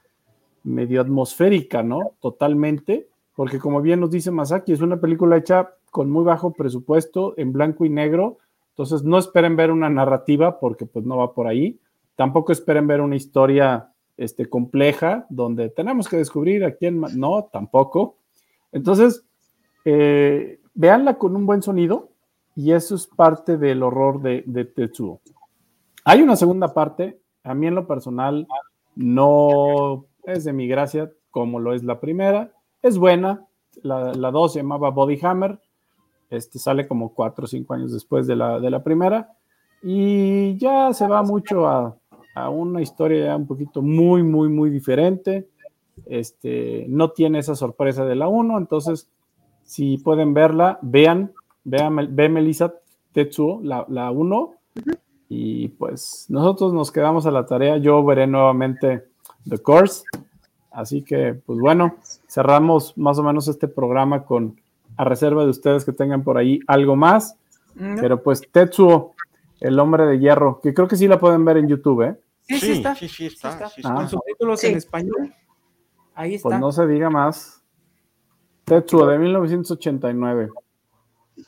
medio atmosférica, ¿no? Totalmente, porque como bien nos dice Masaki, es una película hecha con muy bajo presupuesto, en blanco y negro, entonces no esperen ver una narrativa porque pues no va por ahí, tampoco esperen ver una historia este, compleja donde tenemos que descubrir a quién, no, tampoco. Entonces, eh, véanla con un buen sonido y eso es parte del horror de, de Tetsuo. Hay una segunda parte, a mí en lo personal no es de mi gracia como lo es la primera, es buena, la, la dos se llamaba Body Hammer, este sale como cuatro o cinco años después de la, de la primera y ya se va mucho a, a una historia ya un poquito muy, muy, muy diferente. Este, no tiene esa sorpresa de la 1, entonces si pueden verla, vean, vean, ve Melissa Tetsuo, la 1, y pues nosotros nos quedamos a la tarea, yo veré nuevamente The Course, así que pues bueno, cerramos más o menos este programa con, a reserva de ustedes que tengan por ahí algo más, pero pues Tetsuo, el hombre de hierro, que creo que sí la pueden ver en YouTube, ¿eh? Sí, sí, está. Sí, sí está. sí Con está. subtítulos en español. Ahí está. Pues no se diga más. Tetsuo de 1989.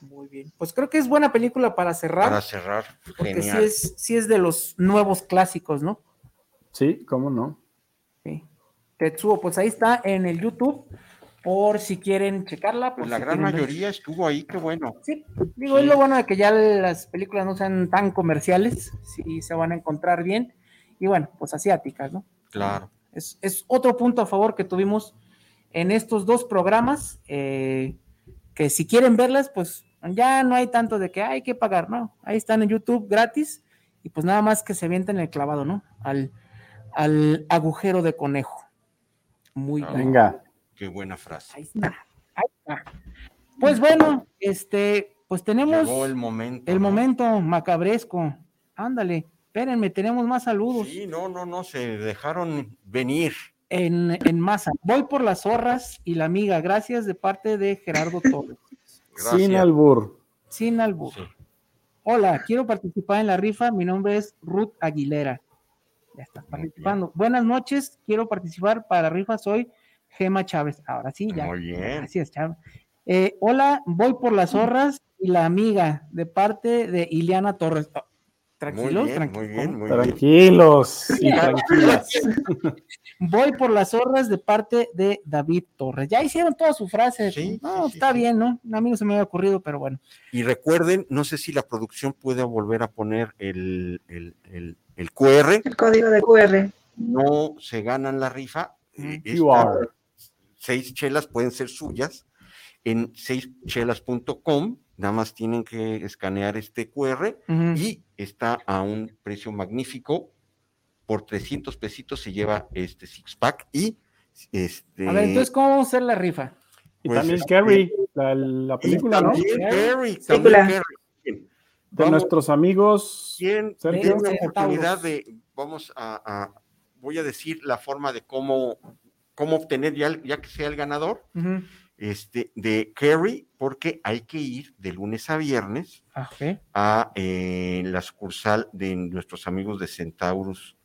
Muy bien. Pues creo que es buena película para cerrar. Para cerrar, porque sí genial. es, sí es de los nuevos clásicos, ¿no? Sí, cómo no. Sí. Tetsuo, pues ahí está en el YouTube, por si quieren checarla. Pues la si gran ver. mayoría estuvo ahí, qué bueno. Sí, digo, es lo bueno de que ya las películas no sean tan comerciales, sí se van a encontrar bien. Y bueno, pues asiáticas, ¿no? Claro. Es, es otro punto a favor que tuvimos en estos dos programas, eh, que si quieren verlas, pues ya no hay tanto de que hay que pagar, ¿no? Ahí están en YouTube gratis y pues nada más que se avienten el clavado, ¿no? Al, al agujero de conejo. Muy Ah, bien. Venga. Qué buena frase. Ahí está. Ahí está. Pues bueno, este, pues tenemos Llegó el momento. el ¿no? momento macabresco. Ándale, espérenme, tenemos más saludos Sí, no, no, no, se dejaron venir. en, en masa. Voy por las zorras y la amiga. Gracias de parte de Gerardo Torres. Gracias. Sin albur. Sin albur. Sí. Hola, quiero participar en la rifa. Mi nombre es Ruth Aguilera. Ya está participando. Buenas noches, quiero participar para la rifa. Soy Gema Chávez. Ahora sí, ya. Muy bien. Gracias, Chávez. Eh, hola, voy por las zorras y la amiga de parte de Ileana Torres. Oh, Muy tranquilos, bien, tranquilos. muy bien, muy bien. Tranquilos y tranquilas. Voy por las zorras de parte de David Torres. Ya hicieron toda su frase. Sí, no, sí, está sí. bien, ¿no? A mí no se me había ocurrido, pero bueno. Y recuerden, no sé si la producción puede volver a poner el, el, el, el QR, El código de QR. no se ganan la rifa. eh, QR. esta- seis chelas pueden ser suyas en seischelas.com, nada más tienen que escanear este QR y está a un precio magnífico. Por 300 pesitos se lleva este six pack y este. A ver, entonces, ¿cómo vamos a hacer la rifa? Y Pues, también este, Carrie, la, la y película, ¿no? también Carrie, Película. también Carrie. De Vamos, nuestros amigos. ¿Quién tiene una oportunidad de, vamos a, a- voy a decir la forma de cómo, cómo obtener, ya, el- ya que sea el ganador, este, de Carrie, porque hay que ir de lunes a viernes Ah, a eh, la sucursal de nuestros amigos de Centaurus,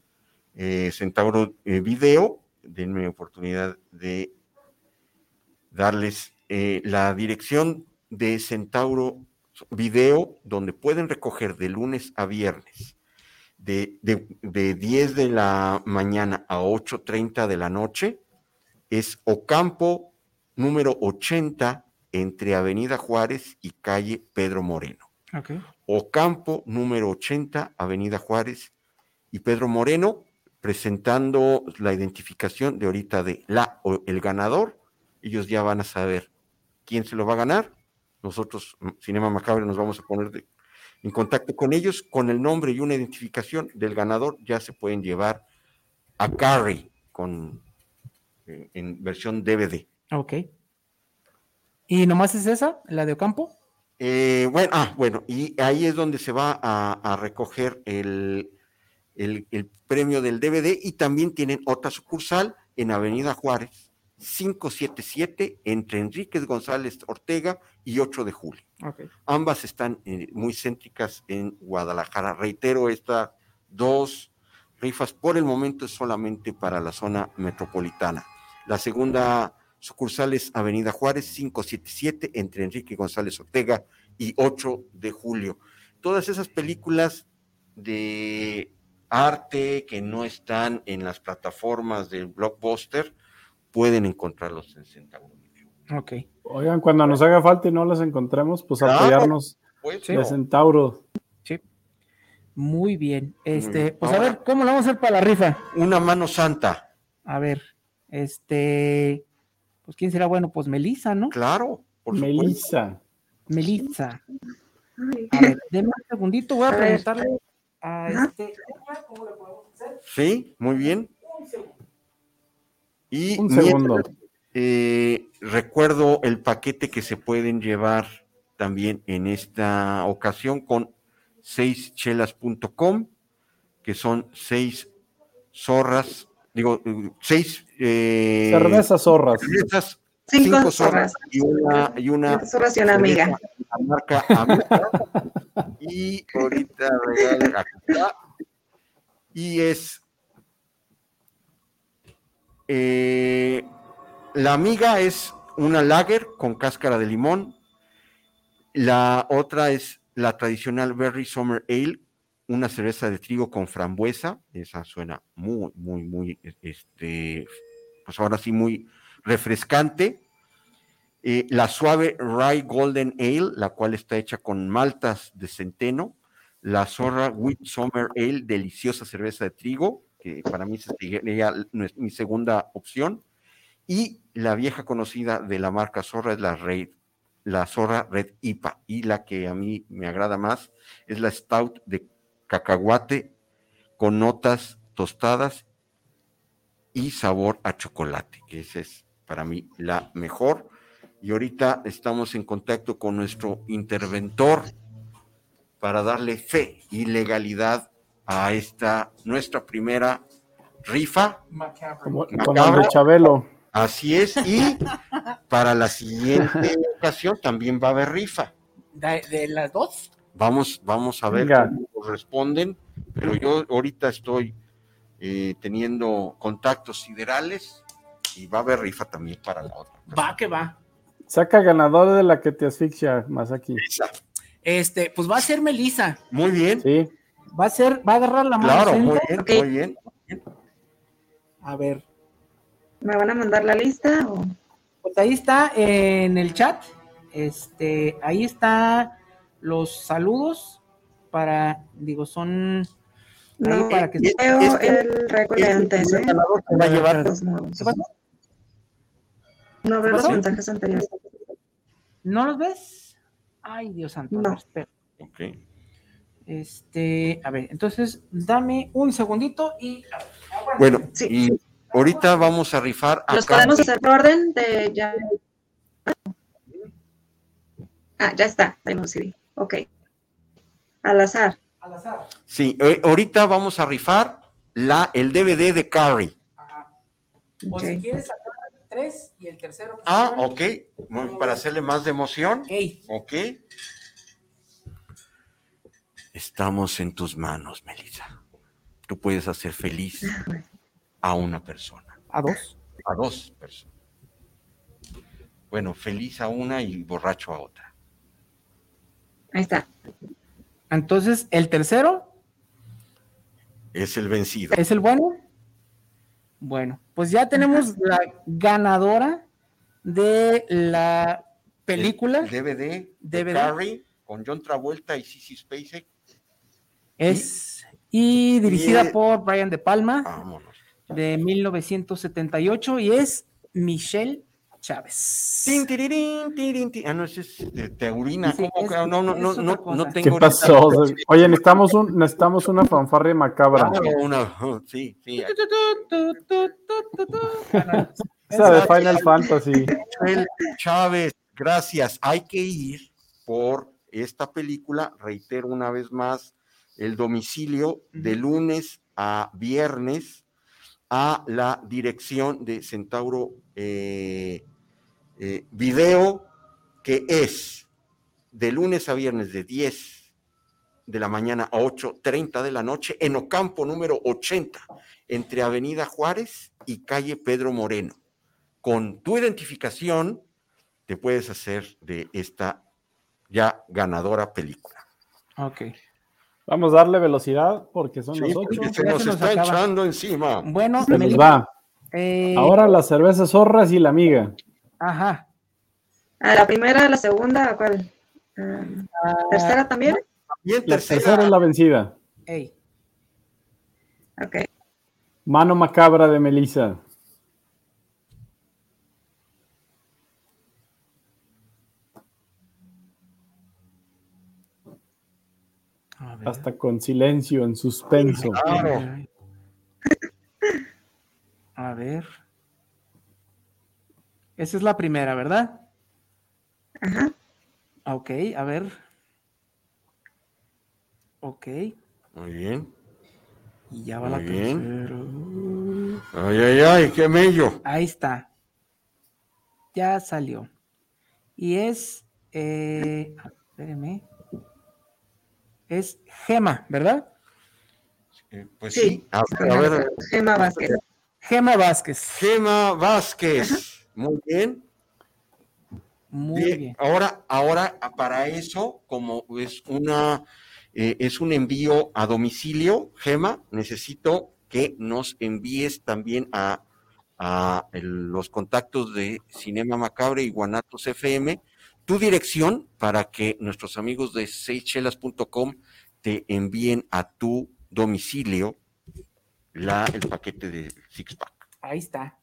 eh, Centauro eh, Video. Denme oportunidad de darles eh, la dirección de Centauro Video, donde pueden recoger de lunes a viernes, de, de, de 10 de la mañana a 8.30 de la noche. Es Ocampo número 80 entre Avenida Juárez y calle Pedro Moreno. Ocampo, número 80, Avenida Juárez y Pedro Moreno, presentando la identificación de ahorita de la o el ganador. Ellos ya van a saber quién se lo va a ganar. Nosotros, mm, Cinema Macabre, nos vamos a poner de- en contacto con ellos. Con el nombre y una identificación del ganador, ya se pueden llevar a Carrie con, eh, en versión DVD. Ok. ¿Y nomás es esa, la de Ocampo? Eh, bueno, ah, bueno, y ahí es donde se va a, a recoger el, el- el premio del DVD y también tienen otra sucursal en Avenida Juárez, 577 entre Enríquez González Ortega y 8 de julio. Ambas están eh, muy céntricas en Guadalajara. Reitero, estas dos rifas por el momento es solamente para la zona metropolitana. La segunda sucursal es Avenida Juárez 577 entre Enrique González Ortega y 8 de julio. Todas esas películas de arte que no están en las plataformas del blockbuster, pueden encontrarlos en Centauro. Ok. Oigan, cuando nos haga falta y no las encontremos, pues apoyarnos pues, de Centauro. Sí. Muy bien. Este, pues a ver, ¿cómo lo vamos a hacer para la rifa? Una mano santa. A ver, este, pues quién será bueno, pues Melissa, ¿no? Claro, por Melissa. Melissa. A ver, denme un segundito, voy a, preguntarle a este. ¿Cómo le podemos hacer? Sí, muy bien. Y un segundo. Eh, recuerdo el paquete que se pueden llevar también en esta ocasión con seischelas.com, que son seis zorras, digo, seis eh, cervezas zorras. Cervezas, cinco, zorras, y una, y una, y una amiga. Marca amiga. y ahorita acá. Y es eh, la amiga es una lager con cáscara de limón. La otra es la tradicional Berry Summer Ale, una cerveza de trigo con frambuesa. Esa suena muy, muy, muy, este, pues ahora sí, muy refrescante. Eh, la suave Rye Golden Ale, la cual está hecha con maltas de centeno. La Zorra Wheat Summer Ale, deliciosa cerveza de trigo que para mí sería mi segunda opción. Y la vieja conocida de la marca Zorra es la Red, la Zorra Red IPA. Y la que a mí me agrada más es la Stout de cacahuate con notas tostadas y sabor a chocolate, que esa es para mí la mejor. Y ahorita estamos en contacto con nuestro interventor para darle fe y legalidad a esta nuestra primera rifa. Como, con de Chabelo. Así es, y para la siguiente ocasión también va a haber rifa. ¿De, las dos? Vamos, vamos a ver cómo responden, pero yo ahorita estoy eh, teniendo contactos siderales y va a haber rifa también para la otra. Va que va. Saca ganador de la que te asfixia más aquí. Este, pues va a ser Melissa. Muy bien. Sí. Va a ser, va a agarrar la mano. Claro, muy bien, muy bien. A ver. ¿Me van a mandar la lista? O? Pues ahí está en el chat. Este, ahí está los saludos para, digo, son no, para que veo el récord de antes, ¿eh? va a llevar. No veo los mensajes anteriores. ¿No los ves? Ay, Dios santo. No. Ok. Este, a ver, entonces dame un segundito y. Bueno, y ahorita vamos a rifar. ¿Los podemos hacer por orden de ya? Ah, ya está, Ok. Al azar. Al azar. Sí, eh, ahorita vamos a rifar la, el DVD de Carrie. Ajá. O si quieres sacar tres y el tercero. Ah, ok. Para hacerle más de emoción. Ok. Estamos en tus manos, Melissa. Tú puedes hacer feliz a una persona. ¿A dos? A dos personas. Bueno, feliz a una y borracho a otra. Ahí está. Entonces, ¿el tercero? Es el vencido. ¿Es el bueno? Bueno, pues ya tenemos la ganadora de la película. DVD, de Carrie, con John Travolta y Sissy Spacek es y, dirigida por Brian De Palma de 1978 y es Michelle Chávez. ah, no, es Teurina. no, no, no, no, no, tengo. ¿Qué pasó? Oye, necesitamos, un, necesitamos una fanfarria macabra. una, sí, sí. Esa de Final Fantasy. Chávez, gracias. Hay que ir por esta película, reitero una vez más, el domicilio de lunes a viernes a la dirección de Centauro eh, eh, Video, que es de lunes a viernes de 10 de la mañana a 8.30 de la noche en Ocampo número 80, entre Avenida Juárez y calle Pedro Moreno. Con tu identificación te puedes hacer de esta ya ganadora película. Ok. Vamos a darle velocidad porque son los ocho. Se nos se nos está acaba. echando encima. Bueno, Se nos va. eh, Ahora las cervezas zorras y la amiga. Ajá. Ah, la primera, la segunda, ¿cuál? Ah, ¿Tercera también? Bien, La tercera es la vencida. Ey, Ok. Mano macabra de Melissa. Hasta con silencio, en suspenso. Claro. A ver. Esa es la primera, ¿verdad? Ajá. Ok, a ver. Ok. Muy bien. Y ya va la bien. tercera. Ay, ay, ay, qué mello. Ahí está. Ya salió. Y es. Eh, espéreme. Es Gema, ¿verdad? Eh, Pues Sí. sí. A ver, a ver. Gemma Vázquez. Gema Vázquez. Gema Vázquez. Muy bien. Muy Bien, bien. Ahora, ahora para eso, como es una eh, es un envío a domicilio, Gema, necesito que nos envíes también a, a el- los contactos de Cinema Macabre y Guanatos FM tu dirección para que nuestros amigos de seychelas.com te envíen a tu domicilio la, el paquete de Six Pack. Ahí está.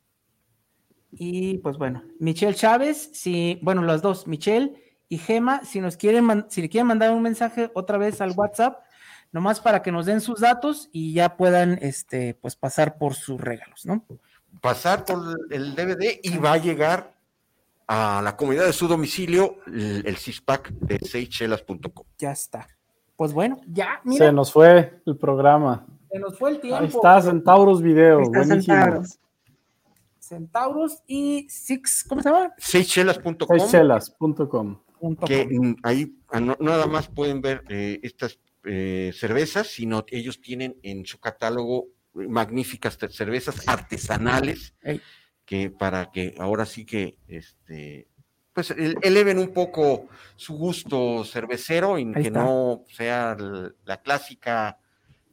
Y pues bueno, Michelle Chávez, si, bueno, las dos, Michelle y Gema, si nos quieren, si le quieren mandar un mensaje otra vez al WhatsApp, nomás para que nos den sus datos y ya puedan, este, pues pasar por sus regalos, ¿no? pasar por el DVD y va a llegar a la comunidad de su domicilio el, el CISPAC de seychelas.com. Ya está. Pues bueno, ya, mira, Se nos fue el programa. se nos fue el tiempo. Ahí está Centauros Video. Ahí está Buenísimo. Centauros. Centauros y Six, ¿cómo se llama? Seychelas.com, Seychelas.com. Punto que ahí ah, nada más pueden ver eh, estas eh, cervezas, sino ellos tienen en su catálogo eh, magníficas cervezas artesanales. Que para que ahora sí que este pues el- eleven un poco su gusto cervecero y que no sea la clásica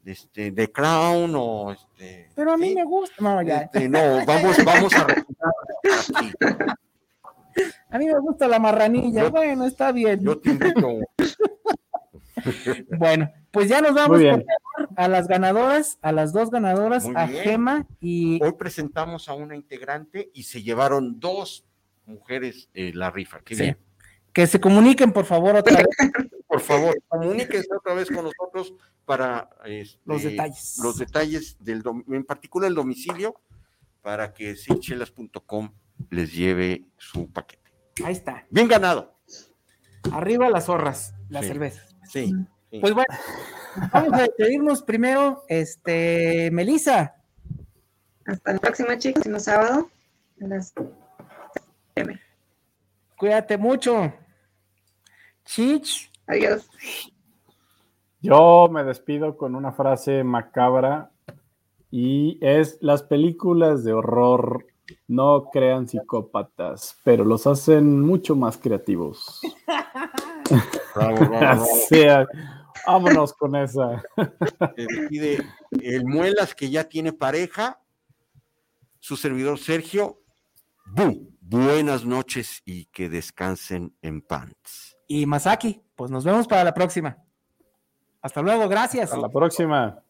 este de Crown o este Pero a mí sí, me gusta. No, ya. este, no vamos vamos a aquí. A mí me gusta la marranilla. Yo- bueno, está bien. yo te invito Bueno, pues ya nos vamos por favor, a las ganadoras, a las dos ganadoras, Muy a bien. Gema y Hoy presentamos a una integrante y se llevaron dos mujeres eh, la rifa. Qué Sí. bien. que se comuniquen por favor otra vez Por favor, comuníquense otra vez con nosotros para este, los detalles. los detalles del en particular el domicilio para que seychelas.com les lleve su paquete. Ahí está. Bien ganado. Arriba las zorras, las Sí. cervezas. Sí. Sí. Pues bueno, vamos a despedirnos primero, este, Melissa. Hasta la próxima, chicos. Próximo sábado. a las. Cuídate mucho. Chich, Adiós. Yo me despido con una frase macabra y es las películas de horror no crean psicópatas, pero los hacen mucho más creativos. Bravo, bravo, bravo. O sea, vámonos con esa. Se despide el Muelas que ya tiene pareja, su servidor Sergio. Bu, buenas noches y que descansen en pants. y Masaki, pues nos vemos para la próxima. Hasta luego, gracias. Hasta la próxima.